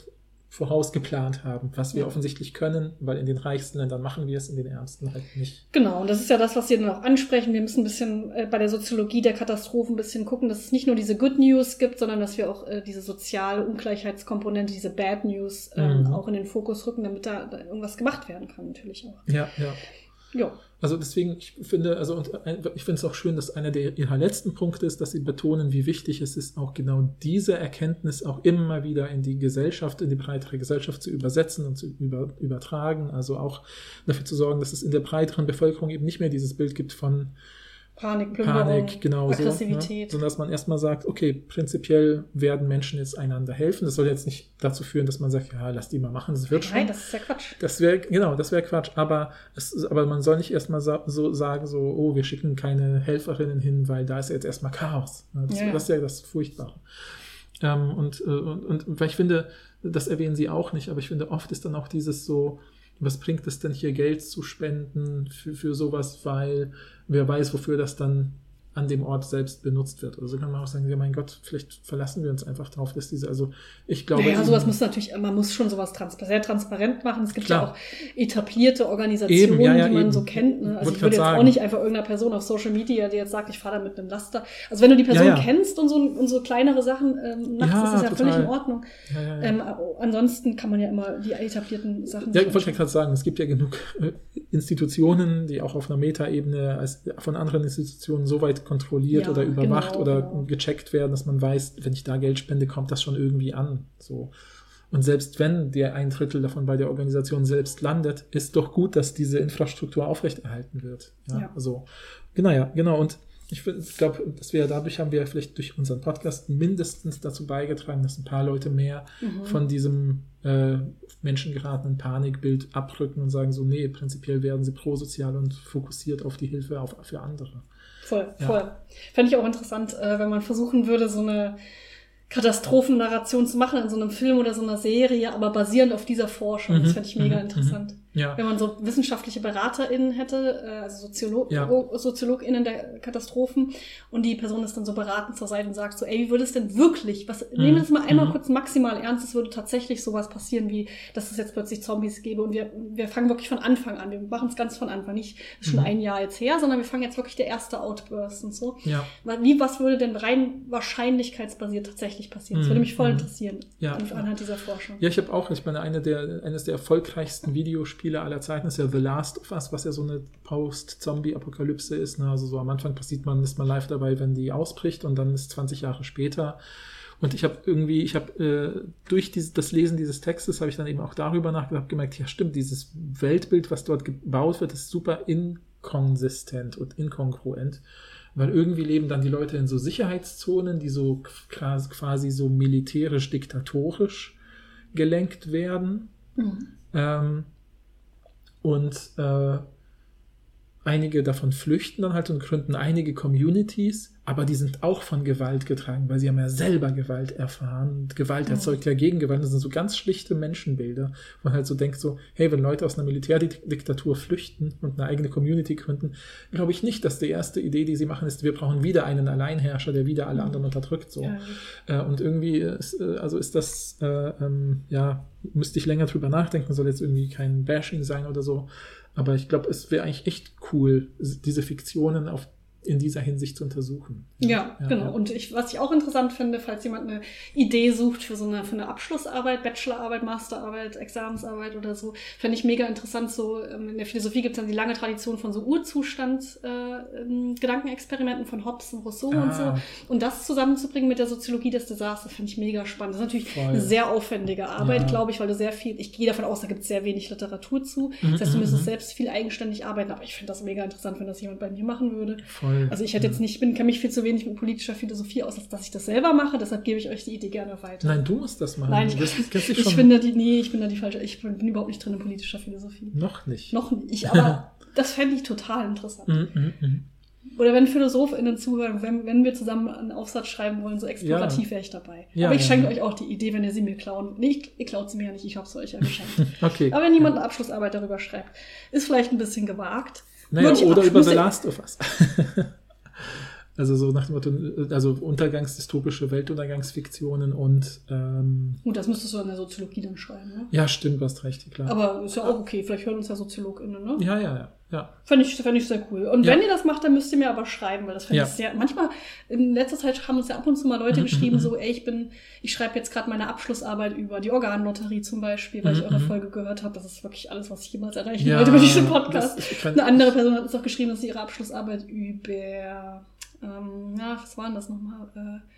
Speaker 2: vorausgeplant haben, was wir ja. offensichtlich können, weil in den reichsten Ländern machen wir es, in den ärmsten halt nicht.
Speaker 3: Genau, und das ist ja das, was Sie dann auch ansprechen. Wir müssen ein bisschen äh, bei der Soziologie der Katastrophen ein bisschen gucken, dass es nicht nur diese Good News gibt, sondern dass wir auch äh, diese soziale Ungleichheitskomponente, diese Bad News äh, mhm. auch in den Fokus rücken, damit da, da irgendwas gemacht werden kann, natürlich auch.
Speaker 2: Ja, ja. Ja. Also deswegen, ich finde, also ich finde es auch schön, dass einer der ihrer letzten Punkte ist, dass sie betonen, wie wichtig es ist, auch genau diese Erkenntnis auch immer wieder in die Gesellschaft, in die breitere Gesellschaft zu übersetzen und zu über, übertragen. Also auch dafür zu sorgen, dass es in der breiteren Bevölkerung eben nicht mehr dieses Bild gibt von
Speaker 3: Panik,
Speaker 2: Panik, genau
Speaker 3: Aggressivität. So,
Speaker 2: ne? Sondern dass man erstmal sagt, okay, prinzipiell werden Menschen jetzt einander helfen. Das soll jetzt nicht dazu führen, dass man sagt, ja, lass die mal machen, das wird schon.
Speaker 3: Nein, das ist ja Quatsch.
Speaker 2: Das wäre, genau, das wäre Quatsch. Aber, es, aber man soll nicht erstmal so sagen, so, oh, wir schicken keine Helferinnen hin, weil da ist jetzt erstmal Chaos. Ne? Das, ja. das ist ja das Furchtbare. Ähm, und, äh, und, und weil ich finde, das erwähnen sie auch nicht, aber ich finde, oft ist dann auch dieses so, was bringt es denn hier Geld zu spenden für, für sowas, weil wer weiß, wofür das dann an dem Ort selbst benutzt wird. Oder so kann man auch sagen, ja mein Gott, vielleicht verlassen wir uns einfach darauf, dass diese, also ich glaube.
Speaker 3: Ja, sowas muss natürlich, man muss schon sowas trans sehr transparent machen. Es gibt klar. ja auch etablierte Organisationen, eben, ja, ja, die man eben. so kennt. Ne? Also ich würde jetzt sagen. auch nicht einfach irgendeiner Person auf Social Media, die jetzt sagt, ich fahre da mit einem Laster. Also wenn du die Person kennst und so, und so kleinere Sachen ähm, machst, ist das ja total. völlig in Ordnung. Ähm, ansonsten kann man ja immer die etablierten Sachen.
Speaker 2: Ja, ich wollte gerade sagen, es gibt ja genug äh, Institutionen, die auch auf einer Metaebene als von anderen Institutionen so weit kontrolliert ja, oder überwacht genau, oder genau. gecheckt werden, dass man weiß, wenn ich da Geld spende, kommt das schon irgendwie an. So. Und selbst wenn der ein Drittel davon bei der Organisation selbst landet, ist doch gut, dass diese Infrastruktur aufrechterhalten wird. Ja, ja. Also, genau, ja, genau. Und ich, glaube, dass wir dadurch haben wir vielleicht durch unseren Podcast mindestens dazu beigetragen, dass ein paar Leute mehr mhm. von diesem äh, menschengeratenen Panikbild abrücken und sagen so, nee, prinzipiell werden sie prosozial und fokussiert auf die Hilfe auf, für andere.
Speaker 3: Voll, ja. voll. Fände ich auch interessant, äh, wenn man versuchen würde, so eine Katastrophennarration zu machen in so einem Film oder so einer Serie, aber basierend auf dieser Forschung. Mhm. Das fände ich mega mhm. interessant. Ja. Wenn man so wissenschaftliche BeraterInnen hätte, äh, also Soziolo ja. SoziologInnen der Katastrophen, und die Person ist dann so beratend zur Seite und sagt so, ey, wie würde es denn wirklich, was, mhm. nehmen wir das mal einmal mhm. kurz maximal ernst, es würde tatsächlich sowas passieren, wie, dass es jetzt plötzlich Zombies gäbe und wir, wir fangen wirklich von Anfang an, wir machen es ganz von Anfang, nicht schon mhm. ein Jahr jetzt her, sondern wir fangen jetzt wirklich der erste Outburst und so. Ja. Wie, was würde denn rein wahrscheinlichkeitsbasiert tatsächlich passieren? Das würde mich voll mhm. interessieren, ja. anhand dieser Forschung.
Speaker 2: Ja, ich habe auch, ich meine, eine der, eines der erfolgreichsten Videospiele Spiele aller Zeiten ist ja The Last of Us, was ja so eine Post-Zombie-Apokalypse ist. Ne? Also so am Anfang passiert man, ist man live dabei, wenn die ausbricht und dann ist 20 Jahre später. Und ich habe irgendwie, ich habe äh, durch dieses, das Lesen dieses Textes habe ich dann eben auch darüber nachgedacht, gemerkt, ja stimmt, dieses Weltbild, was dort gebaut wird, ist super inkonsistent und inkongruent. Weil irgendwie leben dann die Leute in so Sicherheitszonen, die so quasi so militärisch diktatorisch gelenkt werden. Mhm. Ähm, und äh, einige davon flüchten dann halt und gründen einige Communities, aber die sind auch von Gewalt getragen, weil sie haben ja selber Gewalt erfahren. Und Gewalt erzeugt ja Gegengewalt. Das sind so ganz schlichte Menschenbilder. wo Man halt so denkt so, hey, wenn Leute aus einer Militärdiktatur flüchten und eine eigene Community gründen, glaube ich nicht, dass die erste Idee, die sie machen, ist, wir brauchen wieder einen Alleinherrscher, der wieder alle anderen unterdrückt. So. Ja. Äh, und irgendwie ist, äh, also ist das, äh, ähm, ja, müsste ich länger drüber nachdenken, soll jetzt irgendwie kein Bashing sein oder so. Aber ich glaube, es wäre eigentlich echt cool, diese Fiktionen auf in dieser Hinsicht zu untersuchen.
Speaker 3: Ja, ja genau. Ja. Und ich, was ich auch interessant finde, falls jemand eine Idee sucht für so eine, für eine Abschlussarbeit, Bachelorarbeit, Masterarbeit, Examensarbeit oder so, fände ich mega interessant. So ähm, in der Philosophie gibt es dann die lange Tradition von so Urzustand äh, ähm, Gedankenexperimenten von Hobbes und Rousseau ah. und so. Und das zusammenzubringen mit der Soziologie des Desasters, finde ich mega spannend. Das ist natürlich Voll. eine sehr aufwendige Arbeit, ja. glaube ich, weil du sehr viel, ich gehe davon aus, da gibt es sehr wenig Literatur zu. Das heißt, du mhm, müsstest mhm. selbst viel eigenständig arbeiten, aber ich finde das mega interessant, wenn das jemand bei mir machen würde. Voll. Also ich hätte jetzt nicht, bin, kenne mich viel zu wenig mit politischer Philosophie aus, als dass ich das selber mache. Deshalb gebe ich euch die Idee gerne weiter.
Speaker 2: Nein, du musst das machen.
Speaker 3: Nein, ich, das, ich bin da die, nee, ich bin da die falsche. Ich bin, bin, überhaupt nicht drin in politischer Philosophie.
Speaker 2: Noch nicht.
Speaker 3: Noch nicht, aber das fände ich total interessant. Mm, mm. Oder wenn PhilosophInnen zuhören, wenn, wenn wir zusammen einen Aufsatz schreiben wollen, so explorativ ja. wäre ich dabei. Ja, Aber ich schenke ja. euch auch die Idee, wenn ihr sie mir klauen. Nee, ihr klaut sie mir ja nicht, ich habe sie euch ja geschenkt. okay. Aber wenn jemand eine Abschlussarbeit darüber schreibt, ist vielleicht ein bisschen gewagt.
Speaker 2: Naja, oder über The Last of Us. Also so nach dem Motto, also untergangsdystopische Weltuntergangsfiktionen und ähm,
Speaker 3: Gut, das müsstest du in der Soziologie dann schreiben, ne?
Speaker 2: Ja, stimmt, du hast recht, klar.
Speaker 3: Aber ist ja auch okay, vielleicht hören uns ja SoziologInnen, ne?
Speaker 2: Ja, ja, ja. Ja.
Speaker 3: Fände ich, fänd ich sehr cool. Und ja. wenn ihr das macht, dann müsst ihr mir aber schreiben, weil das fände ja. ich sehr. Manchmal, in letzter Zeit haben uns ja ab und zu mal Leute mhm, geschrieben, mhm, so, ey, ich bin, ich schreibe jetzt gerade meine Abschlussarbeit über die Organlotterie zum Beispiel, weil ich mhm, eure Folge gehört habe. Das ist wirklich alles, was ich jemals erreichen wollte mit diesem Podcast. Eine andere Person hat uns auch geschrieben, dass sie ihre Abschlussarbeit über ähm, ja, was war denn das nochmal? Äh,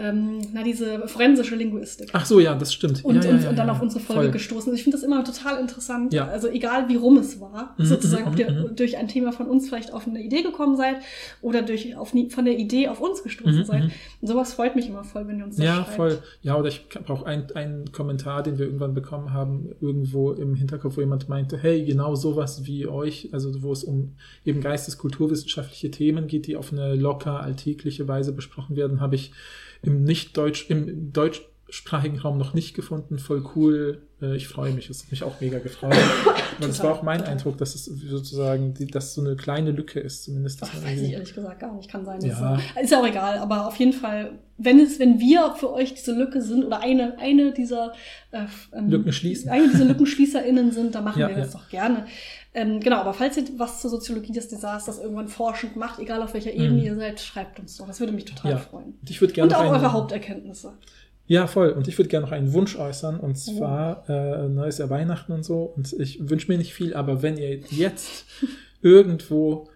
Speaker 3: ähm, na, diese forensische Linguistik.
Speaker 2: Ach so, ja, das stimmt.
Speaker 3: Und,
Speaker 2: ja,
Speaker 3: ja, ja, und dann auf unsere Folge Voll. gestoßen. Ich finde das immer total interessant. Ja. Also egal wie rum es war, mhm, sozusagen, ob ihr mhm. durch ein Thema von uns vielleicht auf eine Idee gekommen seid oder durch auf, von der Idee auf uns gestoßen mhm, seid. Mhm. Und sowas freut mich immer voll, wenn ihr uns das
Speaker 2: Ja, schreibt. voll. Ja, oder ich habe auch einen Kommentar, den wir irgendwann bekommen haben, irgendwo im Hinterkopf, wo jemand meinte, hey, genau sowas wie euch, also wo es um eben geisteskulturwissenschaftliche Themen geht, die auf eine locker alltägliche Weise besprochen werden, habe ich im nicht Deutsch, im deutschsprachigen Raum noch nicht gefunden. Voll cool. Äh, ich freue mich. Es hat mich auch mega gefreut. Weil das war auch mein. Eindruck, dass es sozusagen, dass so eine kleine Lücke ist, zumindest.
Speaker 3: Ach, weiß ich ehrlich gesagt gar nicht, kann sein. Ja. Ist, ist ja auch egal, aber auf jeden Fall, wenn es, wenn wir für euch diese Lücke sind oder eine, eine dieser
Speaker 2: äh, ähm, Lücken schließen.
Speaker 3: Eine dieser LückenschließerInnen sind, dann machen ja, wir das doch gerne. Ähm, genau, aber falls ihr was zur Soziologie des Desasters irgendwann forschend macht, egal auf welcher Ebene mhm. ihr seid, schreibt uns doch. Das würde mich total ja. freuen.
Speaker 2: Und, ich gerne
Speaker 3: und auch eure Haupterkenntnisse.
Speaker 2: Ja, voll. Und ich würde gerne noch einen Wunsch äußern. Und zwar, oh. äh, neues Jahr Weihnachten und so. Und ich wünsche mir nicht viel, aber wenn ihr jetzt irgendwo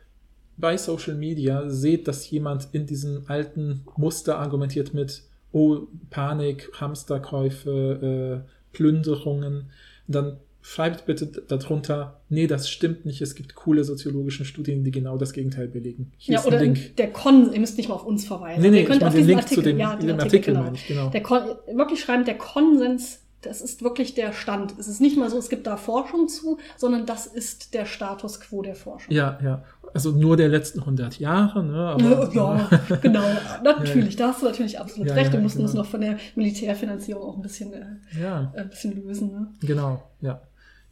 Speaker 2: bei Social Media seht, dass jemand in diesem alten Muster argumentiert mit, oh, Panik, Hamsterkäufe, äh, Plünderungen, dann schreibt bitte darunter, nee, das stimmt nicht, es gibt coole soziologische Studien, die genau das Gegenteil belegen.
Speaker 3: Hier ja, oder der Kon, ihr müsst nicht mal auf uns verweisen.
Speaker 2: Nee, nee, ihr könnt auf den Link Artikel, zu dem, ja, dem Artikel, Artikel genau. ich, genau.
Speaker 3: Der Kon, wirklich schreiben, der Konsens das ist wirklich der Stand. Es ist nicht mal so, es gibt da Forschung zu, sondern das ist der Status quo der Forschung.
Speaker 2: Ja, ja. Also nur der letzten 100 Jahre, ne?
Speaker 3: Aber, ja, genau. Natürlich, da hast du natürlich absolut ja, recht. Wir mussten genau. uns noch von der Militärfinanzierung auch ein bisschen, äh, ja. ein bisschen lösen. Ne?
Speaker 2: Genau, ja.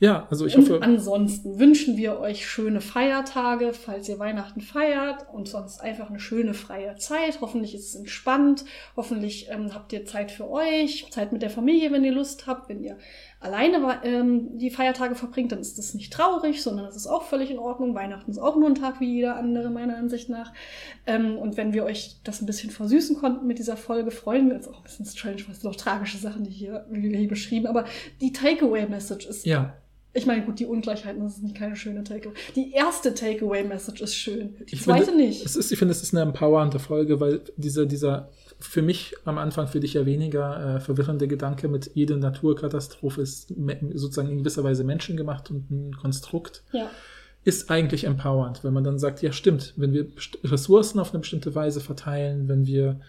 Speaker 2: Ja, also ich
Speaker 3: und
Speaker 2: hoffe.
Speaker 3: Ansonsten wünschen wir euch schöne Feiertage, falls ihr Weihnachten feiert und sonst einfach eine schöne freie Zeit. Hoffentlich ist es entspannt. Hoffentlich ähm, habt ihr Zeit für euch, Zeit mit der Familie, wenn ihr Lust habt. Wenn ihr alleine ähm, die Feiertage verbringt, dann ist das nicht traurig, sondern das ist auch völlig in Ordnung. Weihnachten ist auch nur ein Tag wie jeder andere, meiner Ansicht nach. Ähm, und wenn wir euch das ein bisschen versüßen konnten mit dieser Folge, freuen wir uns auch ein bisschen strange, weil es sind auch tragische Sachen, die hier, wie wir hier beschrieben. Aber die Takeaway-Message ist
Speaker 2: ja
Speaker 3: ich meine, gut, die Ungleichheiten, das ist nicht keine schöne Takeaway. Die erste Takeaway-Message ist schön, die ich zweite
Speaker 2: finde,
Speaker 3: nicht.
Speaker 2: Es ist, ich finde, es ist eine empowernde Folge, weil dieser, dieser für mich am Anfang, für dich ja weniger äh, verwirrende Gedanke mit jede Naturkatastrophe ist sozusagen in gewisser Weise menschengemacht und ein Konstrukt.
Speaker 3: Ja.
Speaker 2: Ist eigentlich empowernd, wenn man dann sagt, ja stimmt, wenn wir Ressourcen auf eine bestimmte Weise verteilen, wenn wir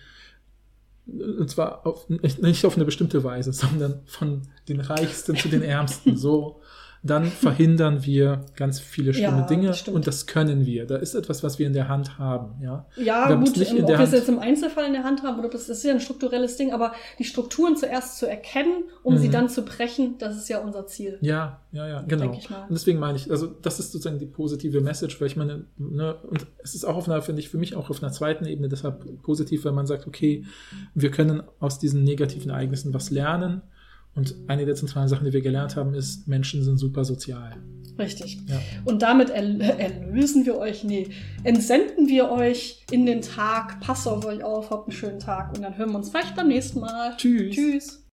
Speaker 2: und zwar auf, nicht auf eine bestimmte Weise, sondern von den Reichsten zu den Ärmsten. So dann verhindern wir ganz viele schlimme ja, Dinge das und das können wir. Da ist etwas, was wir in der Hand haben. Ja,
Speaker 3: ja gut, nicht in ob wir es jetzt im Einzelfall in der Hand haben oder das ist ja ein strukturelles Ding, aber die Strukturen zuerst zu erkennen, um mhm. sie dann zu brechen, das ist ja unser Ziel.
Speaker 2: Ja, ja, ja, genau. Und deswegen meine ich, also das ist sozusagen die positive Message, weil ich meine, ne, und es ist auch auf einer, finde ich, für mich auch auf einer zweiten Ebene deshalb positiv, weil man sagt, okay, wir können aus diesen negativen Ereignissen was lernen und eine der zentralen Sachen, die wir gelernt haben, ist, Menschen sind super sozial.
Speaker 3: Richtig. Ja. Und damit erlösen wir euch, nee, entsenden wir euch in den Tag. Passt auf euch auf, habt einen schönen Tag und dann hören wir uns vielleicht beim nächsten Mal.
Speaker 2: Tschüss.
Speaker 3: Tschüss.